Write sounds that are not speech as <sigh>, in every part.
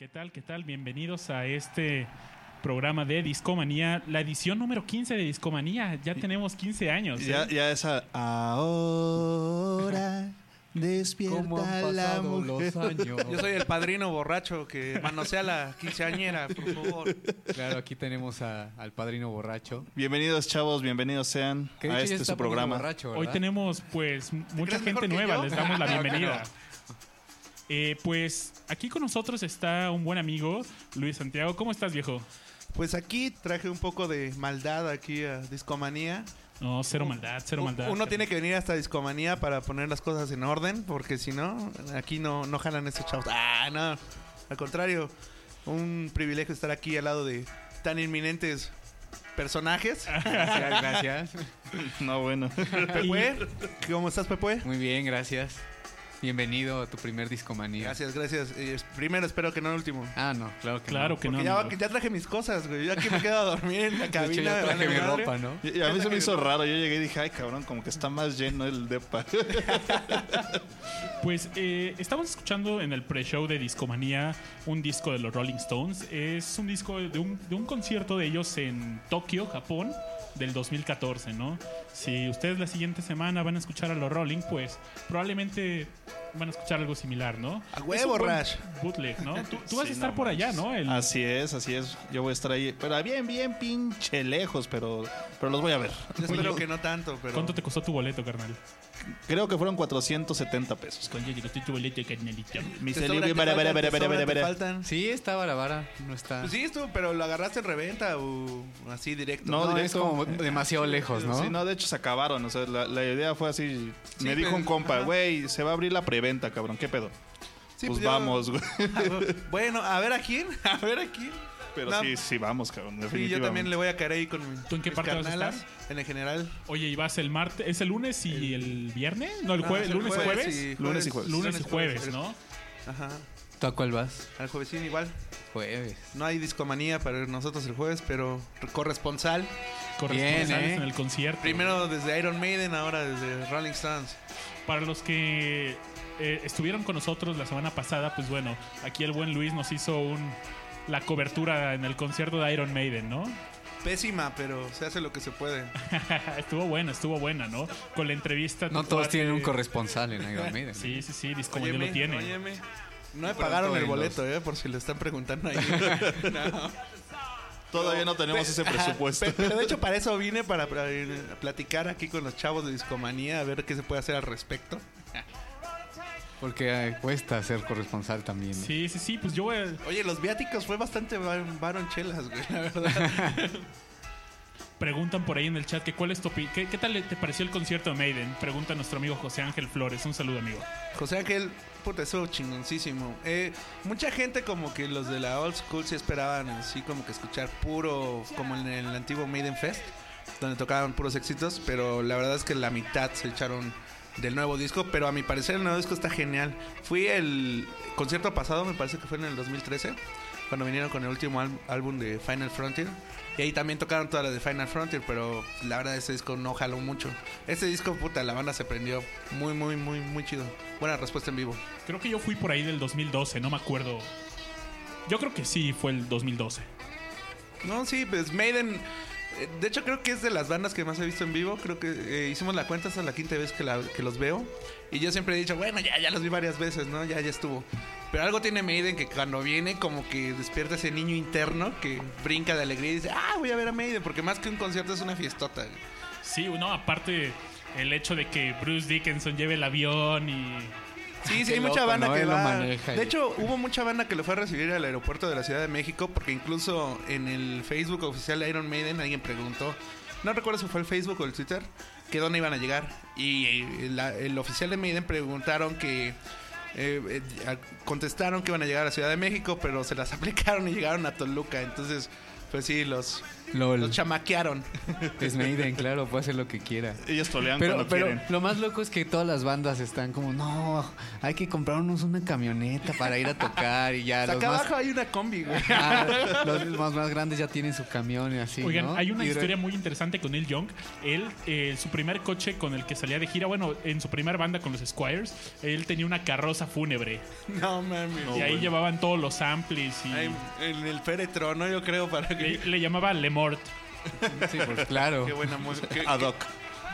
¿Qué tal? ¿Qué tal? Bienvenidos a este programa de Discomanía, la edición número 15 de Discomanía. Ya tenemos 15 años. Ya, ¿eh? ya esa. Ahora <laughs> despierta ¿Cómo han la pasado mujer. los años? Yo soy el padrino borracho que manosea la quinceañera, por favor. Claro, aquí tenemos a- al padrino borracho. Bienvenidos, chavos, bienvenidos sean Que de a hecho ya este está su programa. borracho, Hoy ¿verdad? tenemos pues mucha crees mejor gente que nueva, yo? les damos la <laughs> que bienvenida. Eh, pues aquí con nosotros está un buen amigo, Luis Santiago. ¿Cómo estás, viejo? Pues aquí traje un poco de maldad aquí a Discomanía. No, cero maldad, cero maldad. Uno tiene que venir hasta Discomanía para poner las cosas en orden, porque si no, aquí no, no jalan estos chavos. Ah, no. Al contrario, un privilegio estar aquí al lado de tan inminentes personajes. <laughs> Gracias, gracias. No, bueno. Pepue, ¿cómo estás, Pepue? Muy bien, gracias. Bienvenido a tu primer discomanía. Gracias, gracias. Eh, primero, espero que no el último. Ah, no, claro que Claro no. que no. Porque ya, traje mis cosas, güey. Yo aquí me quedo a dormir en la <laughs> De hecho, cabina. ya me traje mi madre. ropa, ¿no? Y, y a mí se me hizo raro. Yo llegué y dije, ay, cabrón, como que está más lleno el depa. <laughs> Pues eh, estamos escuchando en el pre-show de Discomanía un disco de los Rolling Stones. Es un disco de un, de un concierto de ellos en Tokio, Japón, del 2014, ¿no? Si ustedes la siguiente semana van a escuchar a los Rolling, pues probablemente van a escuchar algo similar, ¿no? A huevo, Rash. Bootleg, ¿no? <laughs> Tú, tú vas Sí, a estar no por allá, ¿no? El- Así es, así es. Yo voy a estar ahí. Pero bien, bien pinche lejos, pero, pero los voy a ver. Yo espero que no tanto, pero. ¿Cuánto te costó tu boleto, carnal? Creo que fueron 470 pesos. ¿Cuánto te costó tu boleto, carnalito? Mi Te celu- sobran, te faltan, te vera. faltan. Sí, está vara vara. No está. Pues sí, estuvo, pero lo agarraste en reventa o así directo. No, No, directo. es como demasiado lejos, ¿no? Sí, no, de hecho se acabaron. O sea, la, la idea fue así. me dijo pero- un compa, ajá. güey, se va a abrir la preventa, cabrón. ¿Qué pedo? Sí, pues yo- vamos, güey. <laughs> Bueno, a ver a quién, <laughs> a ver a quién. Pero No. sí, sí, vamos, cabrón. Sí, yo también le voy a caer ahí con mi- ¿Tú en qué mis parte vas a carnalas, estar? En el general. Oye, ¿y vas el martes? ¿Es el lunes y el viernes? No, el No, jueves, lunes y jueves. y Lunes y jueves. Lunes y jueves, ¿no? Ajá. ¿Tú a cuál vas? Al juevesín igual. Jueves. No hay discomanía para nosotros el jueves, pero corresponsal. Corresponsales Bien, ¿eh? en el concierto. Primero desde Iron Maiden, ahora desde Rolling Stones. Para los que eh, estuvieron con nosotros la semana pasada, pues bueno, aquí el buen Luis nos hizo un la cobertura en el concierto de Iron Maiden, ¿no? Pésima, pero se hace lo que se puede. <laughs> estuvo buena, estuvo buena, ¿no? Con la entrevista. No todos cuate- tienen un corresponsal en Iron Maiden. Sí, sí, sí, Discomanía Óyeme, lo tiene. óyeme. No me pagaron el boleto, eh, por si le están preguntando ahí. <laughs> <laughs> No. Todavía no tenemos ese presupuesto. pe- Pero de hecho para eso vine, para, para, eh, platicar aquí con los chavos de Discomanía, a ver qué se puede hacer al respecto. Porque eh, cuesta ser corresponsal también. ¿no? Sí, sí, sí, pues yo voy a- Oye, los viáticos fue bastante varonchelas, güey, la verdad. <laughs> Preguntan por ahí en el chat que cuál es tu ¿Qué, ¿Qué tal te pareció el concierto de Maiden? Pregunta nuestro amigo José Ángel Flores. Un saludo, amigo. José Ángel, puta, eso chingoncísimo. Eh, mucha gente como que los de la old school sí esperaban así como que escuchar puro, como en el antiguo Maiden Fest, donde tocaban puros éxitos, pero la verdad es que la mitad se echaron del nuevo disco, pero a mi parecer el nuevo disco está genial. Fui el concierto pasado, me parece que fue en el 2013, cuando vinieron con el último álbum de Final Frontier. Y ahí también tocaron todas las de Final Frontier, pero la verdad ese disco no jaló mucho. Este disco, puta, la banda se prendió muy, muy, muy, muy chido. Buena respuesta en vivo. Creo que yo fui por ahí del 2012, no me acuerdo. Yo creo que sí fue el 2012. No, sí, pues Maiden. De hecho, creo que es de las bandas que más he visto en vivo. Creo que eh, hicimos la cuenta, es la quinta vez que, la- los veo. Y yo siempre he dicho, bueno, ya, ya los vi varias veces, ¿no? Ya, ya estuvo. Pero algo tiene Maiden que cuando viene, como que despierta ese niño interno que brinca de alegría y dice, ah, voy a ver a Maiden. Porque más que un concierto es una fiestota. Sí, no, aparte el hecho de que Bruce Dickinson lleve el avión y... Sí, sí, hay mucha banda ¿no? que va. maneja De y- hecho, hubo mucha banda que lo fue a recibir al aeropuerto de la Ciudad de México, porque incluso en el Facebook oficial de Iron Maiden alguien preguntó, no recuerdo si fue el Facebook o el Twitter, que dónde iban a llegar. Y eh, la- el oficial de Maiden preguntaron que eh, eh, contestaron que iban a llegar a la Ciudad de México, pero se las <laughs> aplicaron y llegaron a Toluca. Entonces Pues sí, los, LOL. los chamaquearon. Es Maiden, claro, puede hacer lo que quiera. Ellos trolean Pero, cuando pero quieren. lo más loco es que todas las bandas están como, no, hay que comprarnos una camioneta para ir a tocar y ya. Los acá más, abajo hay una combi, güey. ah, los más, más grandes ya tienen su camión y así. Oigan, ¿no? hay una Y- historia muy interesante con Neil Young. Él, eh, su primer coche con el que salía de gira, bueno, en su primer banda con los Squires, él tenía una carroza fúnebre. No mames. y ahí llevaban todos los amplis y Ahí en el féretro, ¿no? Yo creo para que. le, le llamaba Le Mort. Sí, pues claro. Qué buena música. qué- Ad hoc.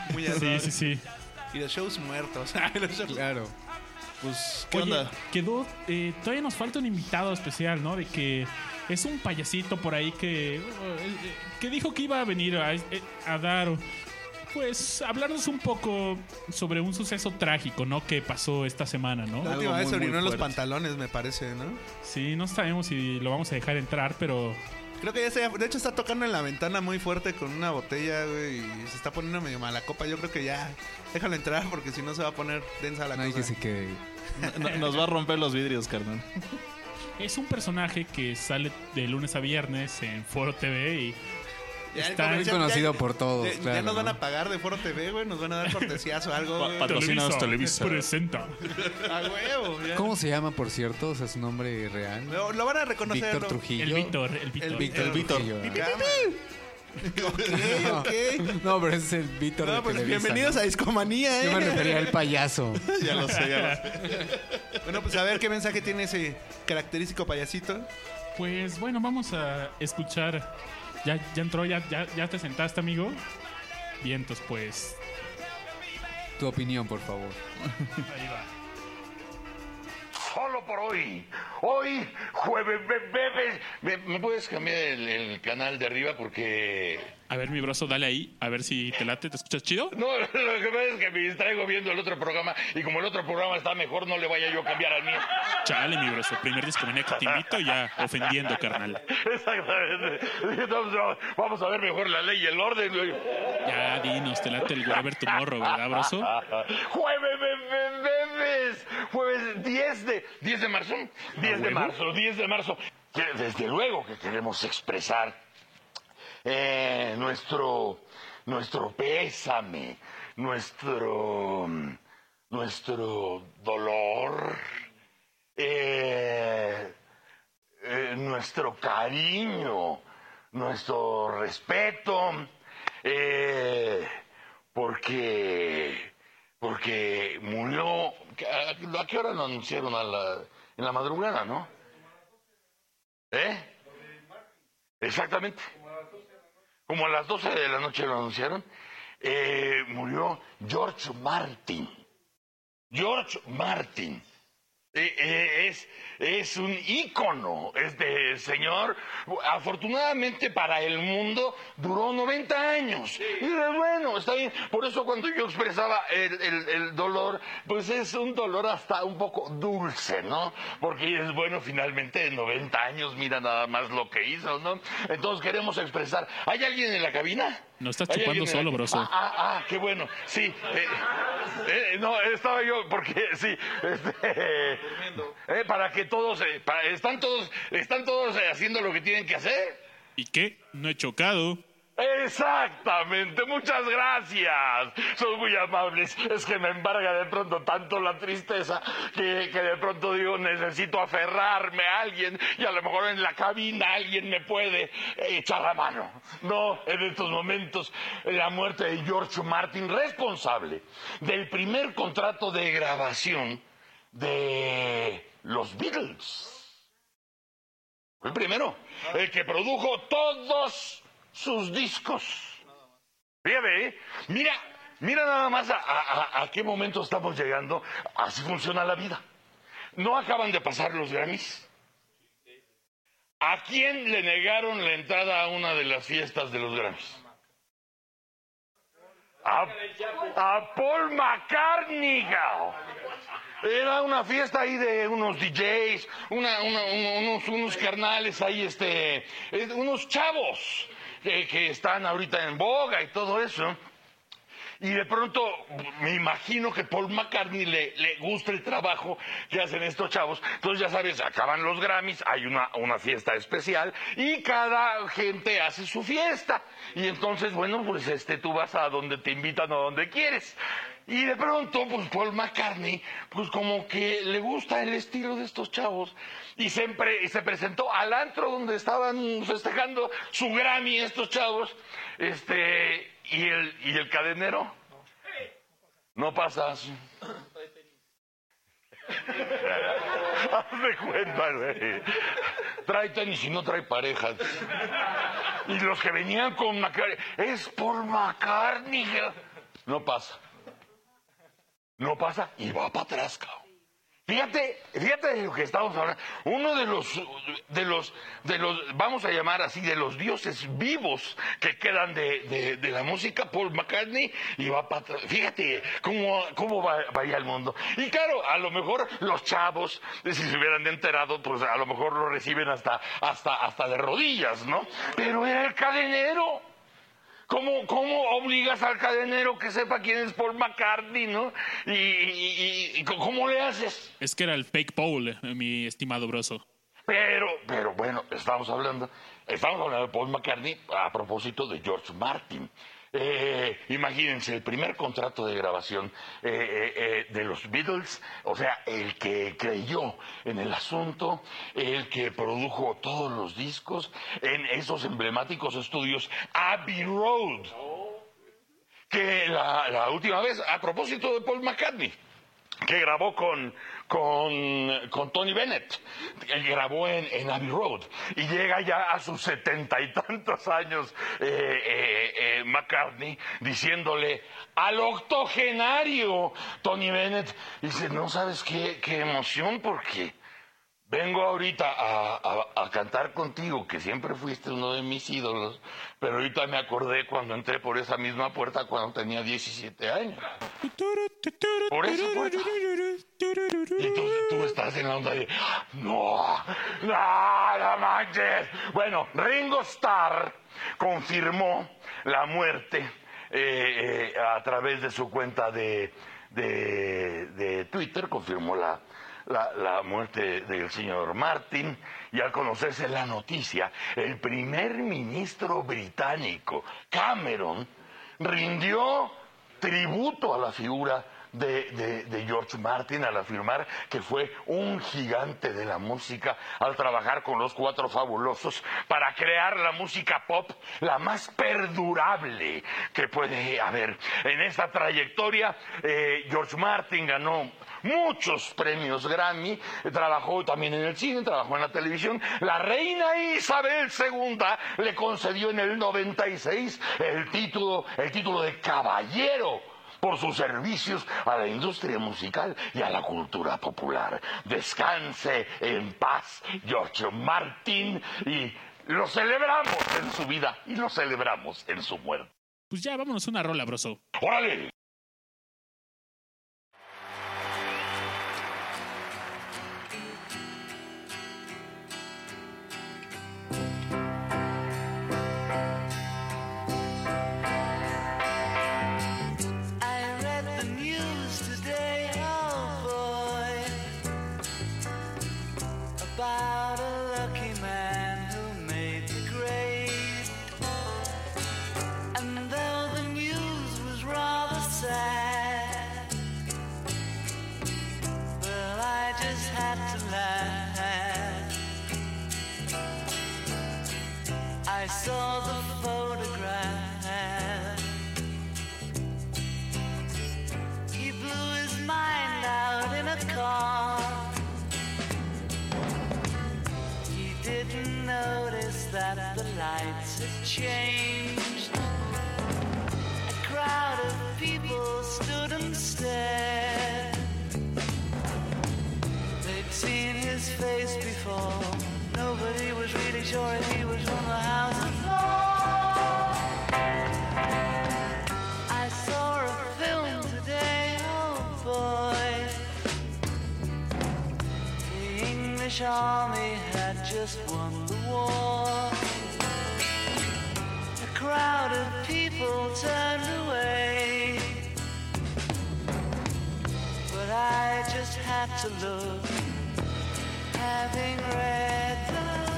qué- Muy ad Sí, hoc. sí, sí. Y los shows muertos. <laughs> Los shows- Claro. Pues, ¿qué Oye, onda? quedó. eh, todavía nos falta un invitado especial, ¿no? De que es un payasito por ahí que. eh, que dijo que iba a venir a, eh, a dar. Pues hablarnos un poco sobre un suceso trágico, ¿no? Que pasó esta semana, ¿no? La Algo última vez muy, se muy orinó en los fuerte. pantalones, me parece, ¿no? Sí, no sabemos si lo vamos a dejar entrar, pero. Creo que ya se... De hecho, está tocando en la ventana muy fuerte con una botella, güey. Y se está poniendo medio mala copa. Yo creo que ya... Déjalo entrar porque si no se va a poner densa la No que cosa. se quede. No- nos va a romper los vidrios, carnal. Es un personaje que sale de lunes a viernes en Foro TV y Ya el Está muy conocido ya- por todos, Ya, ya nos van a pagar de Foro TV, güey. Nos van a dar cortesías o algo, Pa- güey. pa- Patrocínanos Televisa. presenta. A huevo, ya. ¿Cómo se llama, por cierto? O sea, su nombre real. Lo, lo van a reconocer. Víctor ¿no? Trujillo. El Víctor, el Víctor. El Víctor El Víctor. Trujillo, ah. Cámara. ok, ok. <laughs> No, pero ese es el Víctor No, de pues Televisa, bienvenidos ¿no? a Discomanía, Yo me eh. refería al payaso. <laughs> Ya lo sé, ya lo sé. Bueno, pues a ver qué mensaje tiene ese característico payasito. Pues bueno, vamos a escuchar. Ya, ya entró, ya, ya, ya te sentaste, amigo. Vientos, pues. Tu opinión, por favor. Ahí va. Solo por hoy. Hoy, jueves, be- bebes. ¿Me, me puedes cambiar el, el canal de arriba? Porque. A ver, mi brazo, dale ahí. A ver si te late. ¿Te escuchas chido? No, <laughs> lo que pasa es que me distraigo viendo el otro programa y como el otro programa está mejor, no le vaya yo a cambiar al mío. Chale, mi brazo. Primer discomanía que te invito, ya ofendiendo, carnal. <laughs> Exactamente. Vamos a ver mejor la ley y el orden. Ya, dinos, te late el Whatever Tomorrow, ¿verdad, brazo? <laughs> Jueves, bebes. Jueves 10 de, 10 de marzo. 10 de marzo, 10 de marzo. Desde luego que queremos expresar eh, nuestro, nuestro pésame, nuestro, nuestro dolor, eh, eh, nuestro cariño, nuestro respeto, eh, porque, porque murió, ¿a, qué hora lo anunciaron? A la, en la madrugada, ¿no? ¿Eh? Exactamente. Como a las 12 de la noche lo anunciaron, eh, murió George Martin. George Martin. Eh, eh, es, es un ícono este señor. Afortunadamente para el mundo duró 90 años. Y es bueno, está bien. Por eso cuando yo expresaba el, el- el dolor, pues es un dolor hasta un poco dulce, ¿no? Porque es bueno finalmente en 90 años, mira nada más lo que hizo, ¿no? Entonces queremos expresar. ¿Hay alguien en la cabina? No estás ¿Hay chupando la- solo, broso. Ah, ah, ah, qué bueno. Sí. eh, eh, no, estaba yo porque sí. este, eh, para que todos, eh, para- están todos, están todos eh, haciendo lo que tienen que hacer. ¿Y qué? No he chocado. Exactamente, muchas gracias. Son muy amables. Es que me embarga de pronto tanto la tristeza que, que de pronto digo necesito aferrarme a alguien y a lo mejor en la cabina alguien me puede echar la mano. No, en estos momentos la muerte de George Martin, responsable del primer contrato de grabación de los Beatles. Fue el primero, el que produjo todos sus discos. Fíjate, ¿eh? mira, mira nada más a, a- qué momento estamos llegando. Así funciona la vida. No acaban de pasar los Grammys. ¿A quién le negaron la entrada a una de las fiestas de los Grammys? A, a Paul McCartney. Era una fiesta ahí de unos DJs, unos, unos carnales ahí, este, eh, unos chavos que, que están ahorita en boga y todo eso. Y de pronto me imagino que Paul McCartney le, le gusta el trabajo que hacen estos chavos. Entonces ya sabes, acaban los Grammys, hay una, una fiesta especial y cada gente hace su fiesta. Y entonces, bueno, pues este, tú vas a donde te invitan o donde quieres. Y de pronto, pues Paul McCartney, pues como que le gusta el estilo de estos chavos. Y se, pre- y se presentó al antro donde estaban festejando su Grammy estos chavos. Este, y el, y el cadenero no pasa así. Hazme cuenta, güey. Trae tenis y no trae parejas. Y los que venían con McCartney, es Paul McCartney. No pasa. No pasa y va para atrás, cabrón. Fíjate, fíjate de lo que estamos hablando. Uno de los, de los, de los, vamos a llamar así, de los dioses vivos que quedan de, de- de la música, Paul McCartney, y va para atrás. Fíjate cómo, cómo va, vaya el mundo. Y claro, a lo mejor los chavos, si se hubieran enterado, pues a lo mejor lo reciben hasta, hasta, hasta de rodillas, ¿no? Pero era el cadenero. ¿Cómo, ¿Cómo obligas al cadenero que sepa quién es Paul McCartney, no? Y, y- y- ¿cómo le haces? Es que era el fake Paul, eh, mi estimado broso. Pero, pero bueno, estamos hablando, estamos hablando de Paul McCartney a propósito de George Martin. Eh, imagínense, el primer contrato de grabación eh, eh, eh, de los Beatles, o sea, el que creyó en el asunto, el que produjo todos los discos en esos emblemáticos estudios Abbey Road, que la última vez, a propósito de Paul McCartney, que grabó con, con, con Tony Bennett. Él grabó en, en Abbey Road. Y llega ya a sus setenta y tantos años eh, eh, eh, McCartney diciéndole al octogenario Tony Bennett. Dice, no sabes qué, qué emoción porque vengo ahorita a, cantar contigo, que siempre fuiste uno de mis ídolos, pero ahorita me acordé cuando entré por esa misma puerta cuando tenía 17 años. Por esa puerta. Y entonces tú estás en la onda de, no, no, no manches. Bueno, Ringo Starr confirmó la muerte eh, eh, a través de su cuenta de, de, de Twitter, confirmó la, la, la muerte del señor Martin y al conocerse la noticia, el primer ministro británico, Cameron, rindió tributo a la figura de, George Martin al afirmar que fue un gigante de la música al trabajar con los cuatro fabulosos para crear la música pop la más perdurable que puede haber. En esta trayectoria, eh, George Martin ganó muchos premios Grammy, trabajó también en el cine, trabajó en la televisión. La reina Isabel II le concedió en el 96 el título, el título de caballero por sus servicios a la industria musical y a la cultura popular. Descanse en paz, George Martin, y lo celebramos en su vida y lo celebramos en su muerte. Pues ya, vámonos a una rola, broso. ¡Órale! Lights had changed. A crowd of people stood and stared. They'd seen his face before. Nobody was really sure if he was from the house of I saw a film today, oh boy. The English army had just won the war crowd of people turned away. But I just have to look, having read the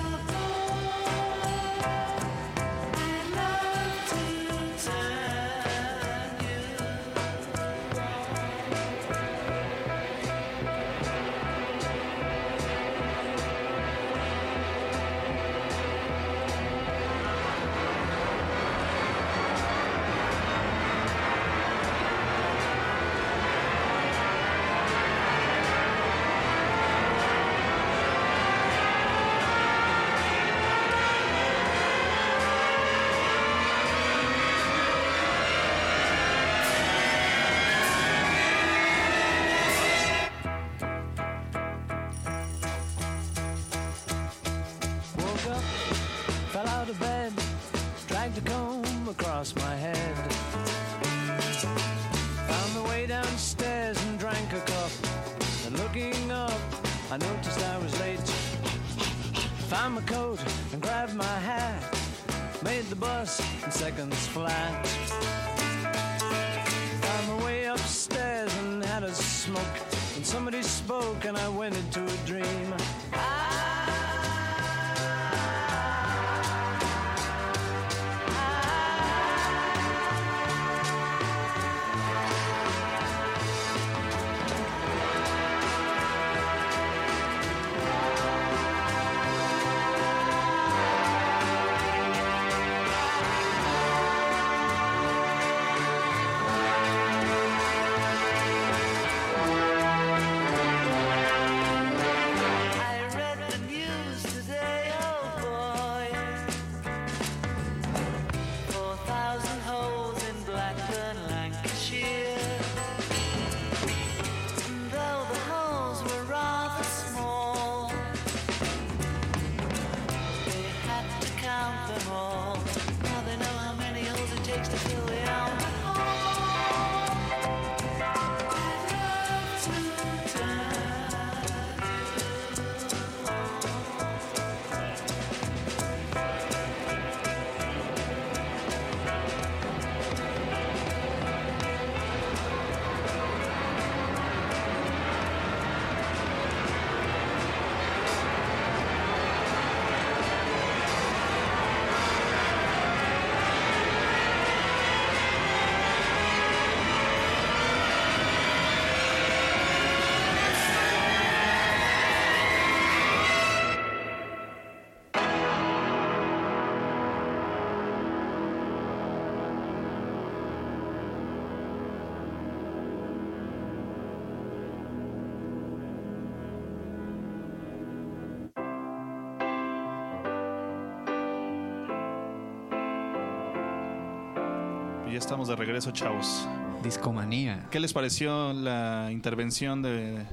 estamos de regreso, chavos. Discomanía. ¿Qué les pareció la intervención de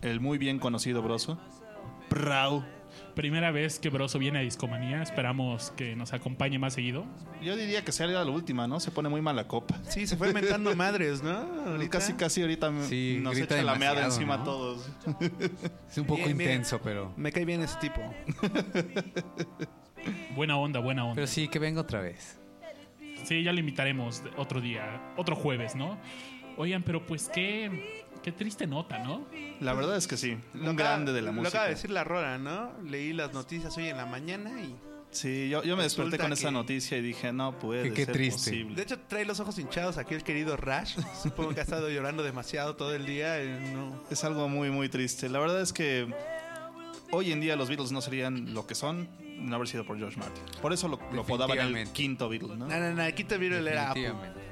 el muy bien conocido Broso? Prau. Primera vez que Broso viene a Discomanía. Esperamos que nos acompañe más seguido. Yo diría que sería la última, ¿no? Se pone muy mala copa. Sí, se fue mentando madres, ¿no? Ahorita. Casi, casi ahorita Sí, nos echa la meada encima ¿no? a todos. Es un poco Bien, bien. intenso, pero. Me cae bien ese tipo. <laughs> Buena onda, buena onda. Pero sí, que venga otra vez. Sí, ya lo invitaremos otro día, otro jueves, ¿no? Oigan, pero pues qué, qué triste nota, ¿no? La verdad es que sí. Un Lo grande de la Lo música. acaba de decir la Rora, ¿no? Leí las noticias hoy en la mañana y... Sí, yo, yo me desperté con esa noticia y dije, no puede Que qué ser triste. posible. De hecho, trae los ojos hinchados aquí el querido Rash. <laughs> Supongo que ha estado llorando demasiado todo el día. y no... Es algo muy, muy triste. La verdad es que hoy en día los Beatles no serían lo que son no haber sido por George Martin. Por eso lo, lo apodaban el quinto Beatle, ¿no? No, no, no. Aquí te vieron el era Apu.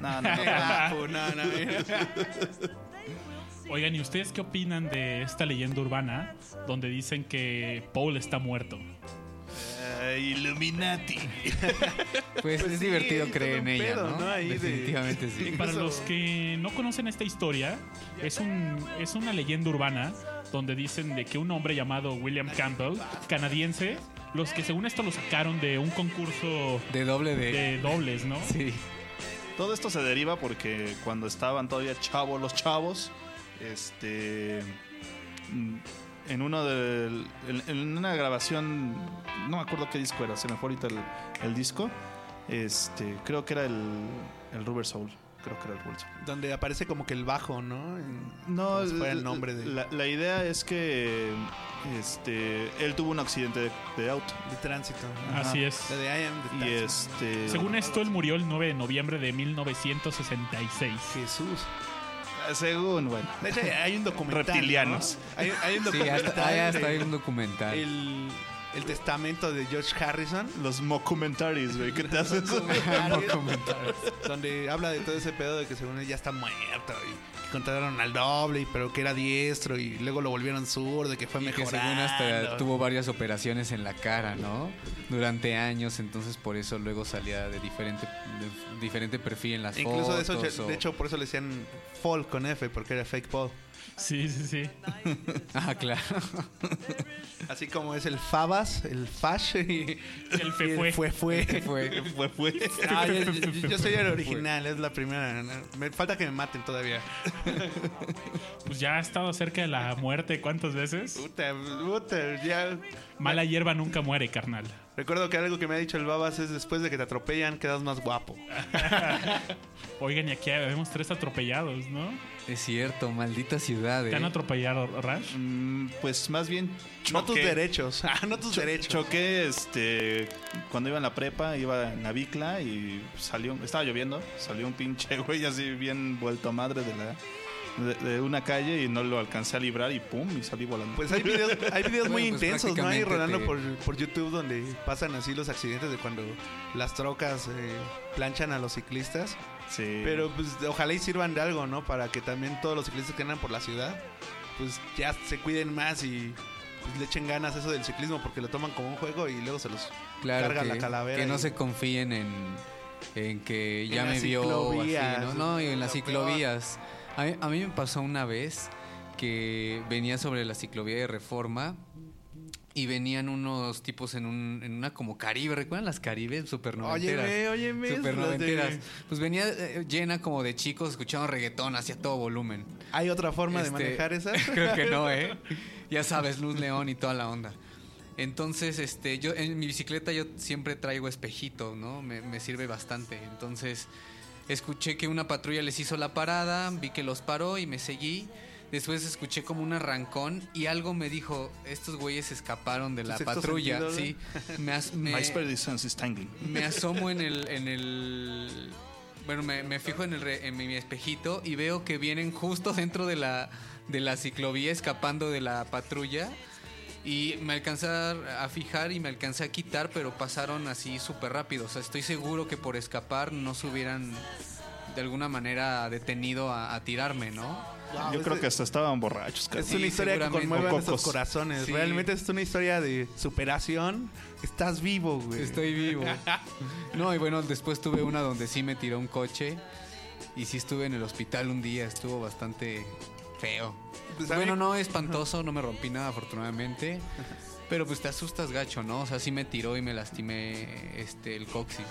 No, no, no. Era <laughs> Apu, no, no. Oigan, ¿y ustedes qué opinan de esta leyenda urbana donde dicen que Paul está muerto? Eh, Illuminati. Pues, <laughs> Pues es sí, divertido creer en ella, pedo, ¿no? ¿no? Ahí de- Definitivamente sí. Para los que no conocen esta historia, es, un, es una leyenda urbana donde dicen de que un hombre llamado William Campbell, canadiense, los que según esto lo sacaron de un concurso De doble de. de dobles, ¿no? Sí. Todo esto se deriva porque cuando estaban todavía chavos los chavos, este mm, en uno de en, en una grabación, no me acuerdo qué disco era, se me fue ahorita el, el disco. Este, creo que era el, el Rubber Soul. Creo creo que era el World Tour. Donde aparece como que el bajo, ¿no? En- No, si fuera el la- nombre de, la, la idea es que este él tuvo un accidente de, de auto de tránsito. Así es. De I am the y este Según esto, él murió el 9 de noviembre de 1966. Jesús. según bueno De hecho, hay un documental. Reptilianos. ¿no? Hay, hay un Sí, documental. hasta, hay, hasta de- hay un documental. el, el testamento de George Harrison. los mockumentaries güey ¿qué te haces? donde habla de todo ese pedo de que según él ya está muerto y que contrataron al doble, y- pero que era diestro y luego lo volvieron zurdo que fue Y que mejorando. según hasta tuvo varias operaciones en la cara, ¿no? Durante años, entonces por eso luego salía de diferente, de diferente perfil en las E Incluso de, fotos. eso, o- de hecho, por eso le decían Fall con F, porque era fake Paul. Sí, sí, sí. Ah, claro. Así como es el Fabas, el Fash y El fue. fue. fue. Fue. fue fue Ah, yo, yo- yo soy el original, es la primera. Me falta que me maten todavía. Pues ya ha estado cerca de la muerte cuántas veces. Puta, puta, ya. Mala hierba nunca muere, carnal. Recuerdo que algo que me ha dicho el Babas es después de que te atropellan quedas más guapo. <laughs> Oigan, y aquí vemos tres atropellados, ¿no? Es cierto, maldita ciudad, ¿Te han ¿eh? atropellado, Rash? Mm, pues más bien No tus choqué. derechos. <laughs> Ah, no tus Cho- derechos. Choqué este cuando iba en la prepa, iba en la bicla y salió, estaba lloviendo, salió un pinche <laughs> güey así bien vuelto a madre de la de, de una calle y no lo alcancé a librar y pum, y salí volando. Pues hay videos, hay videos <laughs> muy Bueno, pues intensos, ¿no? Ahí prácticamente rodando te- por, por YouTube donde pasan así los accidentes de cuando las trocas eh, planchan a los ciclistas. Sí. Pero pues ojalá y sirvan de algo, ¿no? Para que también todos los ciclistas que andan por la ciudad, pues ya se cuiden más y pues, le echen ganas eso del ciclismo porque lo toman como un juego y luego se los Claro, carga que, la calavera. que no y- se confíen en, en que ya me vio así, ¿no? No, y en las ciclovías. A mí, a mí me pasó una vez que venía sobre la ciclovía de Reforma y venían unos tipos en, un, en una como Caribe, ¿recuerdan las Caribe? Super noventeras. Óyeme, óyeme. Super de-. Pues venía eh, llena como de chicos escuchando reggaetón hacia todo volumen. ¿Hay otra forma de Este, manejar esa? <laughs> Creo que no, ¿eh? <laughs> Ya sabes, Luz León y toda la onda. Entonces, este, yo en mi bicicleta yo siempre traigo espejito, ¿no? Me, me sirve bastante. Entonces, escuché que una patrulla les hizo la parada, vi que los paró y me seguí. Después escuché como un arrancón y algo me dijo, estos güeyes escaparon de la patrulla. sentido. Sí, me, as- me- me <laughs> asomo en el, en el bueno, me, me fijo en, el re- en mi espejito y veo que vienen justo dentro de la, de la ciclovía escapando de la patrulla. Y me alcancé a a fijar y me alcancé a quitar, pero pasaron así súper rápido. O sea, estoy seguro que por escapar no se hubieran de alguna manera detenido a, a tirarme, ¿no? Wow, Yo es creo de- que hasta estaban borrachos, Es cabrón. Sí, una historia que conmueve nuestros corazones. Sí. Realmente es una historia de superación. Estás vivo, güey. Estoy vivo. <laughs> No, y bueno, después tuve una donde sí me tiró un coche. Y sí estuve en el hospital un día. Estuvo bastante feo. Pues bueno, no espantoso, no me rompí nada afortunadamente. Pero pues te asustas gacho, ¿no? O sea, sí me tiró y me lastimé este, el coxis.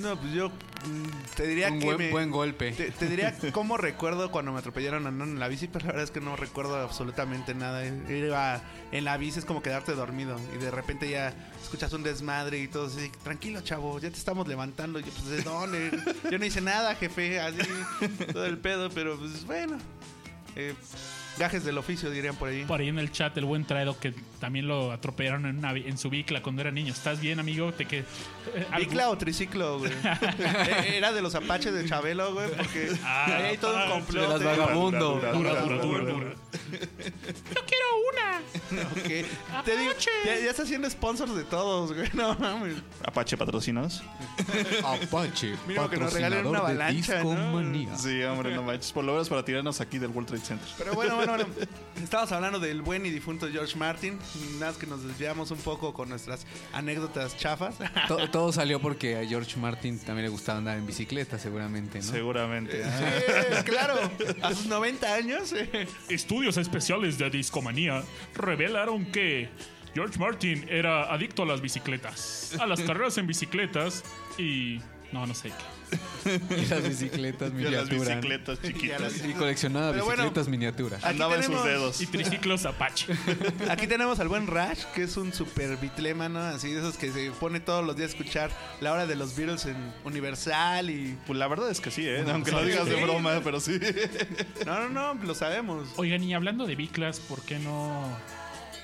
No, pues yo mm, te diría Un que buen, me- buen golpe. Te, te diría cómo recuerdo cuando me atropellaron andando en la bici, pero la verdad es que no recuerdo absolutamente nada. Iba en la bici es como quedarte dormido y de repente ya escuchas un desmadre y todo así, tranquilo chavo, ya te estamos levantando. Y yo, pues, ¿de dónde? Yo no hice nada, jefe, así, todo el pedo, pero pues bueno. Eh, gajes del oficio, dirían por ahí. Por ahí en el chat el buen traedo que también lo atropellaron en, una en su bicla cuando era niño. ¿Estás bien, amigo? Te que, ¿Bicla o triciclo, güey? <laughs> Eh, Era de los apaches de Chabelo, güey, porque Ah, ahí hay todo un ah, complot. de las vagabundo. Dura, dura, dura, dura. <laughs> Ok. Te digo, ya, ya está haciendo sponsors de todos, güey. No mames. Apache patrocinos. Apache, Mínimo que nos regalen una avalancha. Sí, hombre, no manches. Por lo menos para tirarnos aquí del World Trade Center. Pero bueno, bueno, bueno. <laughs> Estábamos hablando del buen y difunto George Martin. Nada más que nos desviamos un poco con nuestras anécdotas chafas. To- todo salió porque a George Martin también le gustaba andar en bicicleta, seguramente, ¿no? Seguramente. Eh, <laughs> claro, a sus 90 años. eh. Estudios especiales de Discomanía revelaron que George Martin era adicto a las bicicletas, a las carreras en bicicletas y No, no sé qué. <laughs> Y las bicicletas Y las miniaturas. bicicletas chiquitas. Y coleccionaba Pero bueno, bicicletas miniaturas. Andaba en sus dedos. Y triciclos Apache. <laughs> Aquí tenemos al buen Rash, que es un super bitlémano, así de esos que se pone todos los días a escuchar la hora de los Beatles en Universal y... Pues la verdad es que sí, ¿eh? Aunque lo digas de broma, pero sí. No, no, no, lo sabemos. Oigan, y hablando de Biclas, ¿por qué no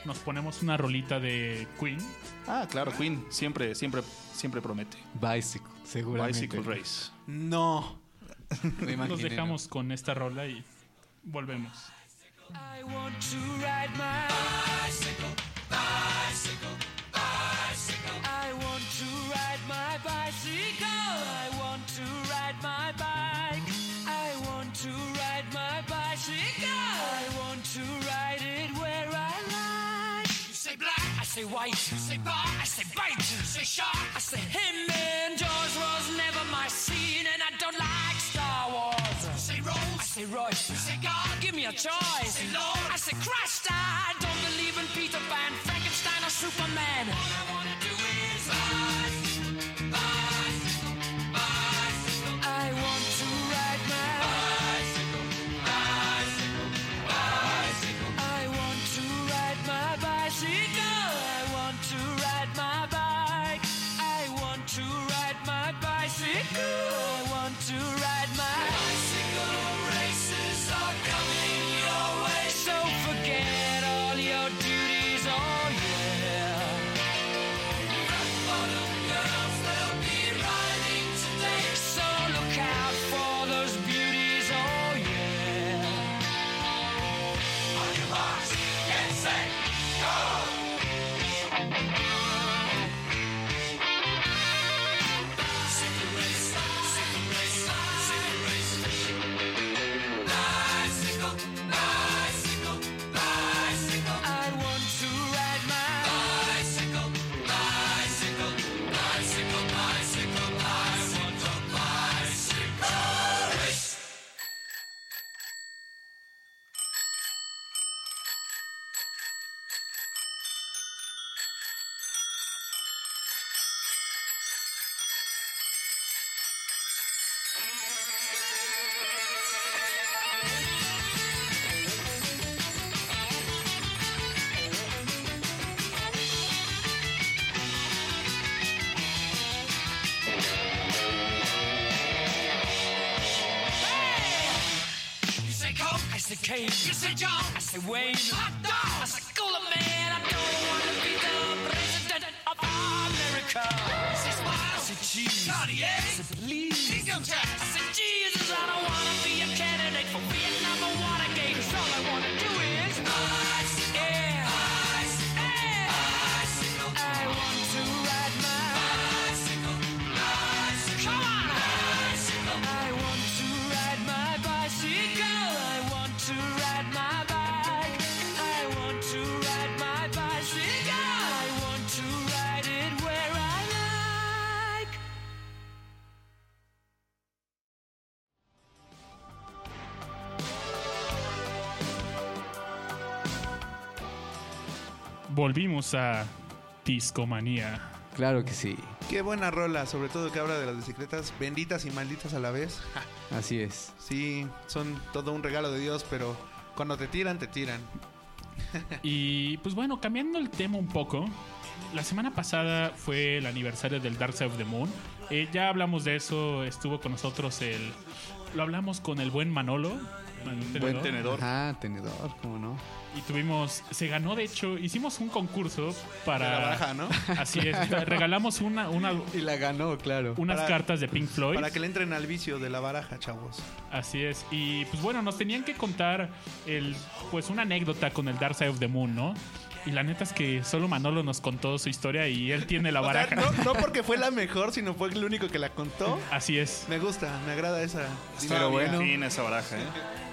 nos ponemos una rolita de Queen? Ah, claro, Queen siempre, siempre, siempre promete. Bicycle, seguramente. Bicycle Race. No. Me Nos dejamos con esta rola y volvemos. I want to ride my bicycle, bicycle, bicycle. Say white. You say bar, I say bite. You say shark, I say him. And Jaws was never my scene, and I don't like Star Wars. You say Rose, I say Royce. You say God, give me a choice. Say Lord, I say Christ. I don't believe in Peter Pan, Frankenstein, or Superman. All I wanna Volvimos a Discomanía. Claro que sí. Qué buena rola, sobre todo que habla de las bicicletas benditas y malditas a la vez. <laughs> Así es. Sí, son todo un regalo de Dios, pero cuando te tiran, te tiran. <laughs> Y pues bueno, cambiando el tema un poco, la semana pasada fue el aniversario del Dark Side of the Moon. Eh, ya hablamos de eso, estuvo con nosotros el... Lo hablamos con el buen Manolo. Buen Tenedor. Ajá, tenedor, ¿cómo no? Y tuvimos, se ganó de hecho, hicimos un concurso para... De la baraja, ¿no? <laughs> Así es, regalamos una, una- <laughs> Y la ganó, claro. unas Para- cartas de Pink Floyd. Para que le entren al vicio de la baraja, chavos. Así es. Y pues bueno, nos tenían que contar el, pues una anécdota con el Dark Side of the Moon, ¿no? Y la neta es que solo Manolo nos contó su historia y él tiene la <laughs> O sea, baraja. no, no porque fue la mejor, sino fue el único que la contó. Así es. Me gusta, me agrada esa. Pero bueno. Fin esa baraja, ¿eh?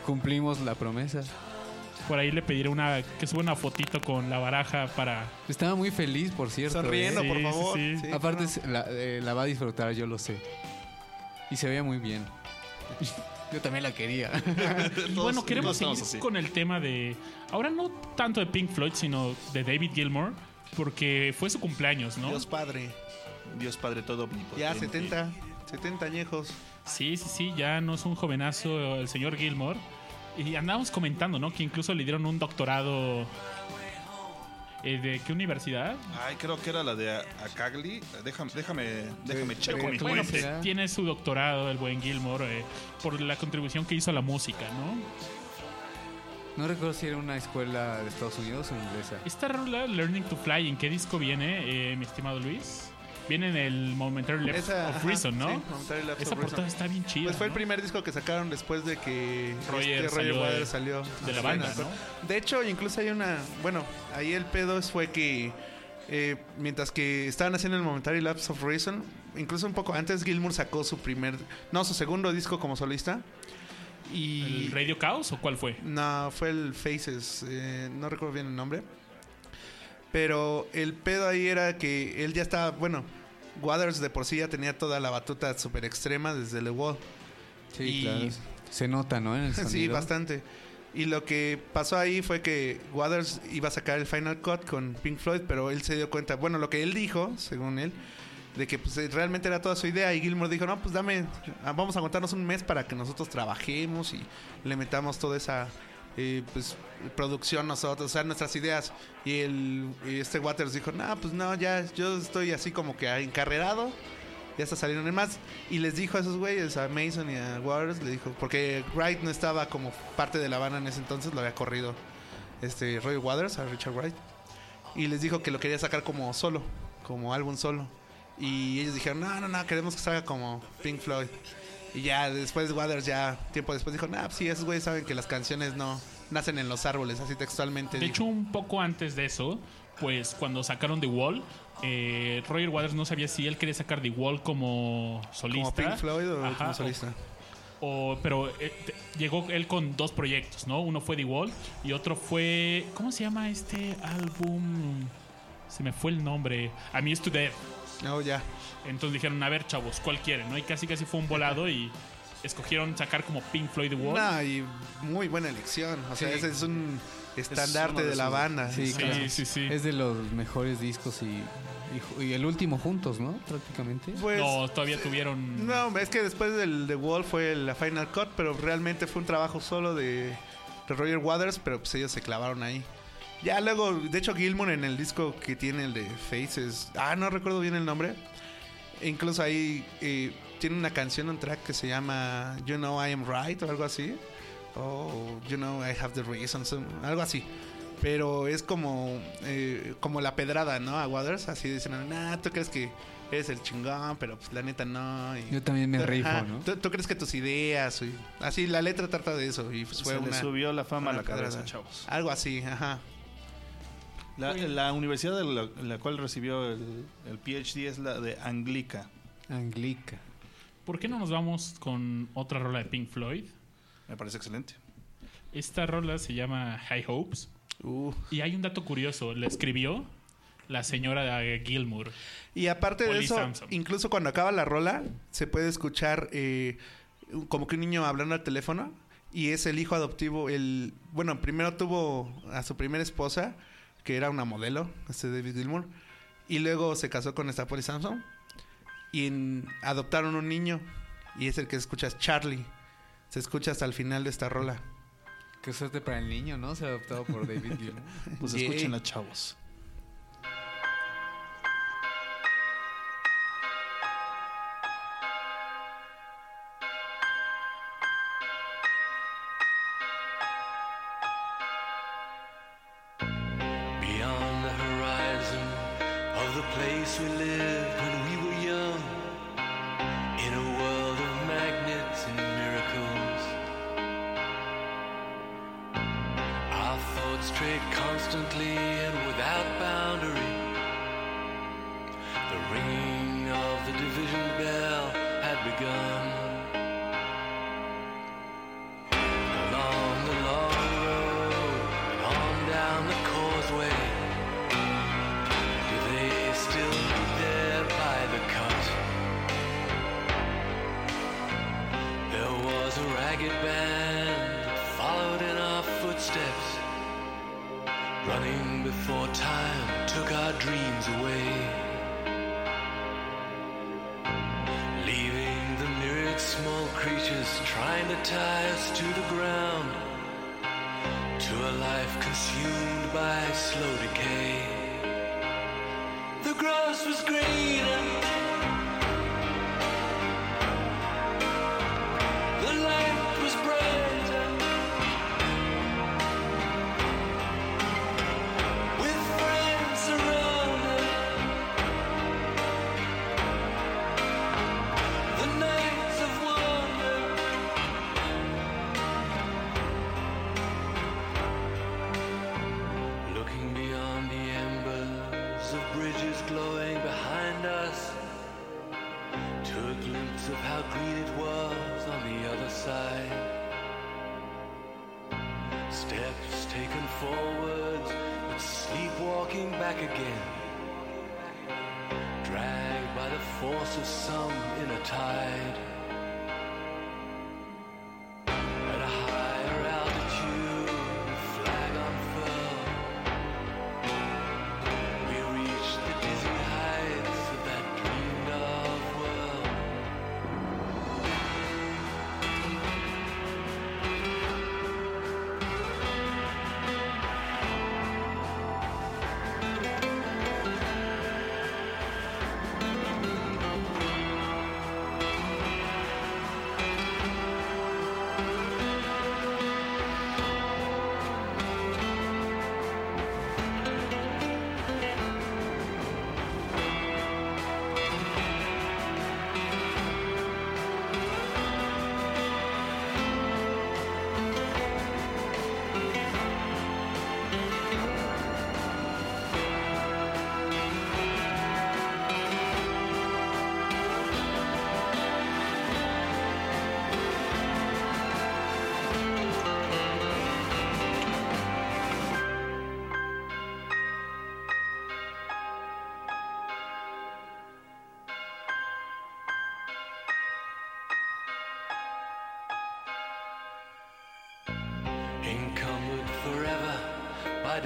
Cumplimos la promesa. Por ahí le pediré una que suba una fotito con la baraja para. Estaba muy feliz, por cierto. Sonriendo, Sí, por sí, favor. sí. Sí, Aparte, no. se- la, eh, la va a disfrutar, yo lo sé. Y se veía muy bien. <laughs> Yo también la quería. <laughs> Y bueno, queremos seguir así. con el tema de. Ahora no tanto de Pink Floyd, sino de David Gilmour, porque fue su cumpleaños, ¿no? Dios Padre. Dios Padre todo omnipotente. Ya 70. 70 añejos. Sí, sí, sí, ya no es un jovenazo el señor Gilmore. Y andábamos comentando, ¿no? Que incluso le dieron un doctorado. eh, ¿De qué universidad? Ay, creo que era la de Acagli. Déjame, déjame, déjame checo mi Bueno, fuente. pues, tiene su doctorado el buen Gilmore eh, por la contribución que hizo a la música, ¿no? No recuerdo si era una escuela de Estados Unidos o inglesa. Esta rola, Learning to Fly, ¿en qué disco viene, eh, mi estimado Luis? Viene en el Momentary Lapse Esa, of ajá, Reason, ¿no? sí, Momentary Lapse Esa of Reason. portada está bien chida. Pues fue el primer disco que sacaron después de que Roger este salió de- Waters salió de la banda, ¿no? De hecho, incluso hay una. Bueno, ahí el pedo fue que. eh, mientras que estaban haciendo el Momentary Lapse of Reason, incluso un poco antes, Gilmour sacó su primer. No, su segundo disco como solista. Y. ¿El Radio Chaos o cuál fue? No, fue el Faces, eh, no recuerdo bien el nombre. Pero el pedo ahí era que él ya estaba, bueno, Waters de por sí ya tenía toda la batuta súper extrema desde The Wall. Sí, Y- claro. Se nota, ¿no? En el <laughs> Sí, bastante. Y lo que pasó ahí fue que Waters iba a sacar el Final Cut con Pink Floyd, pero él se dio cuenta, bueno, lo que él dijo, según él, de que pues, eh, realmente era toda su idea. Y Gilmour dijo, no, pues dame, vamos a aguantarnos un mes para que nosotros trabajemos y le metamos toda esa eh, pues, producción nosotros, o sea, nuestras ideas. Y, el, y este Waters dijo, no, pues no, ya yo estoy así como que encarrerado. Ya está saliendo en más. Y les dijo a esos güeyes, a Mason y a Waters, le dijo, porque Wright no estaba como parte de la banda en ese entonces, lo había corrido este Roy Waters, a Richard Wright. Y les dijo que lo quería sacar como solo, como álbum solo. Y ellos dijeron, no, no, no, queremos que salga como Pink Floyd. Y ya después Waters, ya tiempo después, dijo, nah, sí, esos güeyes saben que las canciones no nacen en los árboles, así textualmente. De dijo. hecho, un poco antes de eso, pues cuando sacaron The Wall, eh, Roger Waters no sabía si él quería sacar The Wall como solista. como Pink Floyd o Ajá, como solista. O, pero eh, te- llegó él con dos proyectos, ¿no? Uno fue The Wall y otro fue. ¿Cómo se llama este álbum? Se me fue el nombre. Amused to Death. No, ya. Entonces dijeron, a ver, chavos, ¿cuál quieren? ¿no? Y casi casi fue un volado y escogieron sacar como Pink Floyd The Wall. No, y muy buena elección. O sea, Sí. ese es un estandarte de de, la sus- banda. Sí, sí, claro. sí, sí. Es de los mejores discos y, y ju- y el último juntos, ¿no? Prácticamente. Pues, no, todavía tuvieron. No, es que después del The Wall fue la Final Cut, pero realmente fue un trabajo solo de, de Roger Waters, pero pues ellos se clavaron ahí. Ya luego, de hecho, Gilmour en el disco que tiene el de Faces, ah, no recuerdo bien el nombre. Incluso ahí eh, tiene una canción, un track que se llama You Know I Am Right o algo así. O You Know I Have the Reasons, algo así. Pero es como, eh, como la pedrada, ¿no? A Waters, así dicen, nah, tú crees que eres el chingón, pero pues la neta no. y- Yo también me Ajá, rifo, ¿no? ¿Tú, tú crees que tus ideas, y- así la letra trata de eso y pues, fue Se le una, subió la fama a una la cabeza, pedrada. chavos. Algo así, ajá. La, la universidad de la, la cual recibió el, el PhD es la de Anglica. Anglica. ¿Por qué no nos vamos con otra rola de Pink Floyd? Me parece excelente. Esta rola se llama High Hopes. Uh. Y hay un dato curioso. La escribió la señora Gilmour. Y aparte de eso, Samson. incluso cuando acaba la rola, se puede escuchar eh, como que un niño hablando al teléfono y es el hijo adoptivo, el bueno, primero tuvo a su primera esposa, que era una modelo, este David Gilmour, y luego se casó con esta Polly Samson y en- adoptaron un niño y es el que escuchas Charlie. Se escucha hasta el final de esta rola. Qué suerte para el niño, ¿no? Se adoptado por David <laughs> Gilmour. Pues Yay. escúchenla, chavos.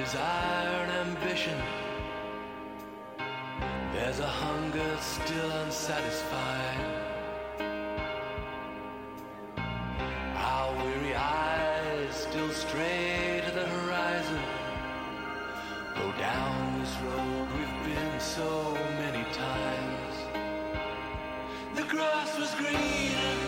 desire and ambition. There's a hunger still unsatisfied. Our weary eyes still stray to the horizon. Go down this road we've been so many times. The grass was greener.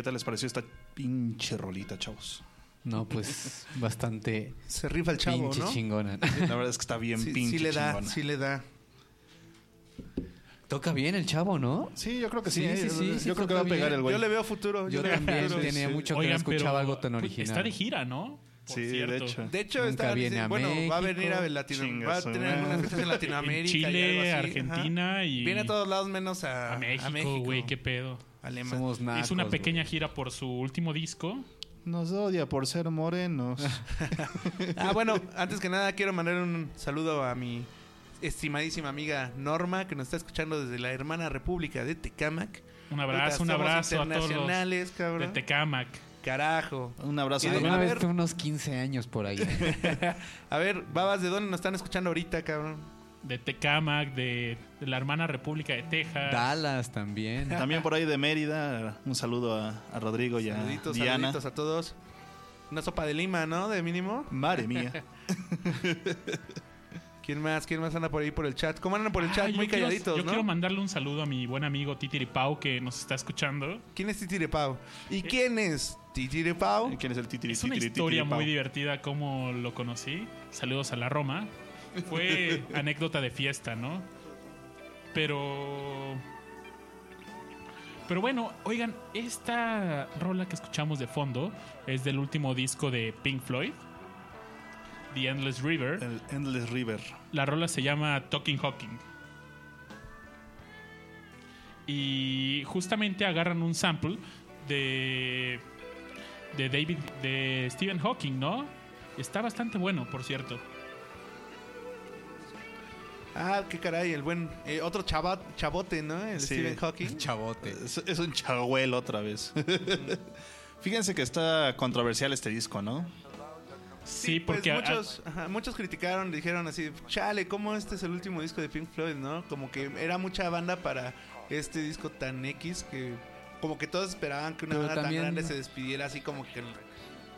¿Qué tal les pareció esta pinche rolita, chavos? No, pues bastante Se rifa el chavo, pinche ¿no? chingona. La verdad es que está bien Sí, pinche sí le da, chingona. sí le da. Toca bien el chavo, ¿no? Sí, yo creo que sí. Sí, ¿eh? sí, sí, yo sí, creo que va a pegar bien. el güey. Yo le veo futuro. Yo veo también futuro. tenía mucho que no escuchaba algo tan original. Está de gira, ¿no? Por Sí, de hecho. De hecho, Nunca está, viene a bueno, va a venir a. Latinoamérica. Va a tener algunas madre. fechas en Latinoamérica. En y Chile, algo así, ajá. Argentina y Viene a todos lados menos a, a México, güey, qué pedo. Alemán. Somos nacos, Hizo una güey. pequeña gira por su último disco. Nos odia por ser morenos. <laughs> Ah, bueno, antes que nada quiero mandar un saludo a mi estimadísima amiga Norma, que nos está escuchando desde la hermana república de Tecámac. Un abrazo, un abrazo a todos los internacionales, de cabrón. Tecamac. Carajo. Un abrazo. Y A vez ver. unos 15 años por ahí. <laughs> A ver, babas, ¿de dónde nos están escuchando ahorita, cabrón? De Tecamac, de, de la hermana República de Texas. Dallas también. <laughs> También por ahí de Mérida. Un saludo a, a Rodrigo y a Saluditos, Diana. saluditos a todos. Una sopa de lima, ¿no? De mínimo. Madre mía. <laughs> ¿Quién más? ¿Quién más anda por ahí por el chat? ¿Cómo andan por el Ah, chat? Muy quiero- calladitos, Yo ¿no? quiero mandarle un saludo a mi buen amigo Titiripau que nos está escuchando. ¿Quién es Titirepau? ¿Y quién es Titirepau? ¿Quién es el titiri Es una historia muy divertida cómo lo conocí. Saludos a la Roma. Fue anécdota de fiesta, ¿no? Pero... Pero bueno, oigan, esta rola que escuchamos de fondo es del último disco de Pink Floyd, The Endless River. El Endless River. La rola se llama Talking Hawking. Y justamente agarran un sample de de David de Stephen Hawking, ¿no? Está bastante bueno, por cierto. Ah, qué caray, el buen... eh, otro chava- chavote, ¿no? El Sí. Stephen Hawking. Chavote. Es, es un chagüel otra vez. <laughs> Fíjense que está controversial este disco, ¿no? Sí, Pues porque a- muchos, ajá, muchos criticaron, dijeron así, chale, ¿cómo este es el último disco de Pink Floyd, no? Como que era mucha banda para este disco tan X que como que todos esperaban que una Pero banda también- tan grande se despidiera así como que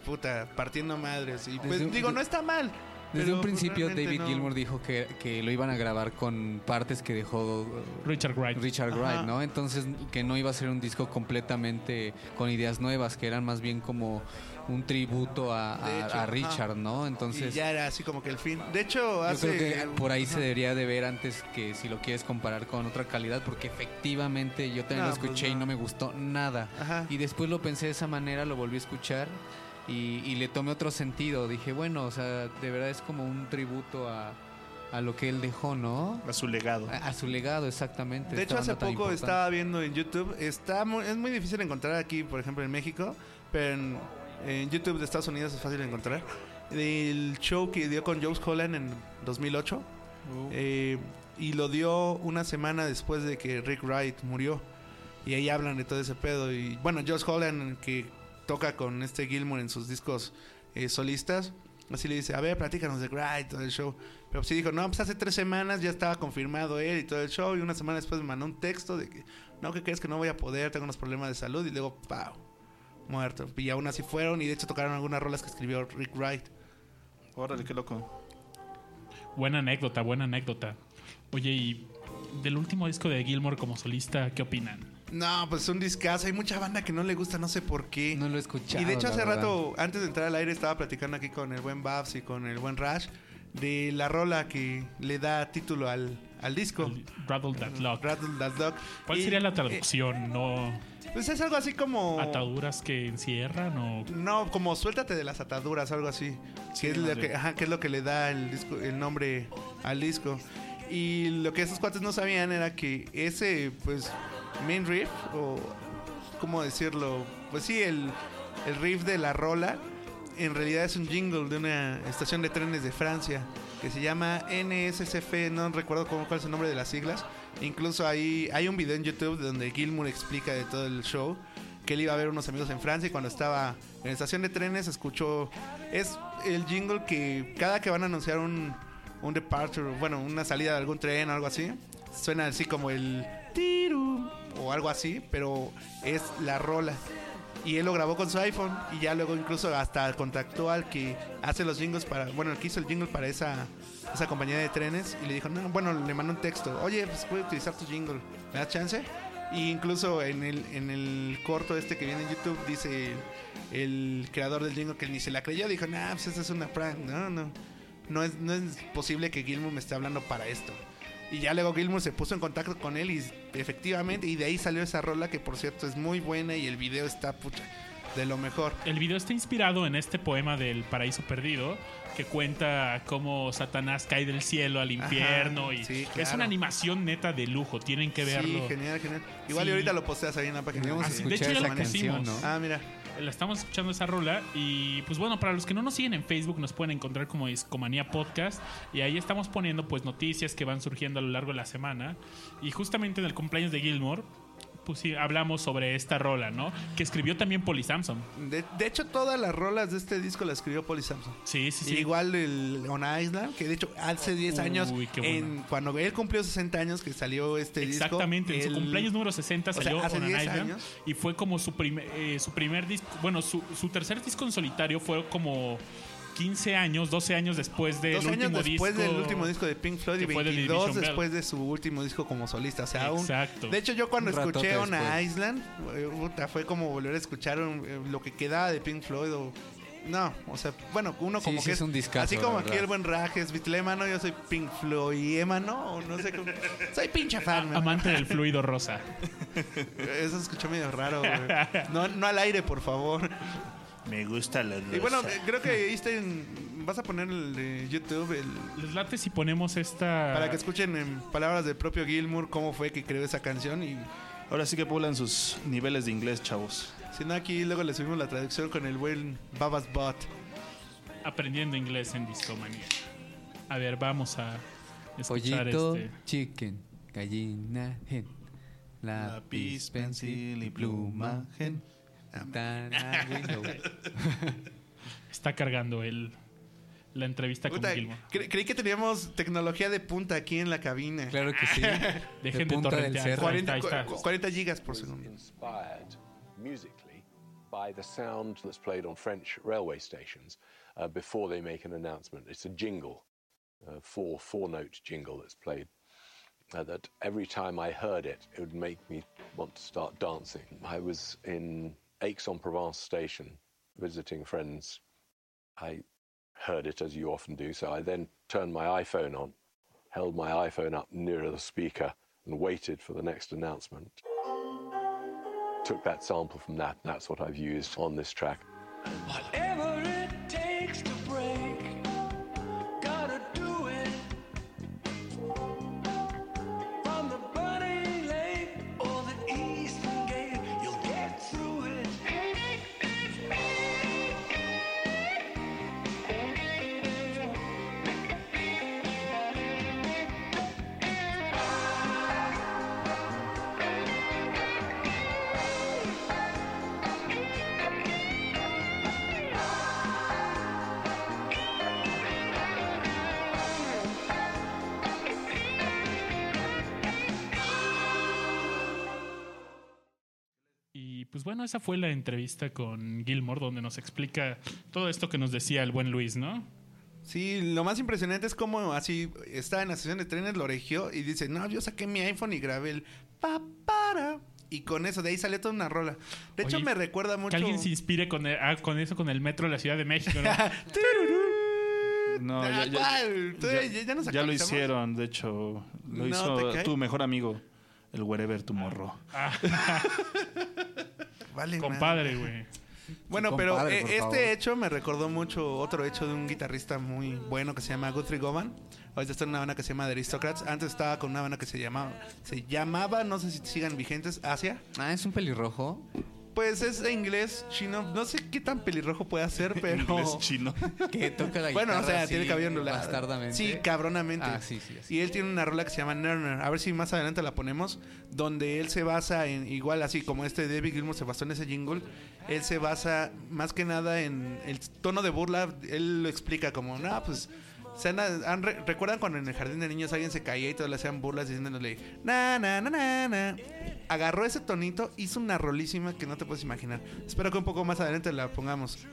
puta, partiendo madres. Y pues Desde digo, de- no está mal. Desde pero, un principio David no. Gilmour dijo que, que lo iban a grabar con partes que dejó uh, Richard Wright. Richard Ajá. Wright, ¿no? Entonces que no iba a ser un disco completamente con ideas nuevas, que eran más bien como un tributo a, a- De hecho, a ajá. Richard, ¿no? Y Entonces ya era así como que el fin. De hecho, yo hace... creo que por ahí se debería de ver antes que si lo quieres comparar con otra calidad, porque efectivamente yo también No, lo escuché pues y no. no me gustó nada. Ajá. Y después lo pensé de esa manera, lo volví a escuchar y, y le tomé otro sentido. Dije, bueno, o sea, de verdad es como un tributo a, a lo que él dejó, ¿no? A su legado. A, a su legado, exactamente. De hecho, hace poco importante. estaba viendo en YouTube. Está muy- es muy difícil encontrar aquí, por ejemplo, en México. Pero en, en YouTube de Estados Unidos es fácil encontrar. El show que dio con Joe Holland en 2008. eh, y lo dio una semana después de que Rick Wright murió. Y ahí hablan de todo ese pedo. Y bueno, Josh Holland, que toca con este Gilmour en sus discos eh, solistas, así le dice: A ver, platícanos de Wright, todo el show. Pero sí dijo: No, pues hace tres semanas ya estaba confirmado él y todo el show. Y una semana después me mandó un texto de que: No, que crees que no voy a poder, tengo unos problemas de salud. Y luego, ¡pau! Muerto. Y aún así fueron. Y de hecho tocaron algunas rolas que escribió Rick Wright. Órale, qué loco. Buena anécdota, buena anécdota. Oye, y del último disco de Gilmore como solista, ¿qué opinan? No, pues es un discazo. Hay mucha banda que no le gusta, no sé por qué. No lo he escuchado. Y de hecho hace verdad. rato, antes de entrar al aire, estaba platicando aquí con el buen Babs y con el buen Rash de la rola que le da título al, al disco. El Rattle That Lock. Rattle That Dog. ¿Cuál Y, sería la eh, traducción? ¿No pues es algo así como... ataduras que encierran o No, como suéltate de las ataduras, algo así. Sí, que, es lo que, ajá, que es lo que le da el, disco, el nombre al disco. Y lo que esos cuates no sabían era que ese, pues, main riff, o cómo decirlo, pues sí, el, el riff de la rola, en realidad es un jingle de una estación de trenes de Francia que se llama NSCF, no recuerdo cómo, cuál es el nombre de las siglas. Incluso ahí hay un video en YouTube donde Gilmour explica de todo el show que él iba a ver unos amigos en Francia y cuando estaba en la estación de trenes escuchó es el jingle que cada que van a anunciar un, un departure, bueno, una salida de algún tren o algo así, suena así como el tiru o algo así, pero es la rola. Y él lo grabó con su iPhone y ya luego incluso hasta contactó al que hace los jingles para, bueno, el que hizo el jingle para esa, esa compañía de trenes y le dijo, no, bueno, le mandó un texto, oye, pues puedo utilizar tu jingle, ¿me das chance? Y incluso en el, en el corto este que viene en YouTube dice el, creador del jingle que ni se la creyó. Dijo, nah, pues esta es una prank. No, no. No es, no es posible que Gilmour me esté hablando para esto. Y ya luego Gilmour se puso en contacto con él y efectivamente, y de ahí salió esa rola que por cierto es muy buena y el video está pucha de lo mejor. El video está inspirado en este poema del Paraíso Perdido que cuenta cómo Satanás cae del cielo al infierno y sí, es una animación neta de lujo, tienen que verlo. Sí, genial, genial. Igual Sí. y ahorita lo posteas ahí en la página. Así, que de hecho, esa la canción, pusimos. ¿no? Ah, mira. La estamos escuchando esa rola y pues bueno, para los que no nos siguen en Facebook nos pueden encontrar como Discomanía Podcast y ahí estamos poniendo pues noticias que van surgiendo a lo largo de la semana. Y justamente en el cumpleaños de Gilmore pues sí, hablamos sobre esta rola, ¿no? Que escribió también Polly Samson. De, de hecho, todas las rolas de este disco las escribió Polly Samson. Sí, sí, sí. Igual el On Island, que de hecho hace 10 años, Uy, qué en, cuando él cumplió 60 años que salió este Exactamente, en disco. su cumpleaños número 60 sea, salió hace On an 10 Island años. y fue como su, primer eh, su primer disco, bueno, su, su tercer disco en solitario fue como 15 años, 12 años después del años último después disco. del último disco de Pink Floyd y que fue de 22 Division Bell. después de su último disco como solista. O sea, aún- Exacto. De hecho, yo cuando Un escuché On después. Island, eh, puta, fue como volver a escuchar un- eh, lo que quedaba de Pink Floyd o... No, o sea, bueno, uno Sí, como sí que es un discazo, Así como aquí el buen Raj es Beatlemano, yo soy Pink Floyd Emano, o no sé cómo. <laughs> Soy pinche fan, man. Amante del fluido rosa. <laughs> Eso se escuchó medio raro, güey. No, no al aire, por favor. Me gusta la Y bueno, creo que ahí está en- Vas a poner el de YouTube el, Les late si ponemos esta. para que escuchen en palabras del propio Gilmour cómo fue que creó esa canción. Y Ahora sí que pulan sus niveles de inglés, chavos. si no, aquí luego le subimos la traducción con el buen Babas Bot. Aprendiendo inglés en Discomanía. A ver, vamos a escuchar Pollito, este. chicken, gallina, hen. Lápiz, pencil y pluma. Está cargando el, la entrevista con Puta, Gilmore. cre- creí que teníamos tecnología de punta aquí en la cabina. Claro que sí. <laughs> Dejen de, punta del torrentear. cerro. Ahí está, 40, ahí está. cu- 40 gigas por segundo. inspired musically by the sound that's played on French railway stations uh, before they make an announcement. It's a jingle, a four four note jingle that's played. Uh, that every time I heard it, it would make me want to start dancing. I was in Aix-en-Provence station visiting friends. I heard it as you often do, so I then turned my iPhone on, held my iPhone up nearer the speaker, and waited for the next announcement took that sample from that, and that's what I've used on this track. Whatever pues bueno, esa fue la entrevista con Gilmore, donde nos explica todo esto que nos decía el buen Luis, ¿no? Sí, lo más impresionante es cómo así está en la sesión de trenes, lo regió y dice, no, yo saqué mi iPhone y grabé el pa para. Y con eso, de ahí salió toda una rola. De hecho, Oye, me recuerda mucho... Que alguien se inspire con, el- ah, con eso, con el metro de la Ciudad de México, ¿no? <laughs> No, Ah, ya, ya- ya- ya- ya nos ya lo hicieron, de hecho. Lo ¿No hizo tu mejor amigo, el Wherever Tomorrow. <laughs> <laughs> Vale, Compadre, güey. <laughs> Bueno, Sí, pero compadre, eh, este favor. hecho me recordó mucho otro hecho de un guitarrista muy bueno que se llama Guthrie Govan. Ahorita está en una banda que se llama The Aristocrats. Antes estaba con una banda que se llamaba, se llamaba, no sé si sigan vigentes, Asia. Ah, es un pelirrojo. Pues es de inglés chino. No sé qué tan pelirrojo puede ser, <laughs> pero. Inglés chino. Que toca la <laughs> Bueno, o guitarra sea, así, tiene cabello ondulado. Bastardamente. Sí, cabronamente. Ah, sí, sí. así. Y él tiene una rola que se llama Nerner. A ver si más adelante la ponemos. Donde él se basa en, igual así como este David Gilmour se basó en ese jingle. Él se basa más que nada en el tono de burla. Él lo explica como, no, pues. Se han- han re- ¿Recuerdan cuando en el jardín de niños alguien se caía y todos le hacían burlas diciéndole, na, na, na, na, na? Agarró ese tonito, hizo una rolísima que no te puedes imaginar. Espero que un poco más adelante la pongamos.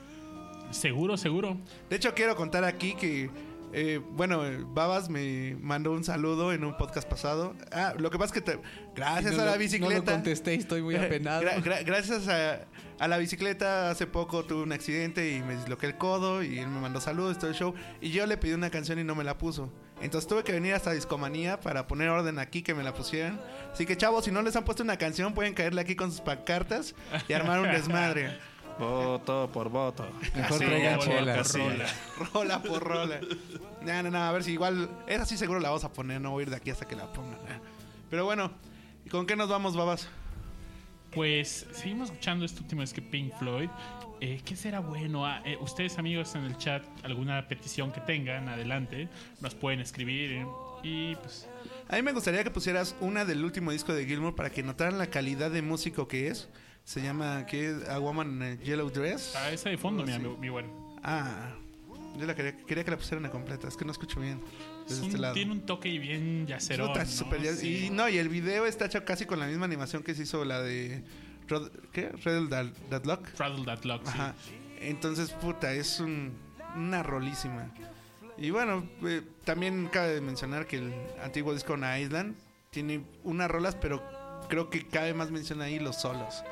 Seguro, seguro. De hecho, quiero contar aquí que Eh, bueno, eh, Babas me mandó un saludo en un podcast pasado. Ah, lo que pasa es que te- gracias No a la bicicleta. No lo contesté estoy muy <laughs> apenado. Gra- gra- gracias a, a la bicicleta, hace poco tuve un accidente y me disloqué el codo y él me mandó saludos, todo el show. Y yo le pedí una canción y no me la puso. Entonces tuve que venir hasta Discomanía para poner orden aquí que me la pusieran. Así que chavos, si no les han puesto una canción, pueden caerle aquí con sus pancartas y armar un desmadre. <laughs> Voto por voto. Mejor traigan por chelas. casilla. <laughs> rola por rola. No, no, no, a ver si igual. Esa sí seguro la vamos a poner, no voy a ir de aquí hasta que la pongan. eh. Pero bueno, ¿y con qué nos vamos, babas? Pues seguimos escuchando este último es que Pink Floyd. Eh, ¿Qué será bueno? Ah, eh, ustedes, amigos, en el chat, alguna petición que tengan, adelante, nos pueden escribir. eh, y pues, A mí me gustaría que pusieras una del último disco de Gilmour para que notaran la calidad de músico que es. Se llama ¿qué? A Woman in a Yellow Dress. a esa de fondo, mi, amigo- mi bueno. Ah, yo la quería, quería que la pusieran a completa. Es que no escucho bien Es desde un- este lado. tiene un toque bien yacerón. ¿no? super jazz. Sí. Y no, y el video está hecho casi con la misma animación que se hizo la de. Rod- ¿Qué? Red That, That Lock. Straddle That Lock, sí. Ajá. Entonces, puta, es un, una rolísima. Y bueno, eh, también cabe mencionar que el antiguo disco On Island tiene unas rolas, pero creo que cabe más mencionar ahí los solos.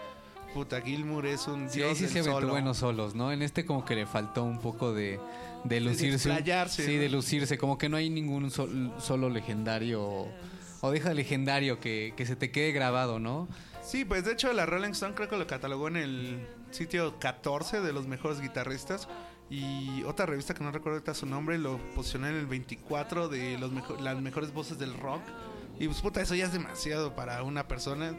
Puta, Gilmour es un Sí, dios sí del se aventó solo. buenos solos, ¿no? En este como que le faltó un poco de, de lucirse. explayarse, Sí, de lucirse. Como que no hay ningún sol- solo legendario o, o deja legendario que, que se te quede grabado, ¿no? Sí, pues de hecho la Rolling Stone creo que lo catalogó en el sitio 14 de los mejores guitarristas. Y otra revista que no recuerdo ahorita su nombre lo posicionó en el 24 de los mejo- las mejores voces del rock. Y pues puta, eso ya es demasiado para una persona.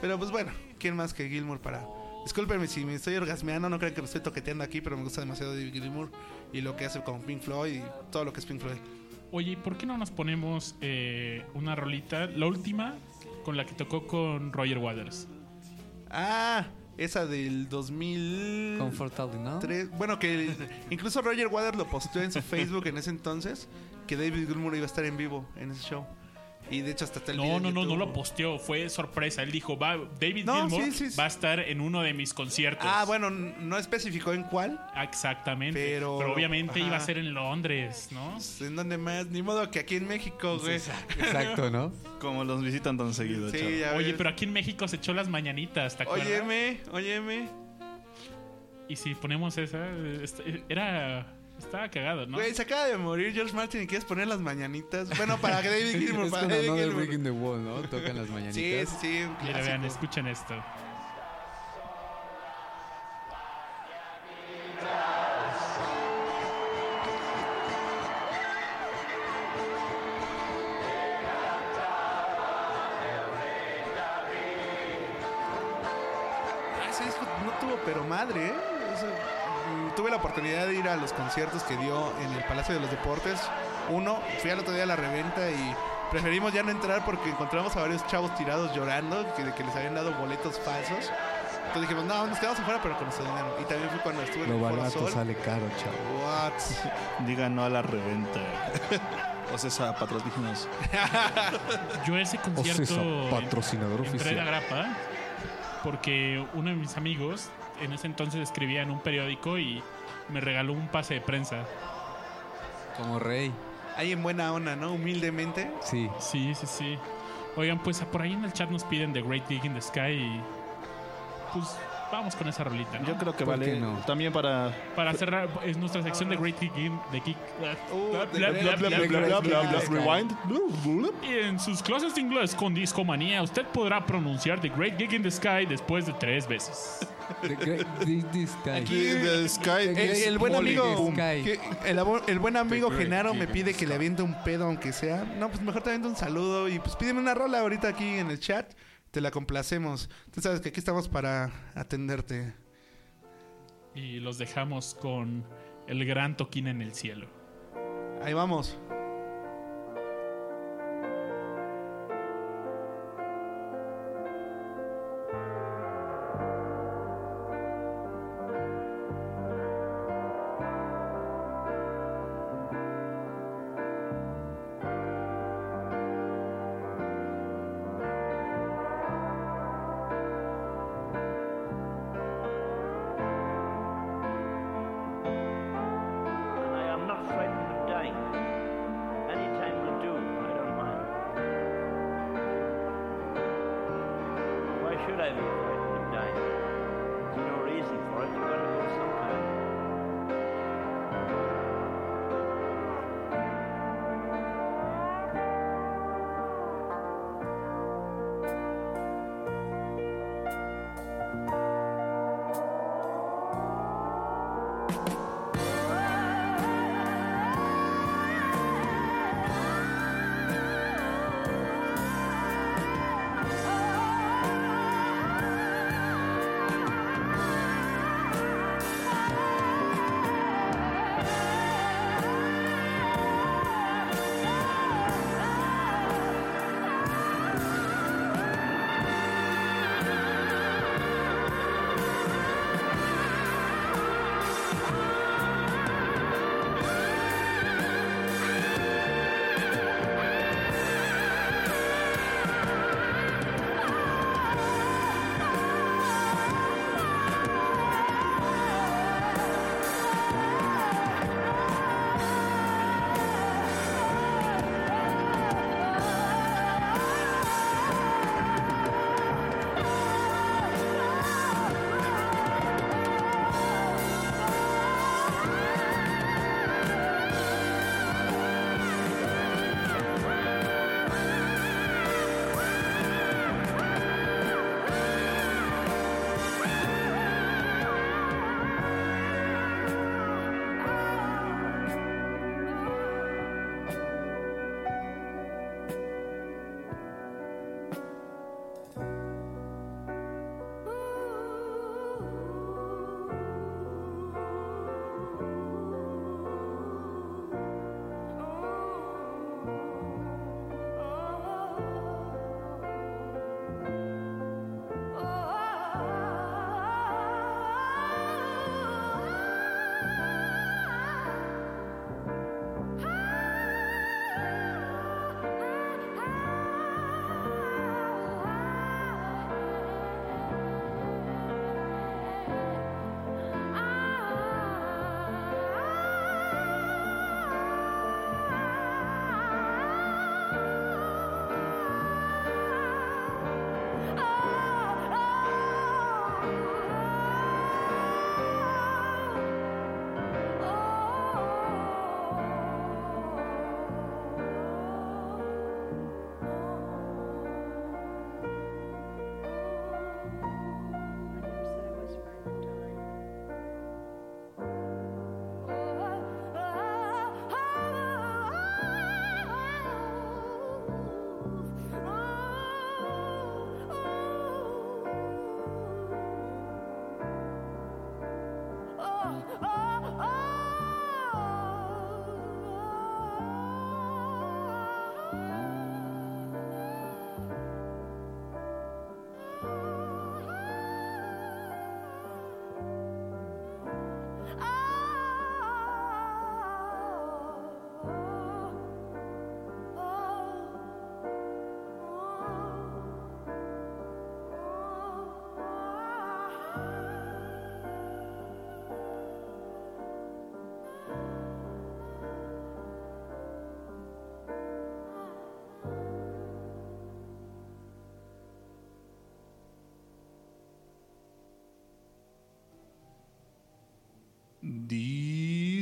Pero pues bueno, ¿quién más que Gilmour para...? Discúlpenme si me estoy orgasmeando, no crean que me estoy toqueteando aquí, pero me gusta demasiado David Gilmour y lo que hace con Pink Floyd y todo lo que es Pink Floyd. Oye, ¿por qué no nos ponemos eh, una rolita? La última con la que tocó con Roger Waters. Ah, esa del 2000... Confortable, ¿no? Tres- bueno, que <laughs> incluso Roger Waters lo posteó en su Facebook en ese entonces que David Gilmour iba a estar en vivo en ese show. Y de hecho hasta está el video No, no, no, no lo posteó, fue sorpresa. Él dijo, va, David No, Gilmour sí, sí, sí. va a estar en uno de mis conciertos. Ah, bueno, no especificó en cuál. Exactamente. Pero- Pero, obviamente ajá. iba a ser en Londres, ¿no? ¿En dónde más? Ni modo que aquí en México, güey. <laughs> Exacto, ¿no? Como los visitan tan seguido, Sí, Oye, pero aquí en México se echó las mañanitas, ¿te acuerdas? Óyeme, óyeme. Y si ponemos esa, eh, est- era... Estaba cagado, ¿no? Güey, se acaba de morir George Martin y quieres poner las mañanitas. Bueno, para <laughs> David Gilmour, para David no de Gilmour. Breaking the Wall, ¿no? Tocan las Sí, mañanitas. sí, sí, clásico. vean, escuchen esto. A los conciertos que dio en el Palacio de los Deportes. Uno, fui al otro día a la reventa y preferimos ya no entrar porque encontramos a varios chavos tirados llorando que, de que les habían dado boletos falsos. Entonces dijimos, no, nos quedamos afuera pero con nuestro dinero. Y también fui cuando estuve en Lo el Foro barato Sol. sale caro, chavo. What? <laughs> Diga no a la reventa. <laughs> o sea, patrocínanos. <laughs> Yo ese concierto Ocesa, patrocinador entré oficial. de agrapa porque uno de mis amigos en ese entonces escribía en un periódico y me regaló un pase de prensa. Como rey. Ahí en buena onda, ¿no? Humildemente. Sí. Sí, sí, sí. Oigan, pues por ahí en el chat nos piden The Great Gig in the Sky y pues vamos con esa rolita, ¿no? Yo creo que ¿Por vale no? también para Para cerrar es nuestra sección de Great Gig in the Geek. Uh, The the Sky. bla, bla, rewind. Y en sus clases de inglés con Discomanía, usted podrá pronunciar The Great Gig in the Sky después de tres veces. The great- this- guy. Aquí the sky. El, el buen amigo, de Sky. que- el, el buen amigo The Genaro me pide que le aviente un pedo aunque sea. No, pues mejor te aviento un saludo y pues pídeme una rola ahorita aquí en el chat. Te la complacemos. Tú sabes que aquí estamos para atenderte. Y los dejamos con el gran toquín en el cielo. Ahí vamos.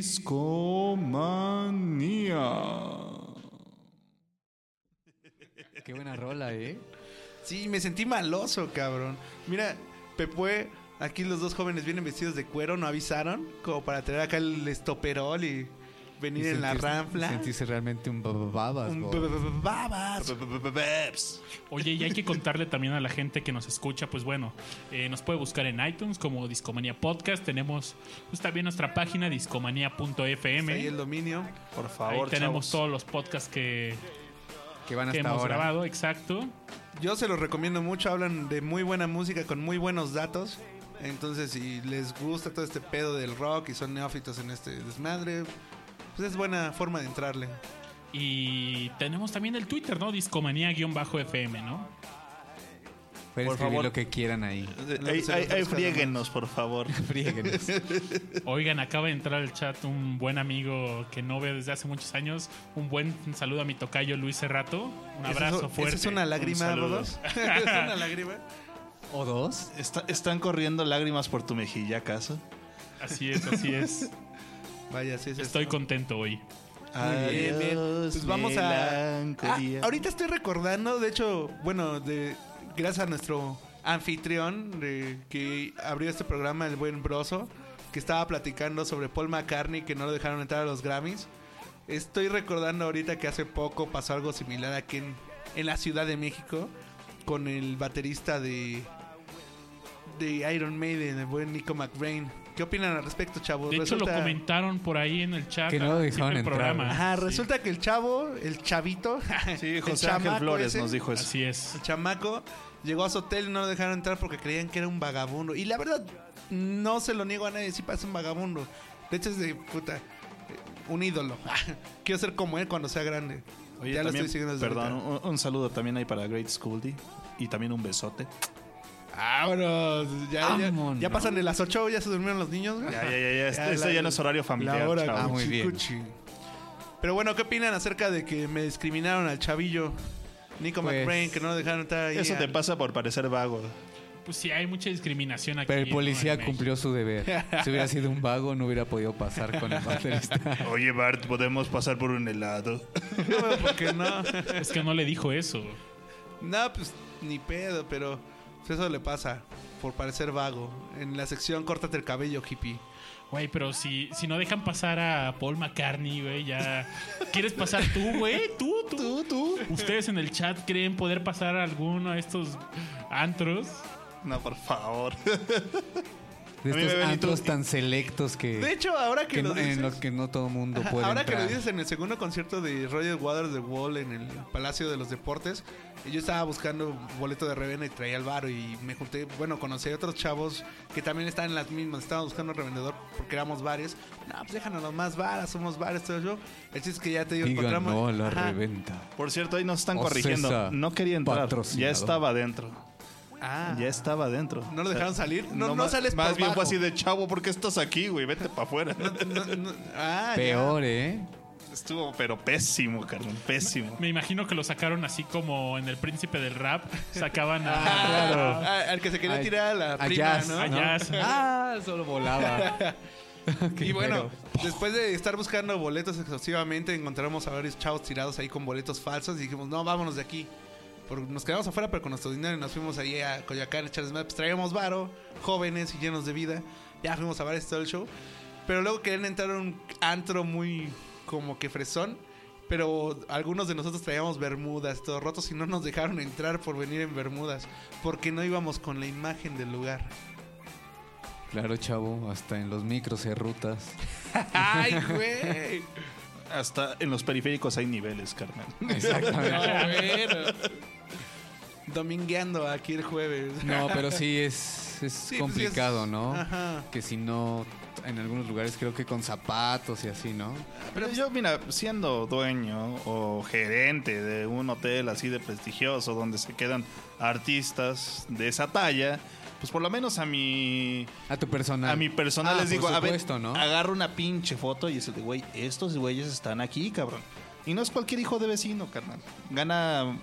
Discomanía. Qué buena rola, ¿eh? Sí, me sentí maloso, cabrón. Mira, Pepue, aquí los dos jóvenes vienen vestidos de cuero, no avisaron, como para tener acá el estoperol y venir en la ranfla. Sentirse realmente un babas. Un babas. Oye, y hay que contarle también a la gente que nos escucha, pues bueno, eh, nos puede buscar en iTunes como Discomanía Podcast. Tenemos pues, también nuestra página discomanía.fm. Ahí el dominio. Por Ahí favor, tenemos chavos. todos los podcasts que, Que van que hasta hemos ahora. grabado, exacto. Yo se los recomiendo mucho, hablan de muy buena música con muy buenos datos. Entonces, si les gusta todo este pedo del rock y son neófitos en este desmadre, pues es buena forma de entrarle. Y tenemos también el Twitter, ¿no? Discomanía-FM, ¿no? Pueden Por escribir favor. lo que quieran ahí. Eh, Ahí, ahí- ahí friéguenos, por favor. <laughs> Friéguenos. Oigan, acaba de entrar al chat un buen amigo que no veo desde hace muchos años. Un buen saludo a mi tocayo Luis Cerrato. Un abrazo fuerte. esa es una lágrima, saludo. Bodos. <laughs> <laughs> es una lágrima. ¿O dos? Está- ¿Están corriendo lágrimas por tu mejilla, acaso? Así es, así es. Vaya, sí es Estoy contento hoy. Muy bien, bien. Pues vamos a. Ah, ahorita estoy recordando, de hecho, bueno, de gracias a nuestro anfitrión de, que abrió este programa, el buen Broso, que estaba platicando sobre Paul McCartney que no lo dejaron entrar a los Grammys. Estoy recordando ahorita que hace poco pasó algo similar aquí en, en la Ciudad de México con el baterista de de Iron Maiden, el buen Nico McBrain. ¿Qué opinan al respecto, chavos? De hecho, lo comentaron por ahí en el chat. Que no dejaron del entrar, programa. Ajá, Sí, resulta que el chavo, el chavito, <laughs> Sí, el José Ángel chamaco Flores ese, nos dijo eso. Así es. El chamaco llegó a su hotel y no lo dejaron entrar porque creían que era un vagabundo. Y la verdad, no se lo niego a nadie, sí parece un vagabundo. De hecho, es de puta, un ídolo. <laughs> Quiero ser como él cuando sea grande. Oye, ya lo estoy siguiendo desde Perdón, un, un saludo también ahí para Great Schooldy. Y también un besote. Vámonos. Ya, ya, Vámonos. ya pasan de las 8, ya se durmieron los niños. Ya, ya, ya, ya. Este, la- ya no es horario familiar, La hora chavos. Ah, muy bien. cuchi. Pero bueno, ¿qué opinan acerca de que me discriminaron al chavillo? Nico Pues- McBrain, que no lo dejaron entrar ahí. Eso te pasa por parecer vago. Pues sí, hay mucha discriminación aquí. Pero el policía cumplió su deber. Si hubiera sido un vago, no hubiera podido pasar con el baterista. <laughs> Oye, Bart, ¿podemos pasar por un helado? No, ¿por qué no? Es que no le dijo eso. No, pues ni pedo, pero eso le pasa por parecer vago. En la sección Córtate el cabello, hippie. Güey, pero si, si no dejan pasar a Paul McCartney, güey, ya. ¿Quieres pasar tú, güey? ¿Tú, tú, tú? ¿Ustedes en el chat creen poder pasar a alguno de estos antros? No, por favor. <laughs> De estos antros tan selectos que, De hecho, ahora que, que lo dices, en los que no todo mundo puede ahora que lo dices en el segundo concierto de Roger Waters de Wall en el Palacio de los Deportes, yo estaba buscando boleto de revenda y traía el varo y me junté, bueno, conocí a otros chavos que también estaban en las mismas, estaban buscando un revendedor porque éramos varios. No, pues déjanos más varas, somos varios, todo yo. El chiste es que ya te digo, Digan encontramos. no la reventa. Por cierto, ahí nos están O corrigiendo. César, no quería entrar. Ya estaba adentro. Ah, Ya estaba adentro. ¿No lo dejaron salir? No, no, ma- sales Más por bien fue así de chavo, ¿por qué estás aquí, güey? Vete para afuera. No, no, ah, ya. Peor, ¿eh? Estuvo, pero pésimo, carnal. Pésimo. Me imagino que lo sacaron así como en El Príncipe del Rap. Sacaban a. <laughs> Ah, al que se quería tirar a la a prima, Jazz, ¿no? a Jazz. Ah, solo volaba. <laughs> Y bueno, después de estar buscando boletos exhaustivamente, encontramos a varios chavos tirados ahí con boletos falsos y dijimos, no, vámonos de aquí. Porque nos quedamos afuera, pero con nuestro dinero y nos fuimos ahí a Coyacán a echar desmadre. Pues traíamos varo, jóvenes y llenos de vida. Ya fuimos a ver todo el show. Pero luego querían entrar a un antro muy como que fresón. Pero algunos de nosotros traíamos bermudas, todos rotos, y no nos dejaron entrar por venir en bermudas. Porque no íbamos con la imagen del lugar. Claro, chavo, hasta en los micros y rutas. <laughs> ¡Ay, güey! Hasta en los periféricos hay niveles, carnal. Exactamente. Domingueando aquí el jueves. No, pero sí <laughs> es, es Sí, pues, complicado, es- ¿no? Ajá. Que si no, en algunos lugares creo que con zapatos y así, ¿no? Pero yo, mira, siendo dueño o gerente de un hotel así de prestigioso donde se quedan artistas de esa talla, pues por lo menos a mi A tu personal. a mi personal Ah, les digo, a ver, ¿no? agarro una pinche foto y es el de, güey, estos güeyes están aquí, cabrón. Y no es cualquier hijo de vecino, carnal. Gana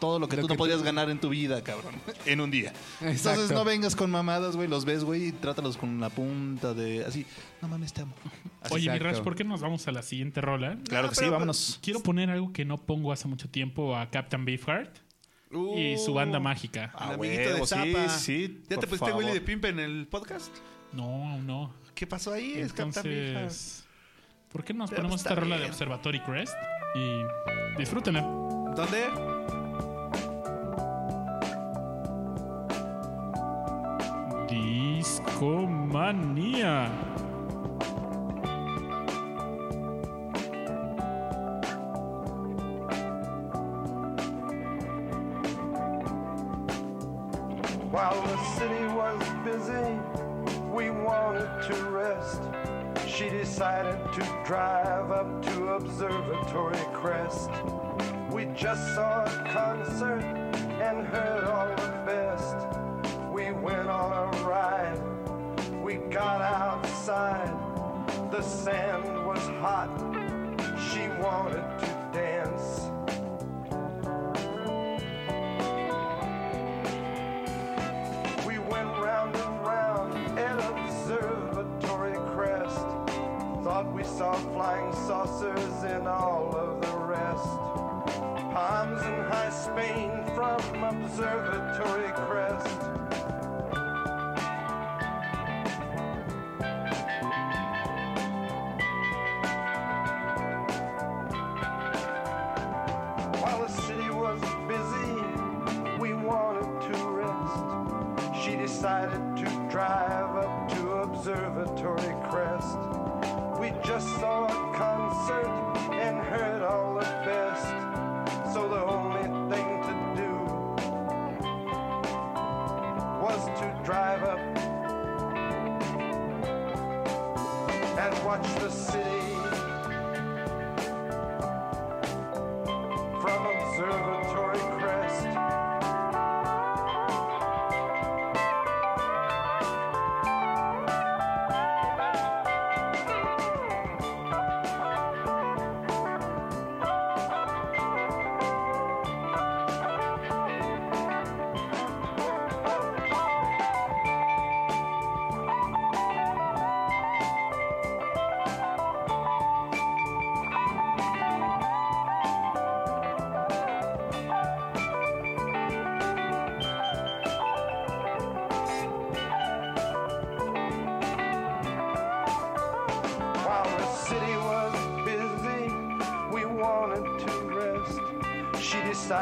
todo lo que Lo tú que no podías tú- ganar en tu vida, cabrón. En un día. Entonces no vengas con mamadas, güey. Los ves, güey, y trátalos con la punta de... Así, no mames, te amo. Así. Oye, mi Exacto. Rash, ¿por qué no nos vamos a la siguiente rola? Claro que sí, pero- vámonos. Quiero poner algo que no pongo hace mucho tiempo a Captain Beefheart y su banda mágica. Ah, El amiguito de huevo, sí, Zapa. sí, ¿Ya te pusiste favor. Willy de Pimp en el podcast? No, aún no. ¿Qué pasó ahí? Entonces, ¿por qué no nos ponemos esta rola de. Observatory Crest? Y disfrútenla. ¿Dónde? While the city was busy, we wanted to rest. She decided to drive up to Observatory Crest. We just saw a concert and heard all the best. We went on a ride, got outside. The sand was hot, she wanted to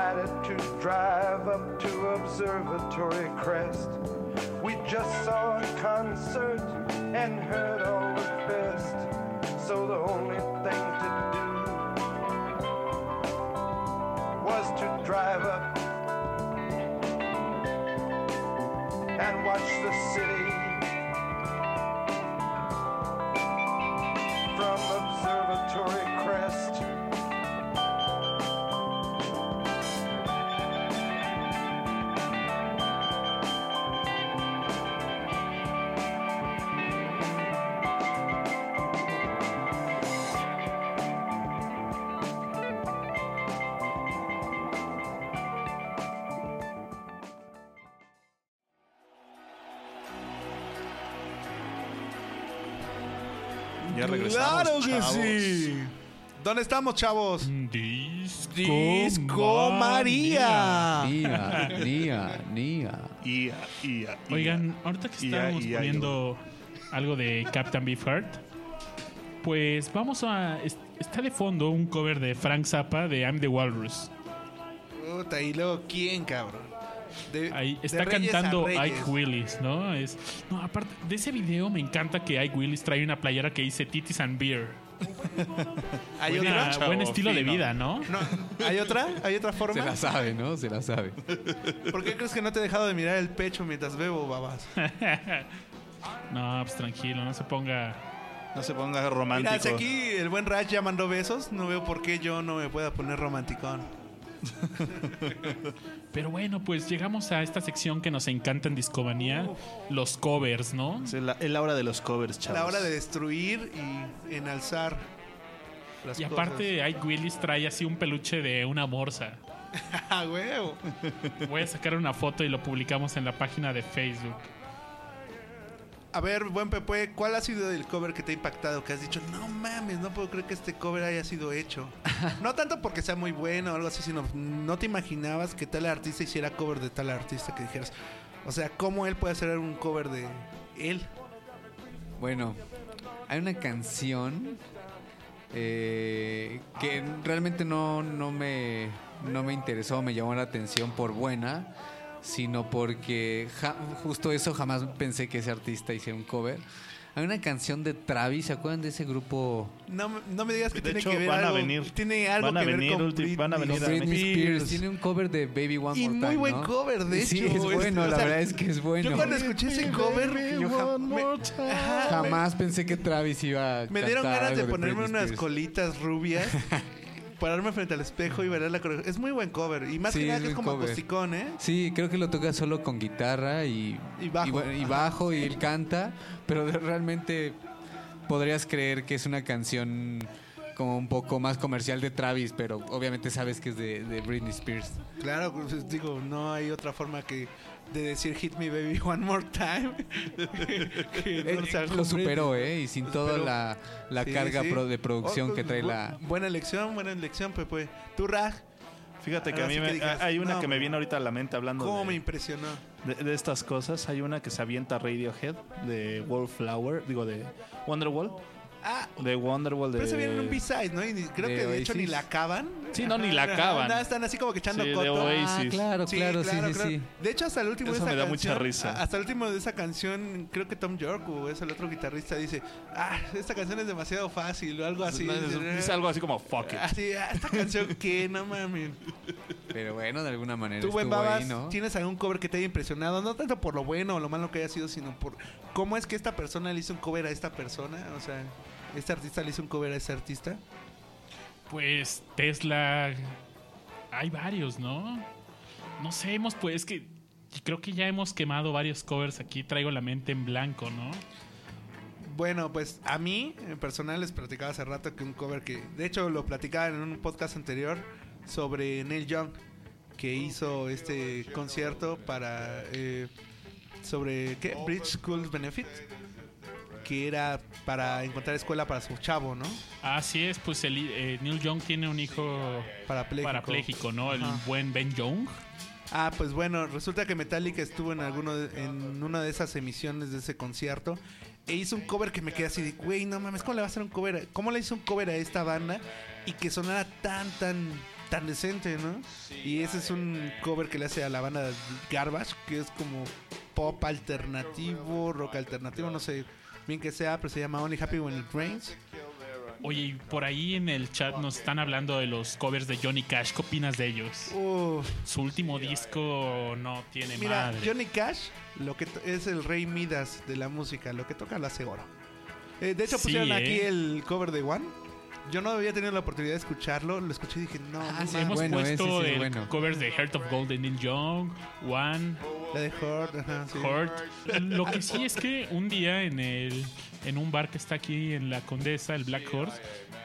decided to drive up to Observatory Crest. We just saw a concert Ya regresamos. ¡Claro que chavos. sí! ¿Dónde estamos, chavos? Disco, Disco María. Nia, Nia, Nia. Ia, ia, ia. Oigan, ahorita que estábamos ia, poniendo algo de Captain Beefheart, pues vamos a... es- Está de fondo un cover de Frank Zappa de I'm the Walrus. Puta, y luego, ¿quién, cabrón? De- Ahí de está a cantando Reyes. Ike Willis, ¿no? Es, no, aparte de ese video me encanta que Ike Willis trae una playera que dice Titties and Beer. <laughs> ¿Hay Buena- otra? buen estilo de vida, ¿no? No, ¿Hay otra? ¿Hay otra Se forma? la sabe, ¿no? Se la sabe. ¿Por qué crees que no te he dejado de mirar el pecho mientras bebo, babas? <laughs> No, pues tranquilo, no se ponga... No se ponga Mira, romántico. si aquí el buen Raj ya mandó besos, no veo por qué yo no me pueda poner romanticón. <laughs> Pero bueno, pues llegamos a esta sección que nos encanta en Discomanía, los covers, ¿no? Es la, es la hora de los covers, chavos. la hora de destruir y enalzar las Y cosas. aparte, Ike Willis trae así un peluche de una morsa. <laughs> ¡Ah, huevo! Voy a sacar una foto y lo publicamos en la página de Facebook. A ver, buen Pepe, ¿cuál ha sido el cover que te ha impactado? Que has dicho, no mames, no puedo creer que este cover haya sido hecho. <laughs> no tanto porque sea muy bueno o algo así, sino no te imaginabas que tal artista hiciera cover de tal artista que dijeras. O sea, ¿cómo él puede hacer un cover de él? Bueno, hay una canción eh, que realmente no, no, me, no me interesó, me llamó la atención por buena, sino porque ja- justo eso jamás pensé que ese artista hiciera un cover. Hay una canción de Travis, ¿se acuerdan de ese grupo? No, me- no me digas que De tiene hecho, que ver van a algo, venir. tiene algo Van a que venir ver con ulti- van a Britney venir a Britney Spears. Spears. Tiene un cover de Baby One Y More muy Time, buen ¿no? cover, de Sí, hecho, es este, bueno, o la sea, verdad es que es bueno. Yo cuando escuché ese cover, yo ja- me, Ajá, Jamás pensé que Travis iba a Me dieron ganas de ponerme Britney unas colitas rubias, <laughs> pararme frente al espejo y ver la coreografía. Es muy buen cover. Y más Sí, que nada es que es buen como cover. acusticón, ¿eh? Sí, creo que lo toca solo con guitarra y, Y bajo. bueno, y bajo, y él canta, pero realmente podrías creer que es una canción como un poco más comercial de Travis, pero obviamente sabes que es de, de Britney Spears. Claro, pues, digo, no hay otra forma que de decir Hit Me Baby <laughs> One More Time. <laughs> Que Eh, no se lo superó, ¿eh? Y sin toda la, la Sí, carga sí. pro- de producción Oh, que trae bu- la... Buena elección, buena elección, Pepe. Tu Raj, Fíjate que Ahora a mí sí me- digas, hay una no, que me viene ahorita a la mente hablando cómo de, me impresionó. de- de estas cosas. Hay una que se avienta Radiohead de Wallflower, digo de Wonderwall. Ah, De Wonderwall de pero se viene en un B-side, ¿no? Y ni- creo de que de hecho ni Oasis. la acaban. Sí, no, ni la acaban. No, están así como que echando Sí, de coto. Oasis. Ah, claro, Sí, claro, sí, sí, claro. sí. De hecho, hasta el último Eso de esa me da mucha canción, risa. a- Hasta el último de esa canción, creo que Tom York o es el otro guitarrista dice, ah, esta canción es demasiado fácil o algo así. No, es, es algo así como fuck it. Así, ah, esta canción <laughs> que no mames. Pero bueno, de alguna manera Tú, buen babas, ahí, ¿no? ¿tienes algún cover que te haya impresionado? No tanto por lo bueno o lo malo que haya sido, sino por cómo es que esta persona le hizo un cover a esta persona. O sea, este artista le hizo un cover a ese artista. Pues Tesla. Hay varios, ¿no? No sé, hemos pues es que creo que ya hemos quemado varios covers aquí. Traigo la mente en blanco, ¿no? Bueno, pues a mí, en personal, les platicaba hace rato que un cover que, de hecho, lo platicaba en un podcast anterior sobre Neil Young, que hizo este concierto para. eh, sobre. ¿Qué? Bridge Schools Benefit. Que era para encontrar escuela para su chavo, ¿no? Así es, pues el, eh, Neil Young tiene un hijo Parapléjico. parapléjico, ¿no? El Ajá. buen Ben Young. Ah, pues bueno, resulta que Metallica estuvo en alguno de- en una de esas emisiones de ese concierto e hizo un cover que me quedé así de, güey, no mames, ¿cómo le va a hacer un cover? a- ¿Cómo le hizo un cover a esta banda y que sonara tan, tan, tan decente, ¿no? Y ese es un cover que le hace a la banda Garbage, que es como pop alternativo, rock alternativo, no sé bien que sea, pero se llama Only Happy When It Rains. Oye, y por ahí en el chat nos están hablando de los covers de Johnny Cash. ¿Qué opinas de ellos? Uf. Su último disco no tiene Mira, madre. Johnny Cash lo que es el rey Midas de la música, lo que toca lo hace oro. Eh, de hecho Sí, pusieron ¿eh? aquí el cover de One. Yo no había tenido la oportunidad de escucharlo, lo escuché y dije, no, Ah, no sí. Hemos bueno, ese puesto sí, el bueno. covers de Heart of Gold de Neil Young, One, la de Hurt, ajá, sí. Hurt. Lo que sí es que un día en el en un bar que está aquí en la Condesa, el Black Horse,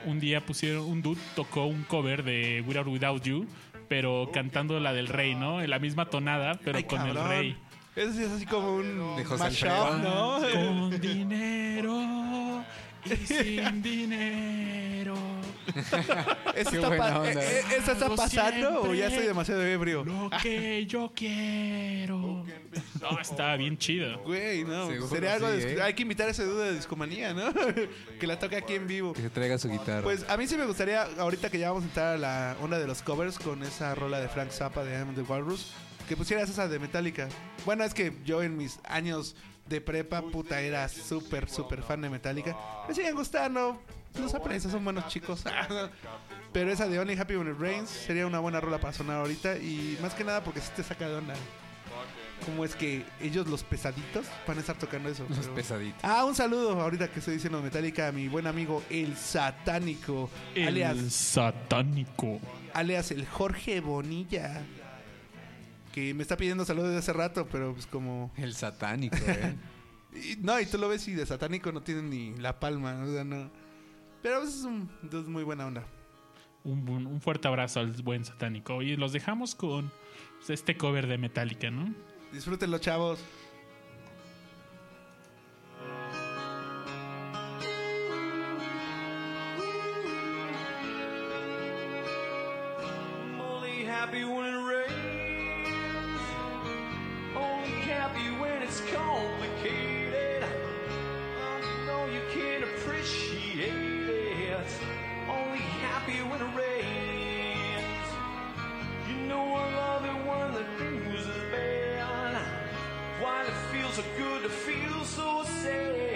un día pusieron un dude tocó un cover de Without Without You, pero cantando la del rey, ¿no? En la misma tonada, pero Ay, con cabrón. el rey. Eso sí es así como un De José mashup. ¿no? Con dinero y sin <laughs> dinero. <laughs> ¿Eso Qué está, buena pa- onda. eh, eh, ¿eso está pasando o ya estoy demasiado ebrio? Lo que yo quiero. No, está bien chido. Güey, no, Seguro, sería algo sí, de- ¿eh? Hay que invitar a ese duda de discomanía, ¿no? <laughs> que la toque aquí en vivo. Que se traiga su guitarra. Pues a mí sí me gustaría, ahorita que ya vamos a entrar a la onda de los covers con esa rola de Frank Zappa de I'm the Walrus, que pusieras esa de Metallica. Bueno, es que yo en mis años de prepa, puta, era súper, súper fan de Metallica. Me siguen gustando, los aprecio, son buenos chicos. <laughs> Pero esa de Only Happy When It Rains sería una buena rola para sonar ahorita y más que nada porque sí te saca de onda. ¿Cómo es que ellos, los pesaditos, van a estar tocando eso? Los pero- pesaditos. Ah, un saludo ahorita que estoy diciendo Metallica a mi buen amigo El Satánico, El alias, satánico. alias el Jorge Bonilla, que me está pidiendo saludos desde hace rato, pero pues como... El satánico, <laughs> ¿eh? y- no, y tú lo ves y de satánico no tiene ni la palma, o sea, no... Pero pues, es un es muy buena onda. Un, fuerte abrazo al buen satánico. Y los dejamos con pues, este cover de Metallica, ¿no? Disfrútenlo, chavos. I'm only happy when it rains. Only happy when it's complicated. To feel so sad.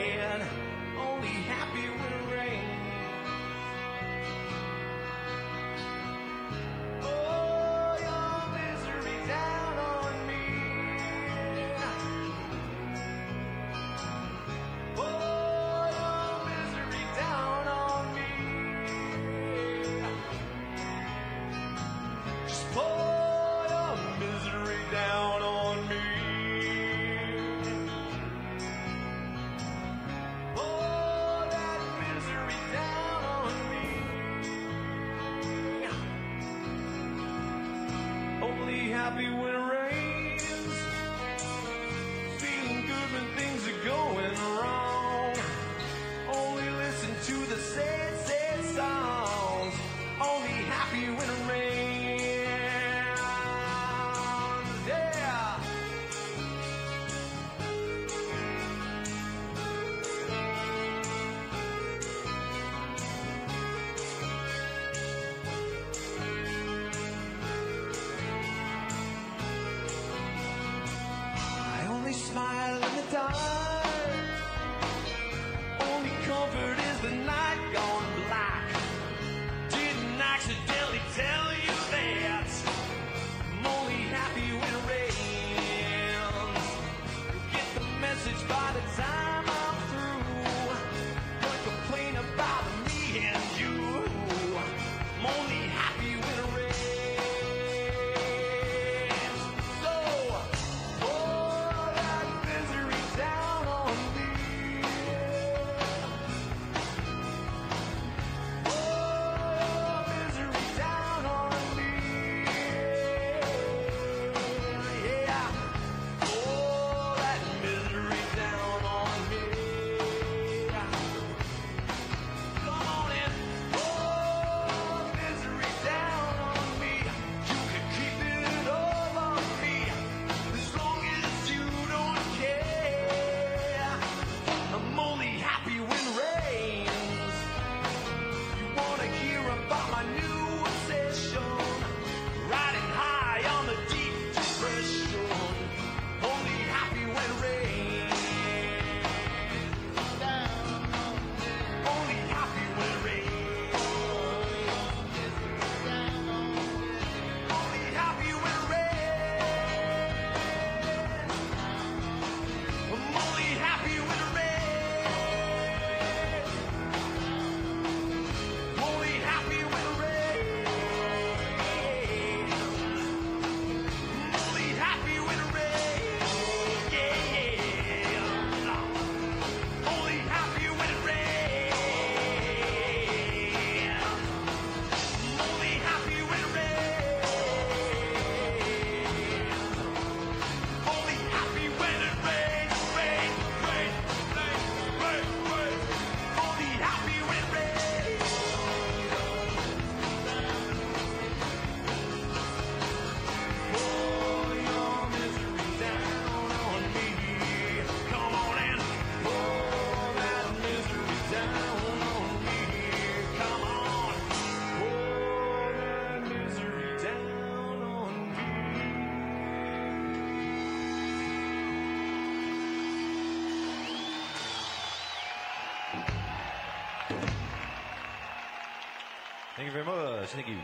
Thank you.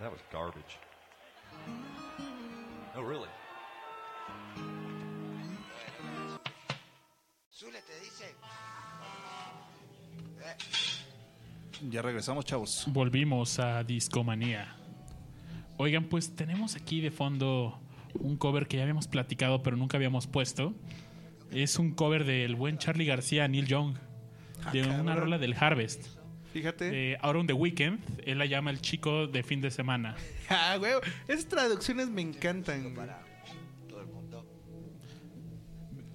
That was garbage. Oh, really? Ya regresamos, chavos. Volvimos a Discomanía. Oigan, pues tenemos aquí de fondo un cover que ya habíamos platicado, pero nunca habíamos puesto. Es un cover del buen Charlie García, Neil Young, de una rola del Harvest. Fíjate. De Out on the Weekend, él la llama el chico de fin de semana. <laughs> Ah, güey. Esas traducciones me encantan. güey.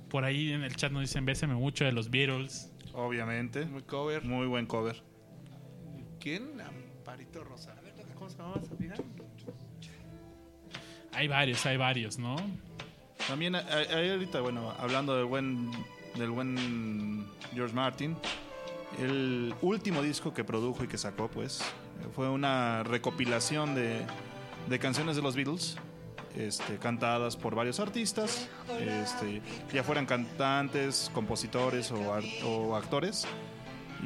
Por ahí en el chat nos dicen, béseme mucho de los Beatles. Obviamente. Muy cover. Muy buen cover. ¿Quién? Amparito Rosa. ¿Cómo se llamaba? Hay varios, hay varios, ¿no? También hay, hay ahorita, bueno, hablando del buen, del buen George Martin, el último disco que produjo y que sacó, pues, fue una recopilación de, de canciones de los Beatles, este, cantadas por varios artistas, este, ya fueran cantantes, compositores o, actores.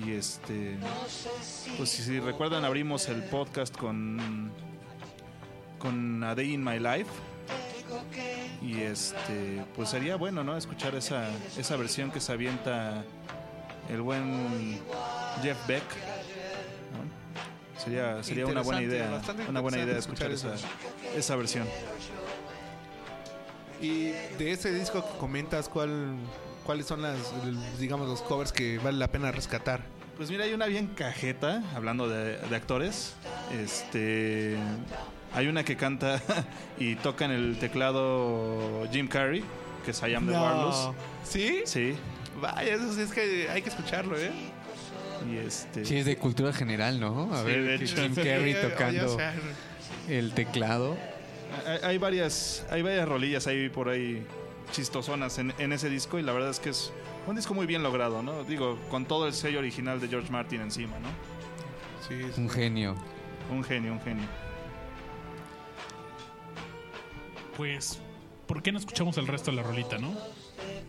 Y este, pues si, si recuerdan, abrimos el podcast con, con A Day in My Life. Y este, pues sería bueno, ¿no? Escuchar esa, esa versión que se avienta el buen Jeff Beck. ¿no? Sería, sería una buena idea. Una buena idea escuchar esa, esa versión. Y de ese disco que comentas, ¿cuál, ¿cuáles son las, digamos, los covers que vale la pena rescatar? Pues mira, hay una bien cajeta, hablando de, de actores. Este. Hay una que canta <laughs> y toca en el teclado Jim Carrey, que es I Am the Warlords. ¿Sí? Sí. Vaya, eso sí es que hay que escucharlo, ¿eh? Y este. Sí, es de cultura general, ¿no? A Sí, ver, de que hecho. Jim Carrey oye, tocando o sea, el teclado. Hay, hay varias, hay varias rolillas ahí por ahí chistosonas en, en ese disco y la verdad es que es un disco muy bien logrado, ¿no? Digo, con todo el sello original de George Martin encima, ¿no? sí, sí. Un genio. Un genio, un genio. Pues, ¿por qué no escuchamos el resto de la rolita, no?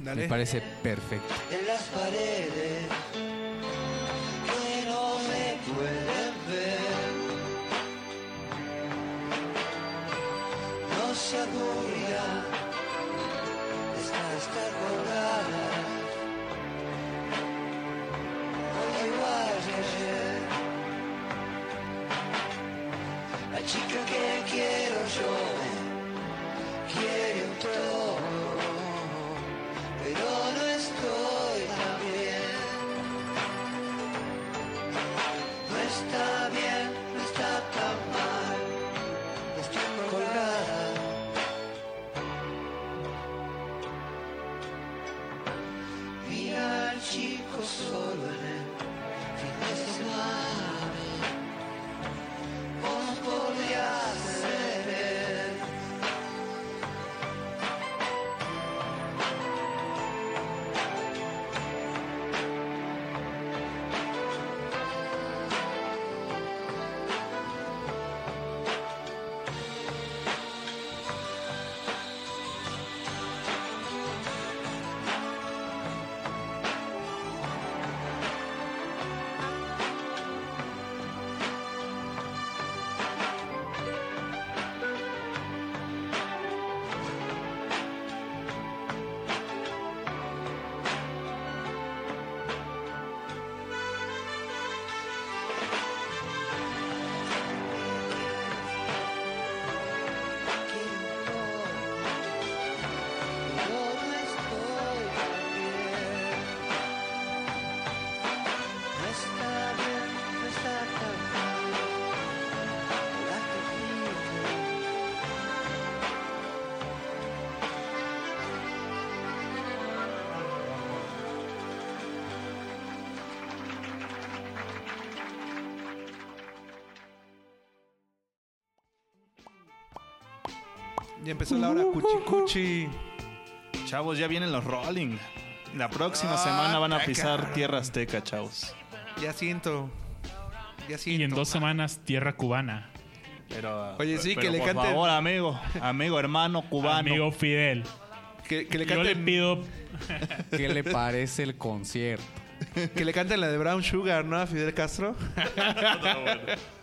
Dale. Me parece perfecto. en las paredes Ya empezó la hora cuchi cuchi. Chavos, ya vienen los Rolling. La próxima semana van a pisar tierra azteca, chavos. Ya siento. Ya siento. Y en dos semanas, tierra cubana. Pero, Oye, sí, pero que le por canten- favor, amigo, amigo, hermano cubano. Amigo Fidel. Que, que le Yo le pido <laughs> ¿Qué le parece el concierto? Que le canten la de Brown Sugar, ¿no? A Fidel Castro. <laughs>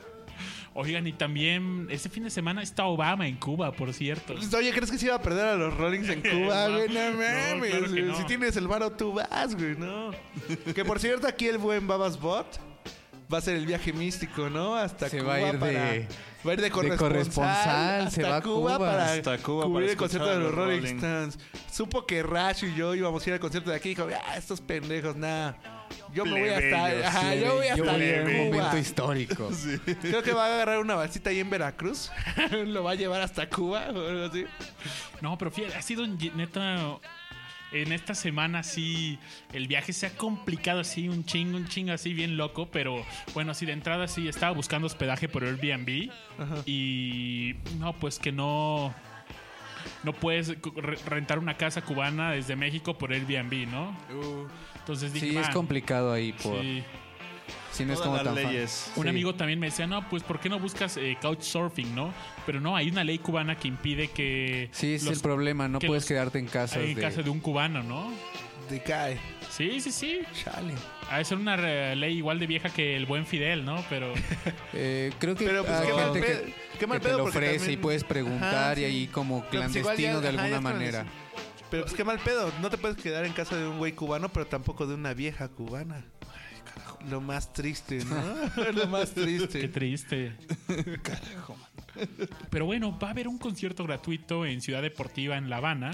Oigan, y también este fin de semana está Obama en Cuba, por cierto. Oye, ¿crees que se iba a perder a los Rollings en <laughs> Cuba, güey? No no, mames. claro que no. Si tienes el varo, tú vas, güey, ¿no? <laughs> que por cierto, aquí el buen Babas Bot va a ser el viaje místico, ¿no? Hasta Se Cuba va a ir para... de- Va a ir de corresponsal, corresponsal, hasta se va a Cuba, Cuba. para Hasta Cuba cubrir para el concierto de a los Rolling Rolling. Stones. Supo que Rash y yo íbamos a ir al concierto de aquí y dijo, ah, estos pendejos, nada. Yo me voy hasta... Ajá, yo voy Yo hasta voy a un momento histórico. <laughs> Creo que va a agarrar una balsita ahí en Veracruz. <laughs> Lo va a llevar hasta Cuba o algo así. No, pero fíjate, ha sido un- neta. En esta semana sí, el viaje se ha complicado así, un chingo, un chingo así, bien loco. Pero bueno, así de entrada sí, estaba buscando hospedaje por Airbnb. Y no, pues que no. No puedes re- rentar una casa cubana desde México por Airbnb, ¿no? Entonces dije, Sí, es "Man, complicado ahí por... sí". No es como tan leyes. Un Sí. amigo también me decía, no, pues ¿por qué no buscas eh, couchsurfing, no? Pero no, hay una ley cubana que impide que... Sí, ese es los- el problema. No que puedes los- quedarte en casa en de... casa de un cubano, ¿no? Te cae. Sí, sí, sí. Chale. Ha de ser una eh, ley igual de vieja que el buen Fidel, ¿no? Pero <laughs> Eh, creo que Pero, pues, hay qué mal gente pedo- que, qué mal que te pedo lo porque ofrece también- y puedes preguntar Ajá, y sí. ahí como Pero, pues, igual clandestino ya- de ajá, alguna es manera. Pero pues qué mal pedo. No te puedes quedar en casa de un güey cubano, pero tampoco de una vieja cubana. Lo más triste, ¿no? <laughs> Lo más qué triste. <laughs> triste. Pero bueno, va a haber un concierto gratuito en Ciudad Deportiva en La Habana.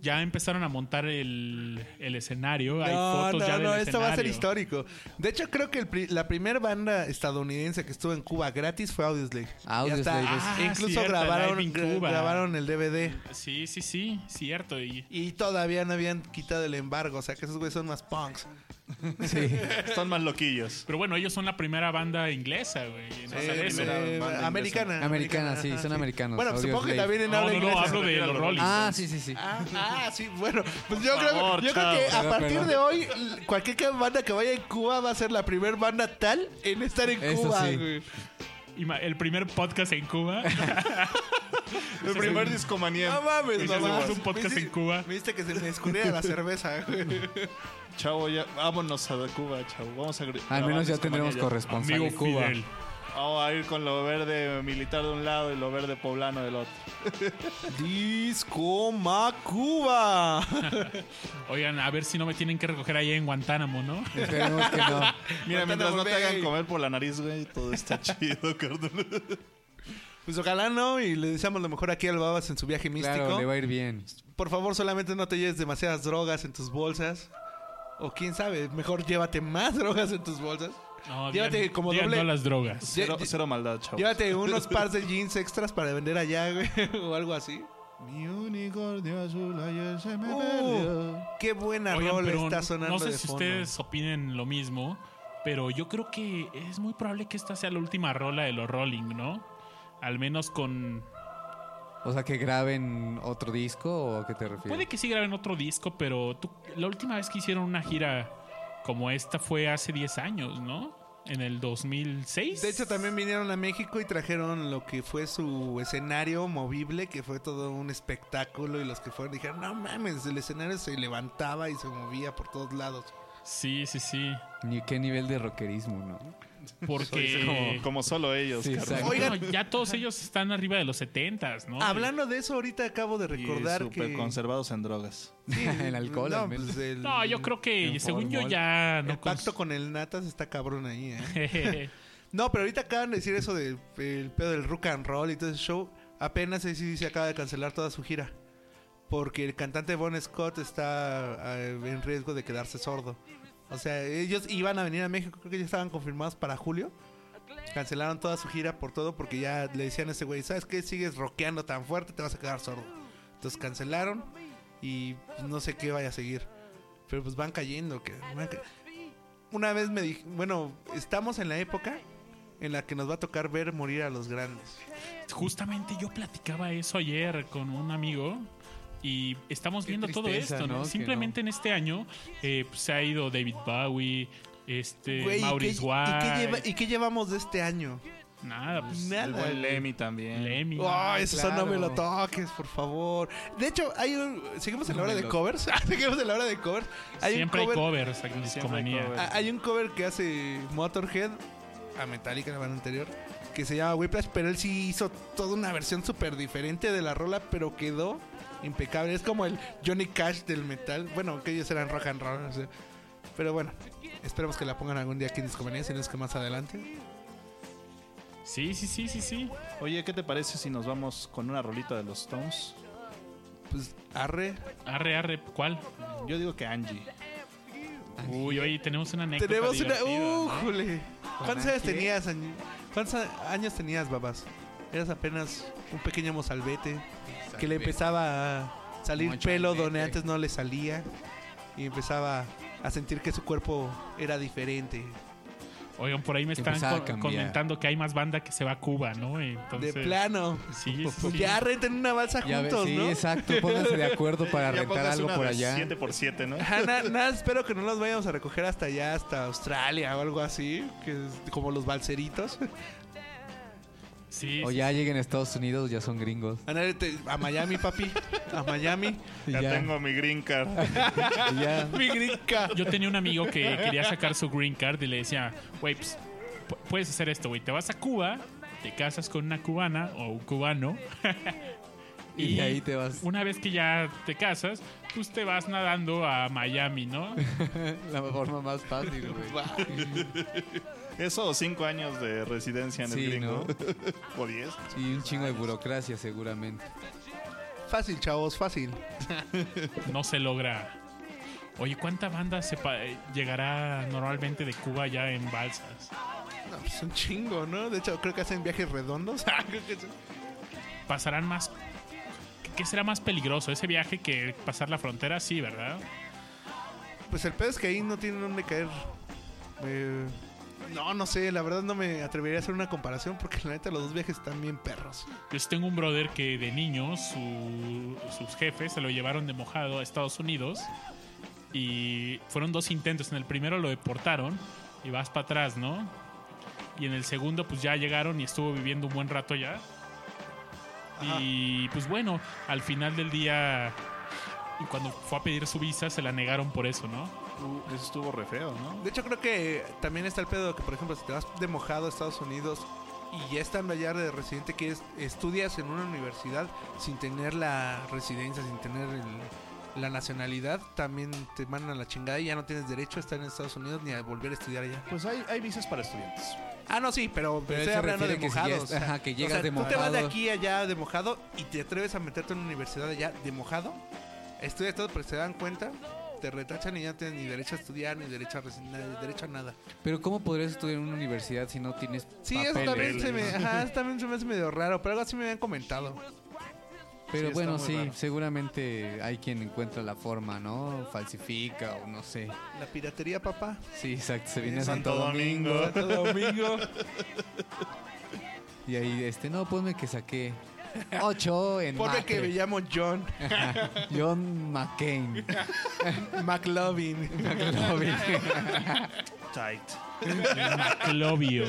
Ya empezaron a montar el, el escenario. Hay No, fotos no, ya del no, esto va a ser histórico. De hecho, creo que el la primera banda estadounidense que estuvo en Cuba gratis fue Audioslave. Audioslave, Ah, Incluso cierto, grabaron, Cuba. grabaron el DVD. Sí, sí, sí, cierto. Y Y todavía no habían quitado el embargo. O sea que esos güeyes son más punks. <laughs> Sí. Están más loquillos. Pero bueno, ellos son la primera banda inglesa, güey. Eh, primera eh, banda americana. Americana, sí, son americanos, Bueno, pues, supongo que también en No, habla no, no, hablo de los Rolling Ah, sí, sí, sí. Ah, ah, sí, bueno, pues yo, creo, favor, yo creo que a partir de hoy, cualquier banda que vaya en Cuba va a ser la primer banda tal en estar en Eso Cuba, sí. güey. El primer podcast en Cuba. <laughs> El primer discomanía. No mames, Hicimos mamá. un podcast Viste- en Cuba. Viste que se me escurría la cerveza, güey. Chavo, ya, vámonos a Cuba, chavo. Vamos a Al menos ya tendremos ya. corresponsal Amigo en Cuba. Fidel. Vamos a ir con lo verde militar de un lado y lo verde poblano del otro. <laughs> Discoma Cuba. <laughs> Oigan, a ver si no me tienen que recoger ahí en Guantánamo, ¿no? Esperemos que no. <laughs> Mira, mientras no te Guantánamo hagan comer por la nariz, güey, todo está chido, carnal. Pues ojalá no, y le deseamos lo mejor aquí al Babas en su viaje místico. Claro, le va a ir bien. Por favor, solamente no te lleves demasiadas drogas en tus bolsas. O quién sabe, mejor llévate más drogas en tus bolsas. No, Llévate digan- como doble- no a las drogas. Cero, cero maldad, chavo. Llévate <laughs> unos pares de jeans extras para vender allá, güey, <laughs> o algo así. Mi unicornio azul ayer se me Uh, perdió. qué buena Oigan, rola está sonando no sé de si fondo. ustedes opinen lo mismo, pero yo creo que es muy probable que esta sea la última rola de los Rolling, ¿no? Al menos con... O sea, que graben otro disco o a qué te refieres? Puede que sí graben otro disco, pero tú- la última vez que hicieron una gira como esta fue hace 10 años, ¿no? En el 2006. De hecho, también vinieron a México y trajeron lo que fue su escenario movible, que fue todo un espectáculo. Y los que fueron dijeron, no mames, el escenario se levantaba y se movía por todos lados. Sí, sí, sí. Ni qué nivel de rockerismo, ¿no? <laughs> Porque... Como, como solo ellos, Sí, Oigan. ya <laughs> todos ellos están arriba de los 70s, ¿no? Hablando de eso, ahorita acabo de Y recordar súper que... conservados en drogas. Sí, <laughs> El alcohol, no, al menos. pues el- No, yo creo que En según yo ya no el pacto con el Natas está cabrón ahí, ¿eh? No, pero ahorita acaban de decir eso del el pedo del rock and roll y todo ese show. Apenas ACDC se acaba de cancelar toda su gira. Porque el cantante Bon Scott está eh, en riesgo de quedarse sordo. O sea, ellos iban a venir a México, creo que ya estaban confirmados para julio. Cancelaron toda su gira por todo porque ya le decían a ese güey, ¿sabes qué? Sigues rockeando tan fuerte, te vas a quedar sordo. Entonces cancelaron y no sé qué vaya a seguir. Pero pues van cayendo. Que, van ca- Una vez me dije, bueno, estamos en la época en la que nos va a tocar ver morir a los grandes. Justamente yo platicaba eso ayer con un amigo y estamos Qué viendo todo esto, ¿no? Simplemente en este año eh, pues, se ha ido David Bowie, este Güey, ¿y qué- Maurice ¿y, White. qué lleva- ¿y qué llevamos de este año? Nada, pues. Nada. El buen Lemmy también. Lemmy. Ay, eso claro. no me lo toques, por favor. De hecho, hay un. Seguimos en la hora de covers. <laughs> seguimos en la hora de covers. Hay Siempre un hay cover, covers aquí en hay Discomanía. Ah, Hay un cover que hace Motorhead a Metallica, la banda anterior, que se llama Whiplash, pero él sí hizo toda una versión súper diferente de la rola, pero quedó impecable. Es como el Johnny Cash del metal. Bueno, que ellos eran rock and roll. no sé. Pero bueno, esperemos que la pongan algún día aquí en Discomanía, si no es que más adelante. Sí, sí, sí, sí, sí. Oye, ¿qué te parece si nos vamos con una rolita de los Stones? Pues arre. Arre, arre, ¿cuál? Yo digo que Angie. Uy, oye, tenemos una anécdota Tenemos una. divertida, ¿no? ¡Újule! ¿Cuántos ¿Con años qué? tenías, Añi? ¿Cuántos años tenías, babas? Eras apenas un pequeño mozalbete que le empezaba a salir Mucho pelo donde antes no le salía y empezaba a sentir que su cuerpo era diferente. Oigan, por ahí me están co- comentando que hay más banda que se va a Cuba, ¿no? Entonces, de plano. Sí, <laughs> ya renten una balsa Ya ve- juntos, sí, ¿no? exacto. Pónganse de acuerdo <laughs> para Ya rentar algo una por allá. 7 por 7 ¿no? Ajá, na- <laughs> nada, espero que no los vayamos a recoger hasta allá, hasta Australia o algo así, que es como los balseritos. Sí, O ya lleguen a Estados Unidos, ya son gringos. A, nadie te- a Miami, papi. A Miami. Y Ya, ya, tengo mi green card. <laughs> y ya. Mi gringa. Yo tenía un amigo que quería sacar su green card y le decía, güey, pues, pu- puedes hacer esto, güey. Te vas a Cuba, te casas con una cubana o un cubano. <laughs> Y ahí te vas. Una vez que ya te casas, pues te vas nadando a Miami, ¿no? <laughs> La forma más fácil, güey. Eso o 5 años de residencia en Sí, el gringo. <laughs> o 10. Y un chingo de burocracia, seguramente. Fácil, chavos, fácil. <laughs> No se logra. Oye, ¿cuánta banda se pa- eh, llegará normalmente de Cuba ya en balsas? No, pues un chingo, ¿no? De hecho, creo que hacen viajes redondos. <laughs> ¿Pasarán más... ¿Qué será más peligroso? ¿Ese viaje que pasar la frontera? Sí, ¿verdad? pues el pedo es que ahí no tienen dónde caer. Eh, no, no sé, la verdad no me atrevería a hacer una comparación porque la neta los dos viajes están bien perros. Yo sí tengo un brother que de niño su- sus jefes se lo llevaron de mojado a Estados Unidos y fueron dos intentos. En el primero lo deportaron y vas para atrás, ¿no? Y en el segundo pues ya llegaron y estuvo viviendo un buen rato ya. Y pues bueno, al final del día y cuando fue a pedir su visa se la negaron por eso, ¿no? Uh, eso estuvo re feo, ¿no? De hecho, creo que también está el pedo que, por ejemplo, si te vas de mojado a Estados Unidos y ya estando allá de residente, que es, estudias en una universidad sin tener la residencia, sin tener el- la nacionalidad, también te mandan a la chingada y ya no tienes derecho a estar en Estados Unidos ni a volver a estudiar allá. Pues hay, hay visas para estudiantes. Ah, no, sí, pero, Pero estoy hablando de refiere que si ya mojado. es- ajá, que llegas o sea, de Tú te vas de mojado. aquí a allá de mojado y te atreves a meterte en una universidad allá de mojado. Estudias todo, pero se dan cuenta, te retachan y ya no tienes ni derecho a estudiar, ni derecho a, derecho a nada. Pero ¿cómo podrías estudiar en una universidad si no tienes Sí, eso papeles? también se me, ajá, <laughs> eso también se me hace medio raro, pero algo así me habían comentado. Pero Sí, bueno, sí, raro. seguramente hay quien encuentra la forma, ¿no? Falsifica o no sé. La piratería, papá. Sí, exacto, se viene a Santo Santo Domingo. Domingo. Santo <laughs> Domingo. Y ahí, este, no, ponme que saqué 8 en Ponme que me llamo John <laughs> John McCain. <laughs> McLovin. Tight. Maclovio.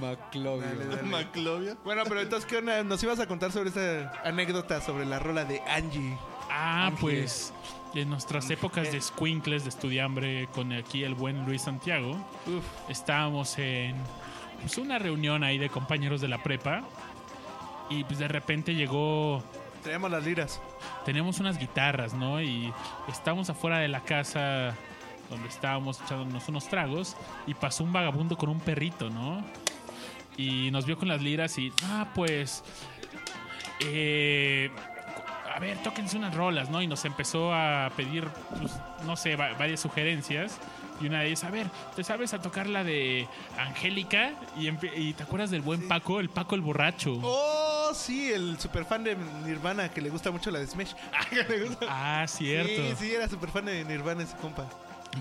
McLovin. Maclovia. Bueno, pero entonces, ¿qué onda? Nos ibas a contar sobre esta anécdota sobre la rola de Angie. Ah, pues en nuestras épocas de squinkles, de estudiambre, con aquí el buen Luis Santiago, Uf. estábamos en pues, una reunión ahí de compañeros de la prepa y pues de repente llegó, Traíamos las liras. tenemos unas guitarras, ¿no? Y estábamos afuera de la casa donde estábamos echándonos unos tragos y pasó un vagabundo con un perrito, ¿no? Y nos vio con las liras y, ah, pues, eh, a ver, tóquense unas rolas, ¿no? Y nos empezó a pedir, pues, no sé, va- varias sugerencias. Y una de ellas, a ver, ¿te sabes a tocar la de Angélica? Y, te acuerdas del buen Paco, el Paco el borracho. Oh, sí, el super fan de Nirvana que le gusta mucho la de Smash. <laughs> Gusta- Ah, cierto. Sí, sí, era super fan de Nirvana ese compa.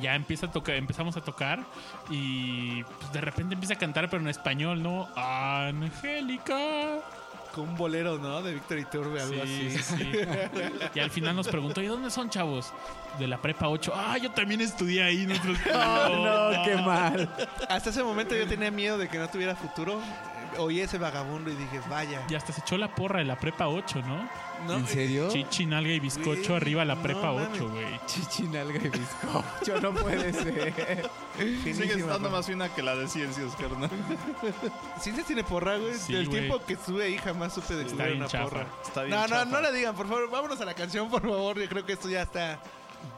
ya empieza a tocar, empezamos a tocar y pues, de repente empieza a cantar pero en español, ¿no? Angélica, Con un bolero, ¿no? De Víctor Iturbe, algo Sí, así. sí, sí. Y al final nos preguntó, ¿y dónde son chavos? De la prepa 8. Ah, yo también estudié ahí. Nosotros, <laughs> no, qué mal. Hasta ese momento yo tenía miedo de que no tuviera futuro. Eh, Oí ese vagabundo y dije, vaya. Y hasta se echó la porra de la prepa 8, ¿no? ¿no? ¿En serio? Chichi, nalga y bizcocho Güey, arriba la no prepa mames. 8, güey. Chichinalga y bizcocho, no puede ser. Sigue Finísima, estando más fina que la de ciencias, carnal. Ciencias tiene porra, güey. Sí, Del güey. tiempo que estuve ahí jamás supe de que Está tuviera bien una chafa. porra. Está bien No, no, chafa. no le digan, por favor. Vámonos a la canción, por favor. Yo creo que esto ya está.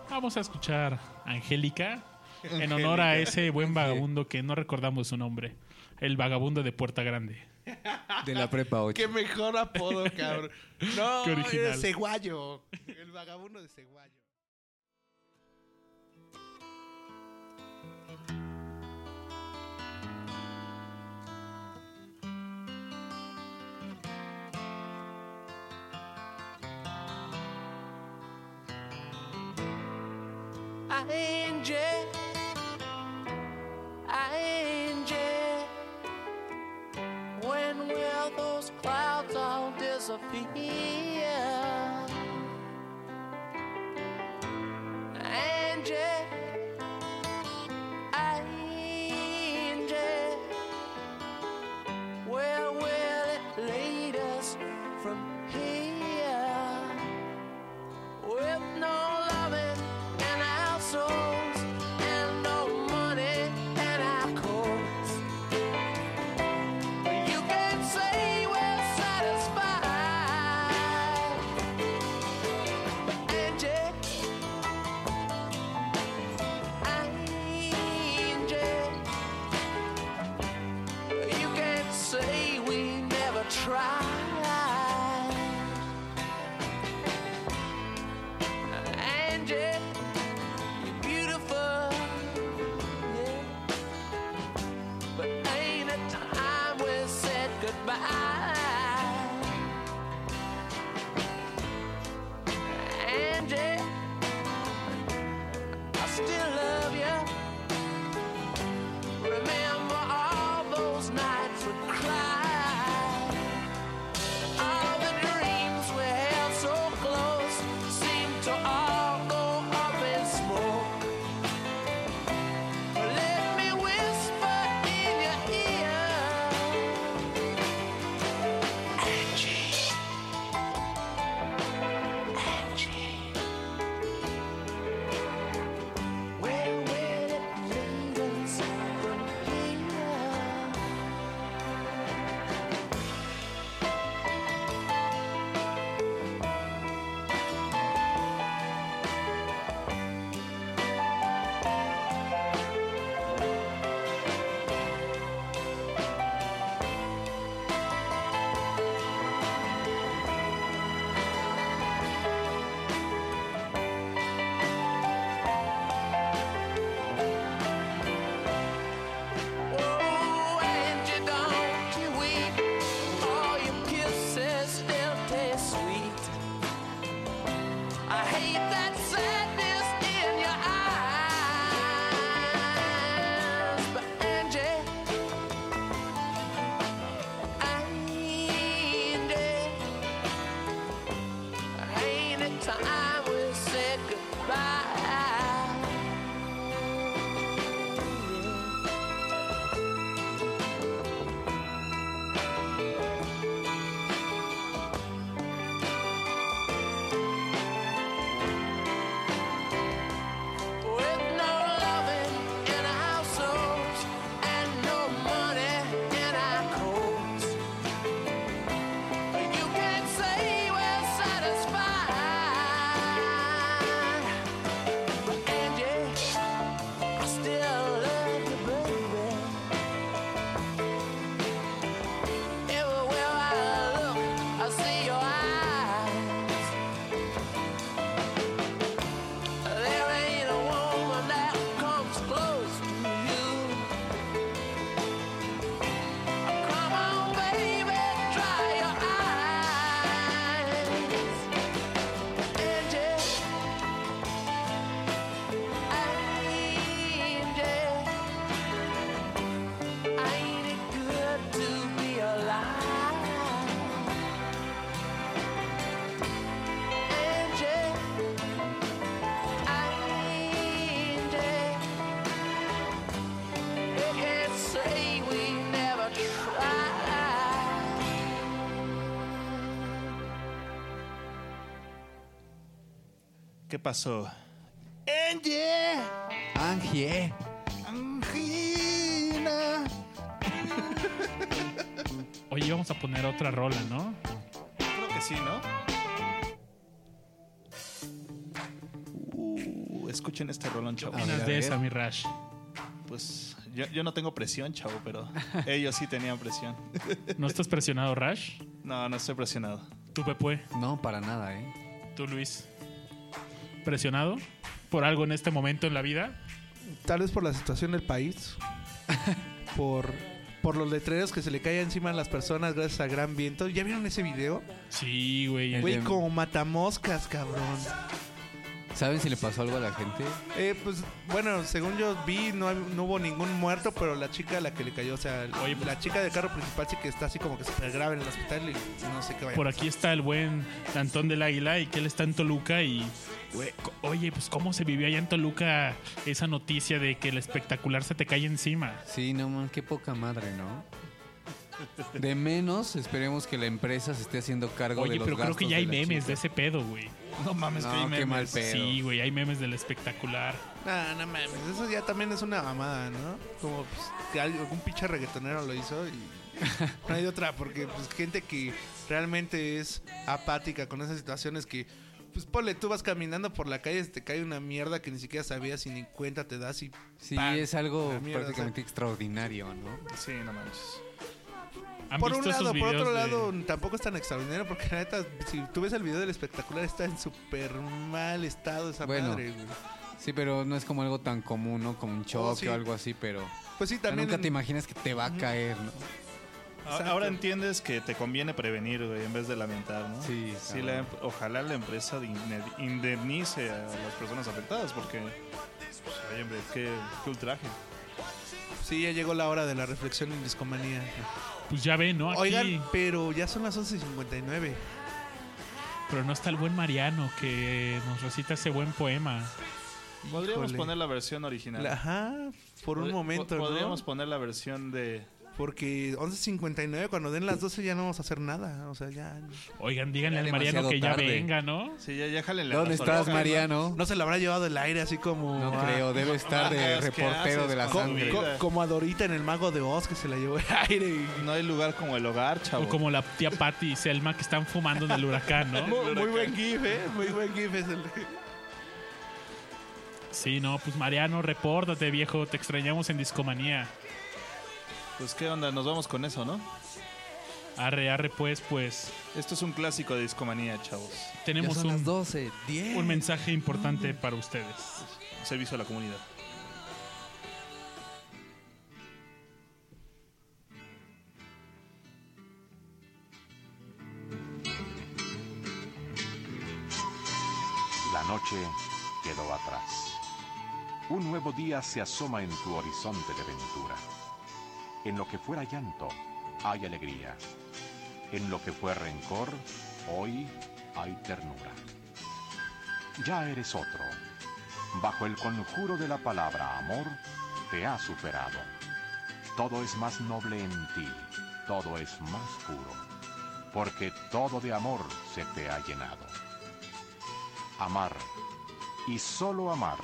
Vamos a escuchar Angélica en honor a ese buen vagabundo que no recordamos su nombre. El vagabundo de Puerta Grande. De la prepa 8. Qué mejor apodo, cabrón. <laughs> No, Qué original. es Ceguayo. El vagabundo de Ceguayo. Angie, Angie, when will those clouds all disappear? Angie, pasó? Angie. Angie. Angina. Oye, vamos a poner otra rola, ¿no? Creo que sí, ¿no? Uh, escuchen este rolón, chavo. A de esa, mi Rash. Pues yo, yo no tengo presión, chavo, pero ellos sí tenían presión. <laughs> ¿No estás presionado, Rash? No, no estoy presionado. ¿Tú, Pepue? No, para nada, ¿eh? ¿Tú, Luis? ¿Presionado por algo en este momento en la vida? Tal vez por la situación del país. <laughs> por, por los letreros que se le caen encima a las personas gracias a gran viento. ¿Ya vieron ese video? Sí, güey. Güey, como matamoscas, cabrón. ¿Saben si le pasó algo a la gente? Eh, pues bueno, según yo vi, no, hay- no hubo ningún muerto, pero la chica a la que le cayó, o sea, Oye, pues- la chica del carro principal sí que está así como que súper grave en el hospital y no sé qué vaya. Por aquí está el buen Antón del Águila y que él está en Toluca y... oye, pues cómo se vivió allá en Toluca esa noticia de que el espectacular se te cae encima. Sí, no, man, qué poca madre, ¿no? De menos, esperemos que la empresa se esté haciendo cargo de Oye, los pero creo que ya hay de memes chica. de ese pedo, güey. No mames, No, que hay qué mal pedo. Sí, güey, hay memes del espectacular. No, no mames, eso ya también es una mamada, ¿no? Como pues, que al- algún pinche reggaetonero lo hizo y <laughs> no hay de otra, porque pues gente que realmente es apática con esas situaciones que, pues ponle, tú vas caminando por la calle, se te cae una mierda que ni siquiera sabías y ni cuenta te das y... Sí, ¡pam! es algo mierda, prácticamente extraordinario, ¿no? Sí, no manches. ¿Han Por un lado, por otro de- lado, tampoco es tan extraordinario porque la neta, si tú ves el video del espectacular, está en súper mal estado esa Bueno, madre, güey. Sí, pero no es como algo tan común, ¿no? Como un choque sí. o algo así, pero Pues sí, también... nunca te imaginas que te va a caer, ¿no? Exacto. Ahora entiendes que te conviene prevenir, güey, en vez de lamentar, ¿no? Sí, Sí, la em- ojalá la empresa de inde- indemnice a las personas afectadas porque, pues, ay, hombre, qué, qué ultraje. Sí, ya llegó la hora de la reflexión en discomanía. Pues ya ven, ¿no? Aquí, Oigan, pero ya son las 11.59. pero no está el buen Mariano que nos recita ese buen poema. Podríamos Híjole. poner la versión original. La- Ajá, por un Pod- momento. Podríamos poner la versión de... Porque 11.59, cuando den las 12 ya no vamos a hacer nada. O sea, ya... Oigan, díganle al Mariano que ya tarde. venga, ¿no? Sí, ya, ya jálenle ¿Dónde las estás. Mariano? No se le habrá llevado el aire así como... No ah, creo, debe estar de hagas, ¿qué reportero de la con sangre. co- como a Dorita en el Mago de Oz que se la llevó el aire. y- No hay lugar como el hogar, chavo. O como la tía Patty y Selma que están fumando en el huracán, ¿no? <laughs> Muy, muy buen gif, ¿eh? Muy buen gif es el... Sí, no, pues Mariano, repórtate, viejo. Te extrañamos en Discomanía. Pues qué onda, nos vamos con eso, ¿no? Arre, arre, pues, pues. Esto es un clásico de discomanía, chavos. Ya Tenemos las un, 12, 10. un mensaje importante para ustedes. Servicio a la comunidad. La noche quedó atrás. Un nuevo día se asoma en tu horizonte de ventura. En lo que fuera llanto, hay alegría. En lo que fue rencor, hoy hay ternura. Ya eres otro. Bajo el conjuro de la palabra amor, te has superado. Todo es más noble en ti, todo es más puro, porque todo de amor se te ha llenado. Amar, y solo amar.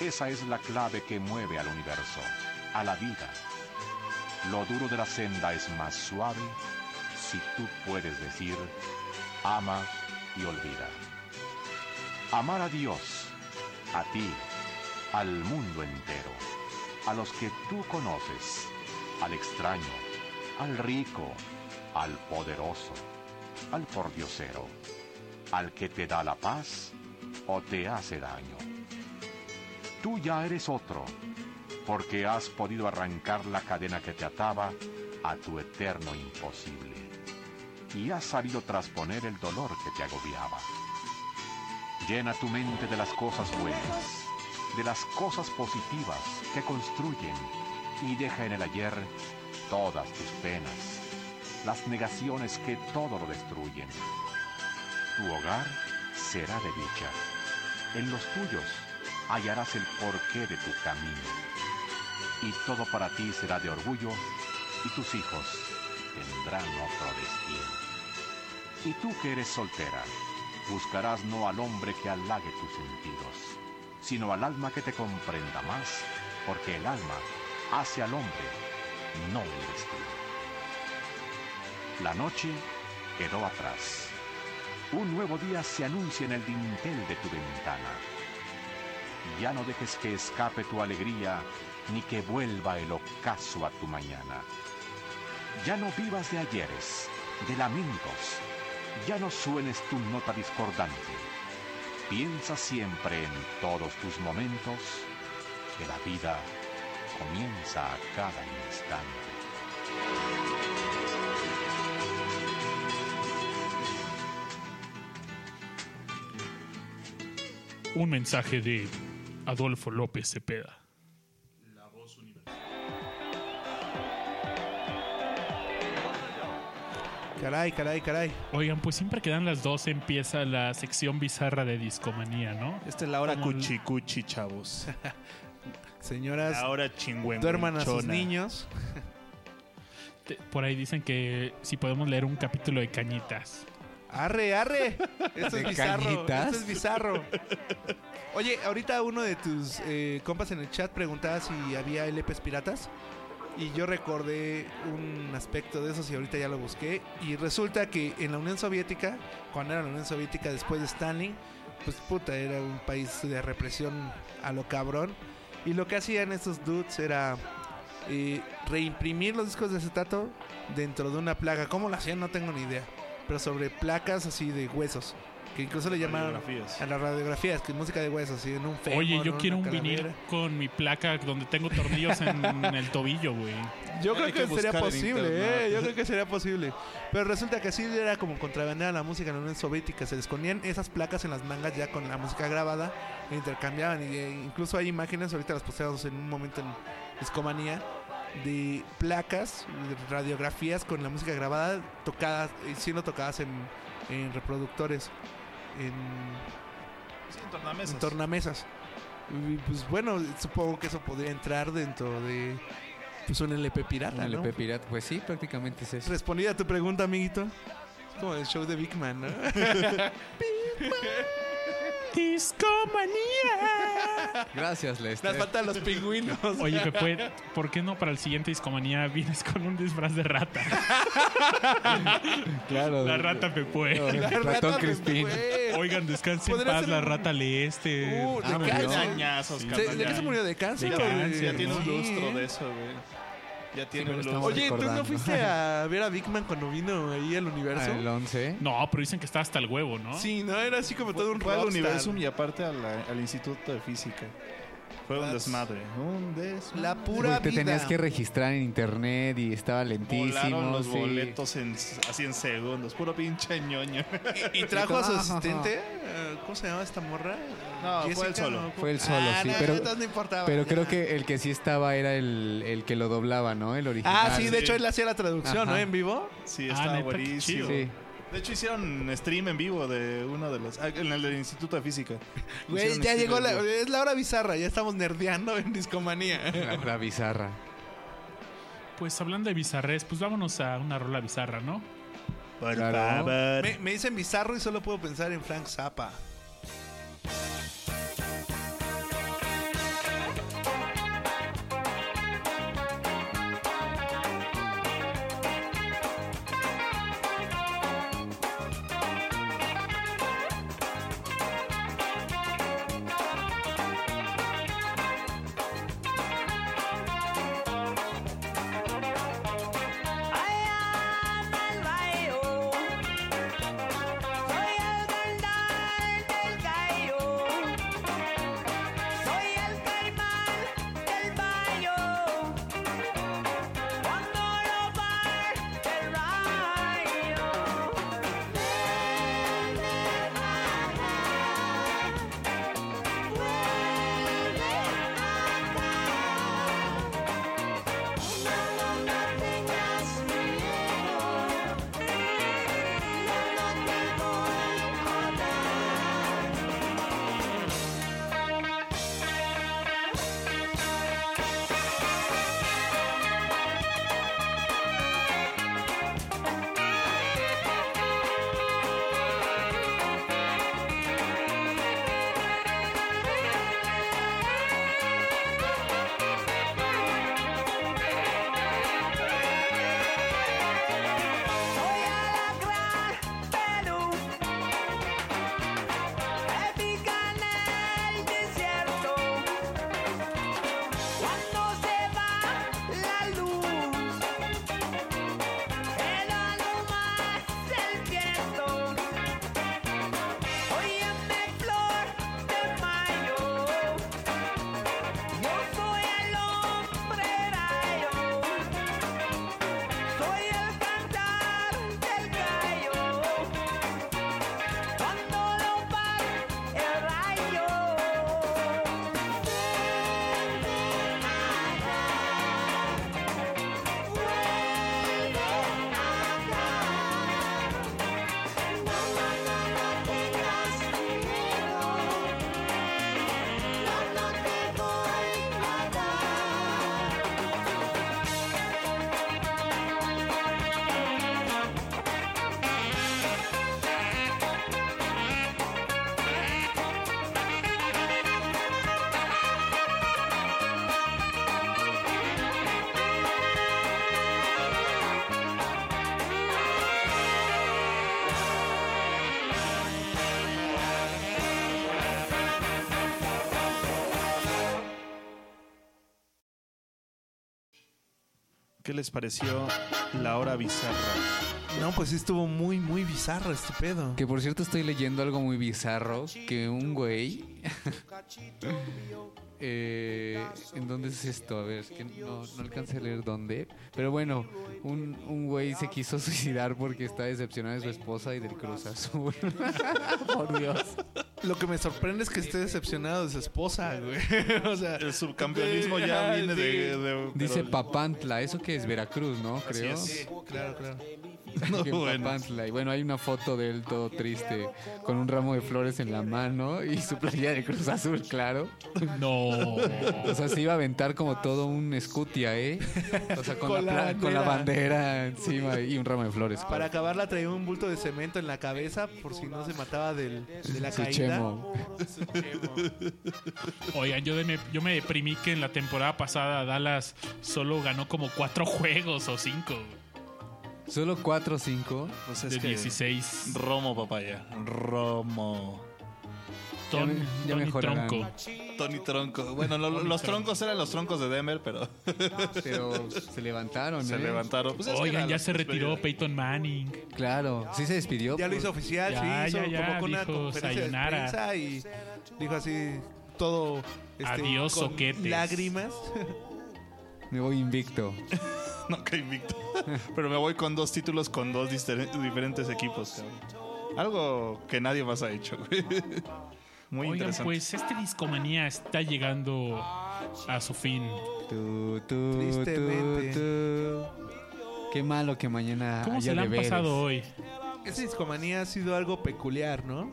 Esa es la clave que mueve al universo, a la vida. Lo duro de la senda es más suave si tú puedes decir, ama y olvida. Amar a Dios, a ti, al mundo entero, a los que tú conoces, al extraño, al rico, al poderoso, al pordiosero, al que te da la paz o te hace daño. Tú ya eres otro, porque has podido arrancar la cadena que te ataba a tu eterno imposible, y has sabido trasponer el dolor que te agobiaba. Llena tu mente de las cosas buenas, de las cosas positivas que construyen, y deja en el ayer todas tus penas, las negaciones que todo lo destruyen. Tu hogar será de dicha. En los tuyos hallarás el porqué de tu camino. Y todo para ti será de orgullo y tus hijos tendrán otro destino. Y tú que eres soltera, buscarás no al hombre que halague tus sentidos, sino al alma que te comprenda más, porque el alma hace al hombre, no el destino. La noche quedó atrás. Un nuevo día se anuncia en el dintel de tu ventana. Ya no dejes que escape tu alegría, ni que vuelva el ocaso a tu mañana. Ya no vivas de ayeres, de lamentos, ya no suenes tu nota discordante. Piensa siempre en todos tus momentos que la vida comienza a cada instante. Un mensaje de Adolfo López Cepeda. Caray, caray, caray. Oigan, pues siempre que dan las 12 empieza la sección bizarra de discomanía, ¿no? Esta es la hora Como cuchi cuchi, chavos. <laughs> Señoras, La hora duerman a sus niños. Por ahí dicen que si podemos leer un capítulo de cañitas. Arre, arre. Esto ¿De es bizarro. cañitas? Esto es bizarro. Oye, ahorita uno de tus eh, compas en el chat preguntaba si había LPs piratas. Y yo recordé un aspecto de esos y ahorita ya lo busqué. Y resulta que en la Unión Soviética, cuando era la Unión Soviética después de Stalin, pues puta, era un país de represión a lo cabrón. Y lo que hacían estos dudes era eh, reimprimir los discos de acetato dentro de una placa. ¿Cómo lo hacían? No tengo ni idea. Pero sobre placas así de huesos. Que incluso le llamaron a las radiografías, que es música de huesos, así en un fémur, Oye, yo ¿no? quiero un vinil con mi placa donde tengo tornillos en <laughs> el tobillo, güey. Yo Hay creo que que, sería posible. ¿eh? Yo <laughs> creo que sería posible. Pero resulta que así era como contrabandear la música en la Unión Soviética. Se les ponían esas placas en las mangas ya con la música grabada e intercambiaban. Y eh, incluso hay imágenes, ahorita las posteamos en un momento en Discomanía, de placas, de radiografías con la música grabada, tocadas, eh, siendo tocadas en, en reproductores, en, Sí, en tornamesas. en tornamesas. Y pues bueno, supongo que eso podría entrar dentro de pues un LP pirata, Un ¿no? LP pirata. Pues sí, prácticamente es eso. Respondida a tu pregunta, amiguito. Es como el show de Big Man, ¿no? <laughs> <laughs> ¡Discomanía! Gracias, Nos Lester. faltan los pingüinos. Oye, Pepe, ¿por qué no para el siguiente discomanía vienes con un disfraz de rata? Claro. La rata Pepue. La Ratón rata Crispín. Oigan, descansen en paz, la un- rata lee este. Uh, de Ah, cáncer. murió. Cañazos, Sí. ¿De qué se murió? ¿De cáncer? De cáncer, Ya tiene un Sí. lustro de eso, güey. Ya tiene. Oye, ¿tú no fuiste a ver a Big Man cuando vino ahí al universo? El 11. No, pero dicen que está hasta el huevo, ¿no? Sí, no, era así como todo un Fue al. Universum y aparte al Instituto de Física. Fue un desmadre. Un desmadre. La pura te vida. tenías que registrar en internet y estaba lentísimo. Volaron los sí. boletos en, así en segundos. Puro pinche ñoño. Y <laughs> trajo a su asistente. ¿Cómo se llama esta morra? No, fue él solo. ¿no? Fue él solo, Ah, sí, no, pero- entonces no importaba. Pero ya. creo que el que sí estaba era el, el que lo doblaba, ¿no? El original. Ah, sí, de hecho él hacía la traducción, ¿no? En vivo. Sí, Ah, estaba qué buenísimo. Sí. De hecho, hicieron stream en vivo de uno de los. ah, En el del Instituto de Física. Güey, ya llegó la. Es la hora bizarra, ya estamos nerdeando en discomanía. La hora bizarra. Pues hablando de bizarres, pues vámonos a una rola bizarra, ¿no? Por Claro. favor. Me, me dicen bizarro y solo puedo pensar en Frank Zappa. ¿Qué les pareció la hora bizarra? No, pues sí estuvo muy, muy bizarro este pedo. Que por cierto estoy leyendo algo muy bizarro, que un güey... <laughs> eh, ¿En dónde es esto? A ver, es que no, no alcancé a leer dónde. Pero bueno, un, un güey se quiso <laughs> suicidar porque está decepcionado de su esposa y del Cruz Azul. <laughs> por Dios. Lo que me sorprende es que esté decepcionado de su esposa, güey. <laughs> o sea, El subcampeonismo ya viene sí. de... de- Dice pero- Papantla, ¿eso que es Veracruz, no? Así Creo. es. Sí, claro, claro. <laughs> No, bueno. Papantla. Y bueno, hay una foto de él todo triste, con un ramo de flores en la mano y su playa de Cruz Azul, claro. No. O sea, se iba a aventar como todo un escutia, ¿eh? O sea, con, Con la, la pla- con la bandera. encima y un ramo de flores. Para acabarla traía un bulto de cemento en la cabeza por si no se mataba del, de la Su caída. chemo. Su <laughs> chemo. Oigan, yo, de me, yo me deprimí que en la temporada pasada Dallas solo ganó como cuatro juegos o cinco Solo 4 o 5. Pues es de que 16. Romo, papaya. Romo. Ya Ton- me- ya Tony. Tronco. Tony Tronco. Bueno, lo- Tony los Tronco. troncos eran los troncos de Denver, pero <laughs> Pero se levantaron, se ¿eh? levantaron. Pues Oigan, ya se retiró despedida. Peyton Manning. Claro, sí se despidió. Ya lo por- hizo oficial, Ya, sí, hizo ya, ya, como con una dijo conferencia sayonara. de prensa y dijo así todo este, Adiós, con soquetes. lágrimas. Me voy invicto. <laughs> No, que invicto. Pero me voy con dos títulos con dos diferentes equipos. cabrón. Algo que nadie más ha hecho. güey. <laughs> Muy Oigan, interesante. pues este Discomanía está llegando a su fin. Tú, tú, Tristemente. tú, tú. Qué malo que mañana ¿Cómo haya se la han deberes. pasado hoy? Esa discomanía ha sido algo peculiar, ¿no?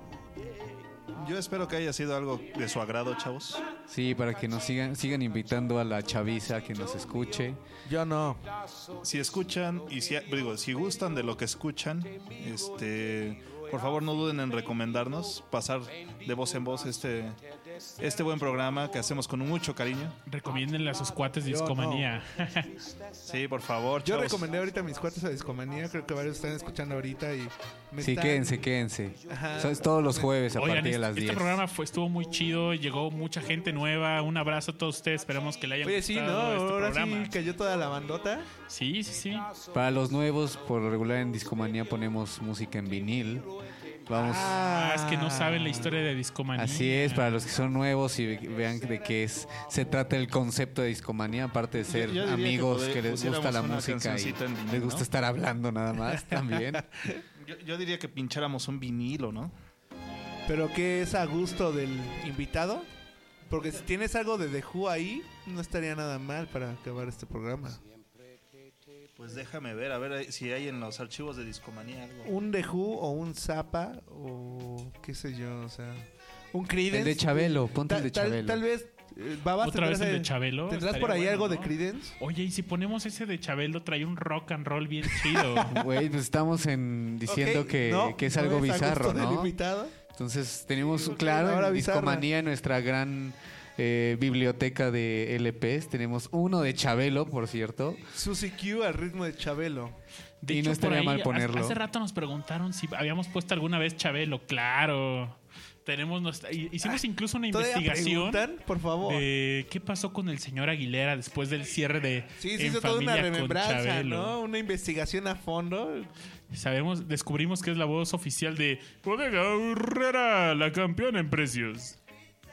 Yo espero que haya sido algo de su agrado, chavos. Sí, para que nos sigan, sigan invitando a la chaviza que nos escuche. Yo no. Si escuchan y si digo, si gustan de lo que escuchan, este, por favor no duden en recomendarnos, pasar de voz en voz este este buen programa que hacemos con mucho cariño. Recomiéndenle a sus cuates Discomanía. <laughs> Sí, por favor, Yo chavos. recomendé ahorita mis cuates a discomanía, creo que varios están escuchando ahorita y me Sí, están- quédense, quédense. Ajá. Es todos los jueves a Oigan, partir de este, las este 10. programa fue, estuvo muy chido, llegó mucha gente nueva. Un abrazo a todos ustedes, esperamos que le haya Oye, sí, ¿no? gustado este Ahora programa. sí cayó toda la bandota. Sí, sí, sí. Para los nuevos, por lo regular en Discomanía ponemos música en vinil. Vamos. Ah, es que no saben la historia de Discomanía. Así es, para los que son nuevos y ve- vean de qué es se trata el concepto de discomanía, aparte de ser yo diría que amigos que, les gusta la música y vinil, les gusta ¿no? estar hablando nada más <laughs> también. Yo, yo diría que pincháramos un vinilo, ¿no? Pero que es a gusto del invitado. Porque si tienes algo de The Who ahí, no estaría nada mal para acabar este programa. Pues déjame ver, a ver si hay en los archivos de Discomanía algo. Un The Who o un Zappa o qué sé yo, o sea... Un Creedence. El de Chabelo, ponte el de Chabelo. Tal vez... eh, Babas, Otra vez el de Chabelo. ¿Tendrás por ahí bueno, algo de ¿no? Creedence? Oye, y si ponemos ese de Chabelo, trae un rock and roll bien <laughs> chido. Güey, pues estamos en, diciendo que, no, que es no algo a gusto bizarro, ¿no? invitado. Entonces tenemos, claro, ahora en bizarra. Discomanía, en nuestra gran eh, biblioteca de LPs, tenemos uno de Chabelo, por cierto. Susie Q al ritmo de Chabelo. De Y no estaría mal ponerlo. Hace, rato nos preguntaron si habíamos puesto alguna vez Chabelo. Claro. Tenemos nuestra, hicimos incluso una ¿Todavía investigación preguntan? Por favor. de qué pasó con el señor Aguilera después del cierre de Sí, se hizo toda una remembranza. ¿no? Una investigación a fondo. Sabemos, descubrimos que es la voz oficial de Bodega Herrera, la campeona en precios.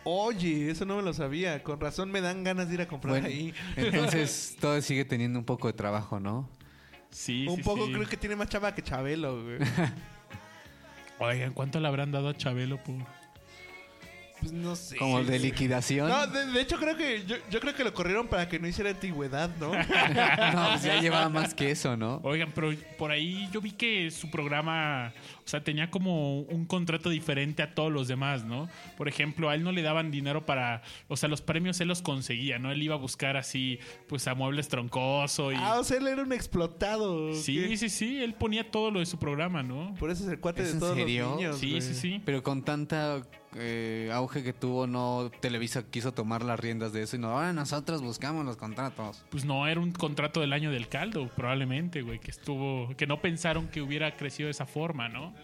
Oye, eso no me lo sabía. Con razón me dan ganas de ir a comprar Bueno, ahí. <laughs> entonces todo sigue teniendo un poco de trabajo, ¿no? Sí, Un sí, poco sí. creo que tiene más chava que Chabelo, güey. <laughs> Oigan, ¿cuánto le habrán dado a Chabelo por...? Pues no sé. Como de liquidación. No, de, de hecho creo que yo, yo creo que lo corrieron para que no hiciera antigüedad, ¿no? <laughs> No, pues ya llevaba más que eso, ¿no? Oigan, pero por ahí yo vi que su programa, o sea, tenía como un contrato diferente a todos los demás, ¿no? Por ejemplo, a él no le daban dinero para, o sea, los premios él los conseguía, ¿no? Él iba a buscar así, pues a muebles troncoso y... ah, o sea, él era un explotado. sí, ¿qué? sí, sí, él ponía todo lo de su programa, ¿no? Por eso es el cuate ¿Es de en todos serio? los niños. Sí, güey. sí, sí. Pero con tanta eh, auge que tuvo, no Televisa quiso tomar las riendas de eso y no, ahora nosotros buscamos los contratos. Pues no, era un contrato del año del caldo, probablemente, güey, que estuvo, que no pensaron que hubiera crecido de esa forma, ¿no?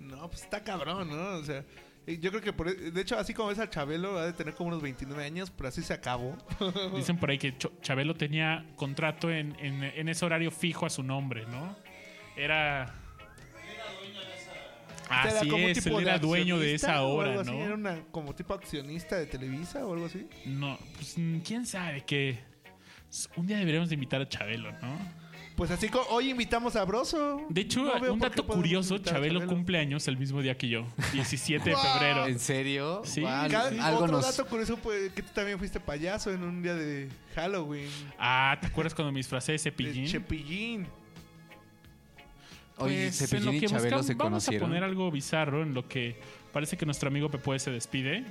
No, pues está cabrón, ¿no? O sea, Yo creo que por, e, de hecho, así como ves a Chabelo, ha de tener como unos 29 años, pero así se acabó. <laughs> Dicen por ahí que Chabelo tenía contrato en, en- en ese horario fijo a su nombre, ¿no? Era. Era Así como es, tipo él era dueño de esa hora, así, ¿no? Era una, como tipo accionista de Televisa o algo así. No, pues mm, quién sabe que. Un día deberíamos de invitar a Chabelo, ¿no? Pues así, hoy invitamos a Broso. De hecho, No un dato curioso, Chabelo Chabelo. cumple años el mismo día que yo, <laughs> 17 de febrero. ¿En serio? Sí. Guau, Cada- algo otro nos... dato curioso, pues, que tú también fuiste payaso en un día de Halloween. Ah, ¿te acuerdas cuando me disfracé de De cepillín? Oye, Pues, en Cepillín lo y que Chabelo buscamos- se Vamos a poner algo bizarro en lo que parece que nuestro amigo Pepe se despide.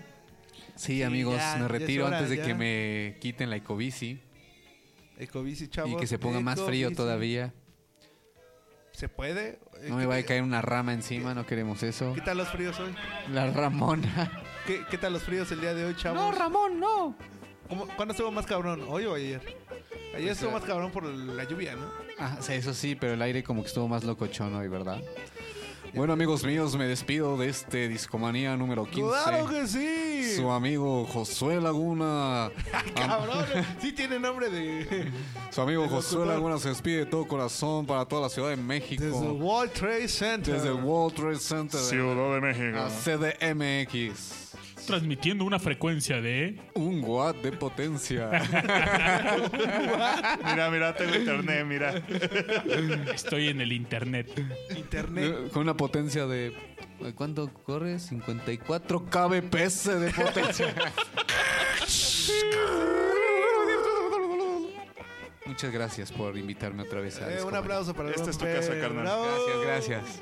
Sí, amigos, ya, me retiro hora, antes de ya. que me quiten la ecobici Ecobici, chavos. y que se ponga más frío Ecobici. todavía. ¿Se puede? No me ¿qué vaya a caer una rama encima, no queremos eso. ¿Qué tal los fríos hoy? La Ramona. ¿Qué, qué tal los fríos el día de hoy, chavos? No, Ramón, no. ¿Cómo- ¿Cuándo estuvo más cabrón? ¿Hoy o ayer? Ayer Pues, estuvo eh, más cabrón por la lluvia, ¿no? Ah, sí, eso sí, pero el aire como que estuvo más locochón hoy, ¿verdad? Bueno, amigos míos, me despido de este Discomanía número 15. ¡Claro que sí! Su amigo Josué Laguna. <laughs> Cabrón, sí tiene nombre de... Su amigo de Josué locutor. Laguna se despide de todo corazón para toda la Ciudad de México. Desde el World Trade Center. Desde el World Trade Center. Ciudad de México. A CDMX. Transmitiendo una frecuencia de. Un watt de potencia. <laughs> Mira, mira, tengo internet, mira. Estoy en el internet. Internet. Eh, Con una potencia de. ¿Cuánto corre? 54 kbps de potencia. Muchas gracias por invitarme otra vez a Eh, un aplauso para Esta es tu casa, carnal. ¡Bravo! Gracias, gracias.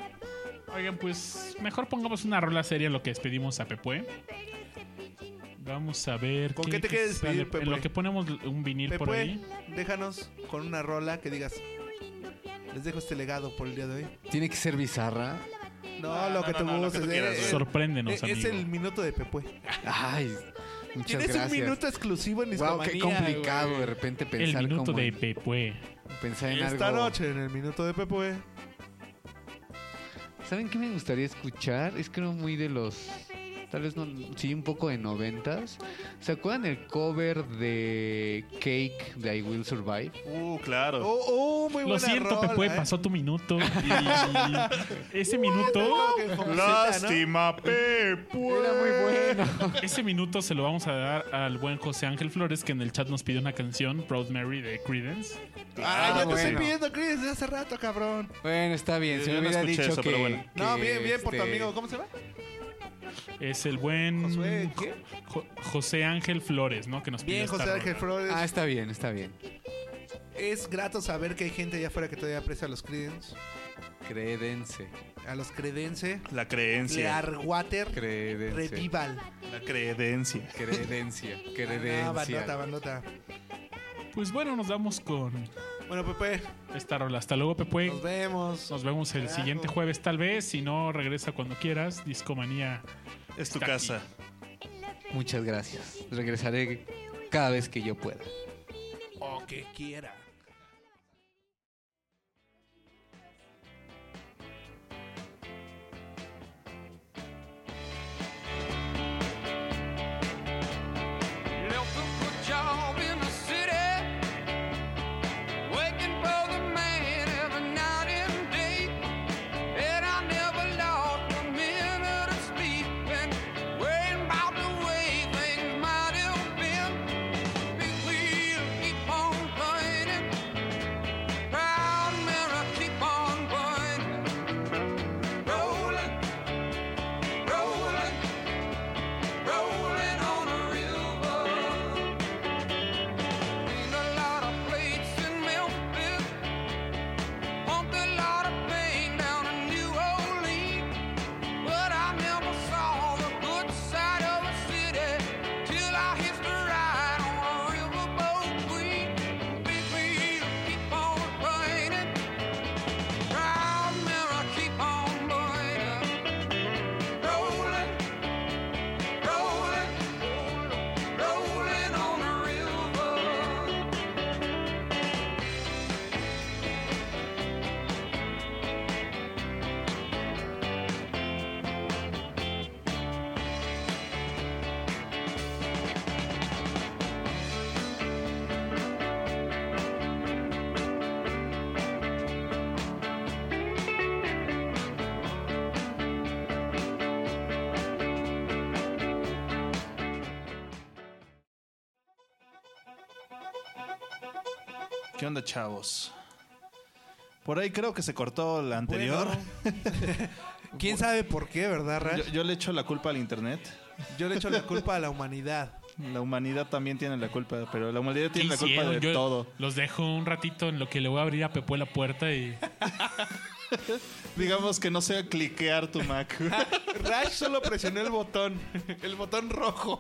Oigan, pues mejor pongamos una rola seria en lo que despedimos a Pepue. Vamos a ver. ¿Con qué te quieres despedir, sale. Pepe? En lo que ponemos un vinil por Pepe, ahí. déjanos con una rola que digas... Les dejo este legado por el día de hoy. Tiene que ser bizarra. No, No, lo no, que no, te no, lo que tú quieras, Eh, Sorpréndenos, eh, amigo. Es el minuto de Pepue. Ay, muchas Tienes gracias. un minuto exclusivo en Wow, qué complicado de repente El pensar minuto como de en- Pepue. pensar en Esta algo. noche en el minuto de Pepue. ¿Saben qué me gustaría escuchar? Es que no muy de los. Tal vez no. Sí, un poco de noventas. ¿Se acuerdan el cover de Cake de I Will Survive? Uh, claro. Oh, oh, muy Lo buena siento, rola, Pepue, ¿eh? pasó tu minuto. Y <laughs> ese minuto. ¿no? Lástima, Pepe. Era muy bueno. Ese minuto se lo vamos a dar al buen José Ángel Flores, que en el chat nos pidió una canción, Proud Mary de Credence. Ah, ya te estoy bueno. pidiendo, Chris, desde hace rato, cabrón. Bueno, está bien. Yo- Se me no hubiera dicho eso, que. pero bueno. No, que, bien, bien por tu este, amigo. ¿Cómo se llama? Es el buen Josué, ¿qué? Jo- José Ángel Flores, ¿no? Que nos pidió Bien, esta José rola. Ángel Flores. Ah, está bien, está bien. Es grato saber que hay gente allá afuera que todavía aprecia a los Creedence, Credense. a los Credense, La creencia. Clearwater, Credense. Revival. La credencia. Credencia. Ah, Credencia. bandota, bandota. Pues bueno, nos vamos con Bueno, Pepe, esta rola. Hasta luego, Pepue. nos vemos. Nos vemos el Carajo. siguiente jueves, tal vez. Si no, regresa cuando quieras. Discomanía. Es tu casa. Muchas gracias. Regresaré cada vez que yo pueda. O que quiera. Chavos? Por ahí creo que se cortó la anterior. <laughs> ¿Quién sabe por qué, verdad, Rash? Yo, yo le echo la culpa al internet. Yo le echo la culpa a la humanidad. La humanidad también tiene la culpa, pero la humanidad ¿Qué tiene la culpa de Yo todo. Los dejo un ratito en lo que le voy a abrir a Pepe la puerta y Digamos que no sea cliquear tu Mac. <laughs> Rash solo presionó el botón. El botón rojo.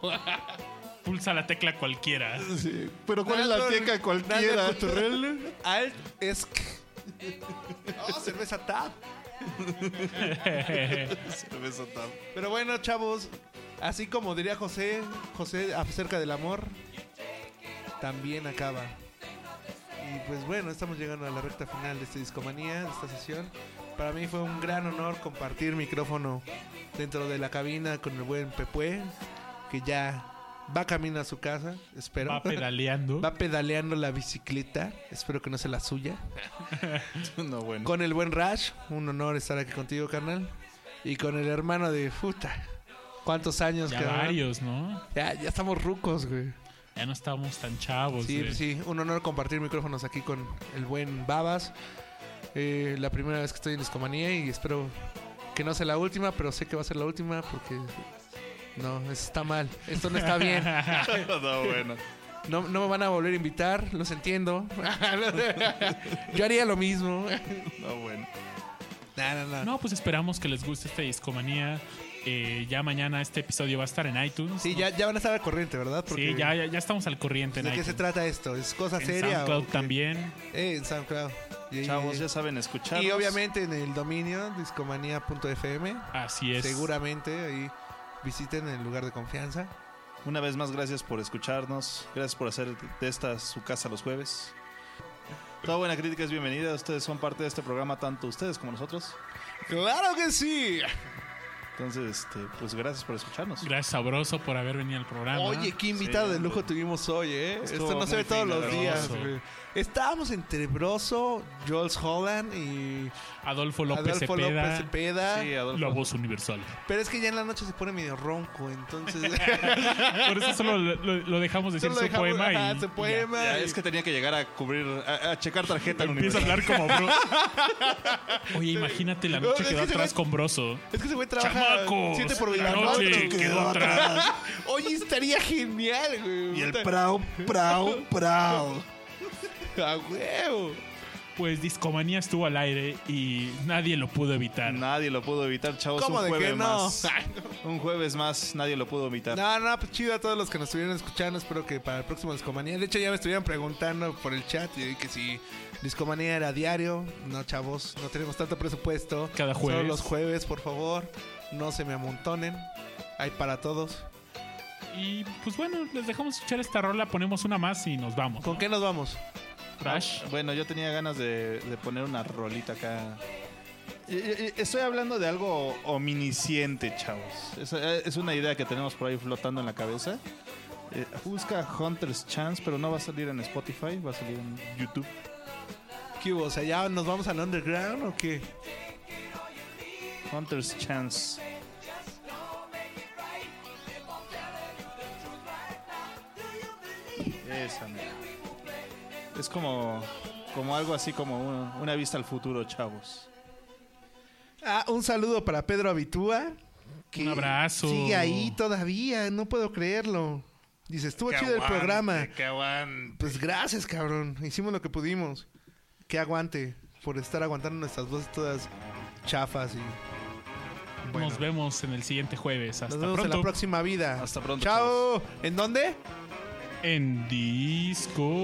Pulsa la tecla cualquiera. Sí, Pero ¿cuál es la teca cualquiera? <laughs> Alt es. Oh, cerveza tap. <laughs> Cerveza tap. Pero bueno, chavos, así como diría José, José acerca del amor, también acaba. Y pues bueno, estamos llegando a la recta final de esta discomanía, de esta sesión. Para mí fue un gran honor compartir micrófono dentro de la cabina con el buen Pepue, que ya va camino a su casa, espero. Va pedaleando. Va pedaleando la bicicleta, espero que no sea la suya. <laughs> No, bueno. Con el buen Rash, un honor estar aquí contigo, carnal. Y con el hermano de puta. ¿Cuántos años Ya quedaron? varios, ¿no? Ya, ya estamos rucos, güey. Ya no estábamos tan chavos. Sí, güey. sí, un honor compartir micrófonos aquí con el buen Babas. Eh, la primera vez que estoy en Discomanía y espero que no sea la última, pero sé que va a ser la última porque no, eso está mal. Esto no está bien. <laughs> no, bueno. No, no me van a volver a invitar, los entiendo. <laughs> Yo haría lo mismo. No, bueno. No, no, no. No, pues esperamos que les guste esta discomanía. Eh, ya mañana este episodio va a estar en iTunes. Sí, ya, ya van a estar al corriente, ¿verdad? Sí, ya, ya, ya estamos al corriente en ¿De qué se trata esto? ¿Es cosa En seria? SoundCloud también. Eh, en SoundCloud. Y- Chavos, ya saben escuchar. Y obviamente en el dominio discomanía.fm. Así es. Seguramente ahí visiten el lugar de confianza. Una vez más, gracias por escucharnos. Gracias por hacer de esta su casa los jueves. Toda buena crítica es bienvenida. Ustedes son parte de este programa, tanto ustedes como nosotros. ¡Claro que sí! Entonces, este, pues gracias por escucharnos. Gracias, Sabroso, por haber venido al programa. Oye, qué invitado Sí, de lujo tuvimos hoy, ¿eh? Esto no se ve todos los días. Estábamos entre Broso, Jules Holland y Adolfo López Adolfo Cepeda. López Cepeda. Sí, Adolfo. La voz universal. Pero es que ya en la noche se pone medio ronco, entonces... <laughs> Por eso solo lo, dejamos decir Solo su dejamos- poema ajá, y su poema. Ya, y- es que tenía que llegar a cubrir, a, a checar tarjeta en empieza a hablar como bro. <laughs> Oye, imagínate la No, noche quedó que se atrás ve- con Broso. Es que ese güey trabaja Chamacos, 7 por la 24. noche quedó atrás. Oye, estaría genial, güey. Y el Puta. prau, prau, prau. <laughs> A huevo. Pues Discomanía estuvo al aire y nadie lo pudo evitar. Nadie lo pudo evitar, chavos. ¿Cómo un de jueves que no? más. Un jueves más, nadie lo pudo evitar. No, no, pues chido a todos los que nos estuvieron escuchando. Espero que para el próximo Discomanía. De hecho, ya me estuvieron preguntando por el chat y que si Discomanía era diario. No, chavos, no tenemos tanto presupuesto. Cada jueves. Solo los jueves, por favor. No se me amontonen. Hay para todos. Y pues bueno, les dejamos escuchar esta rola, ponemos una más y nos vamos. ¿Con qué nos vamos? Crash. Bueno, yo tenía ganas de, de poner una rolita acá. Y- y- y Estoy hablando de algo omnisciente, chavos. Es, es una idea que tenemos por ahí flotando en la cabeza. Eh, busca Hunter's Chance, pero no va a salir en Spotify, va a salir en YouTube. ¿Qué hubo? O sea, ¿ya nos vamos al underground o qué? Hunter's Chance. Esa, mira. Es como, como algo así como una, una vista al futuro, chavos. Ah, un saludo para Pedro Abitúa. que Un abrazo. Sigue ahí todavía, no puedo creerlo. Dice, estuvo chido el programa. Que aguante. Pues gracias, cabrón. Hicimos lo que pudimos. Que aguante por estar aguantando nuestras voces todas chafas y bueno. Nos vemos en el siguiente jueves. Hasta Nos vemos pronto. en la próxima vida. Hasta pronto, Chao. ¿En dónde? En Discomanía.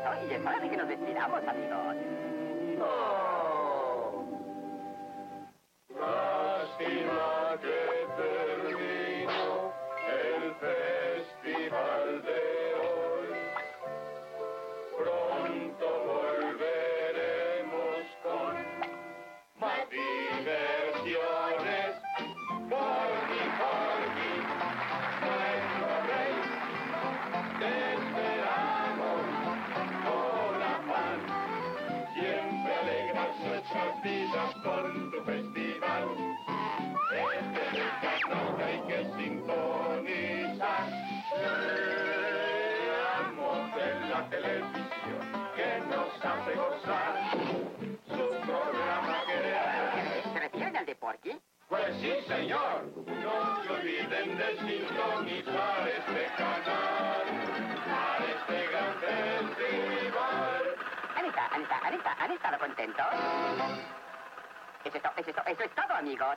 que soy, es hora de que nos despidamos, amigos. Hace gozar. Su programa que ¿Se refieren al de Porky? Pues sí, señor. No se olviden de sintonizar este canal. Para este gran festival. Anita, Anita, Anita, ¿han estado contentos? Eso es, to- eso es to- eso es todo, amigos.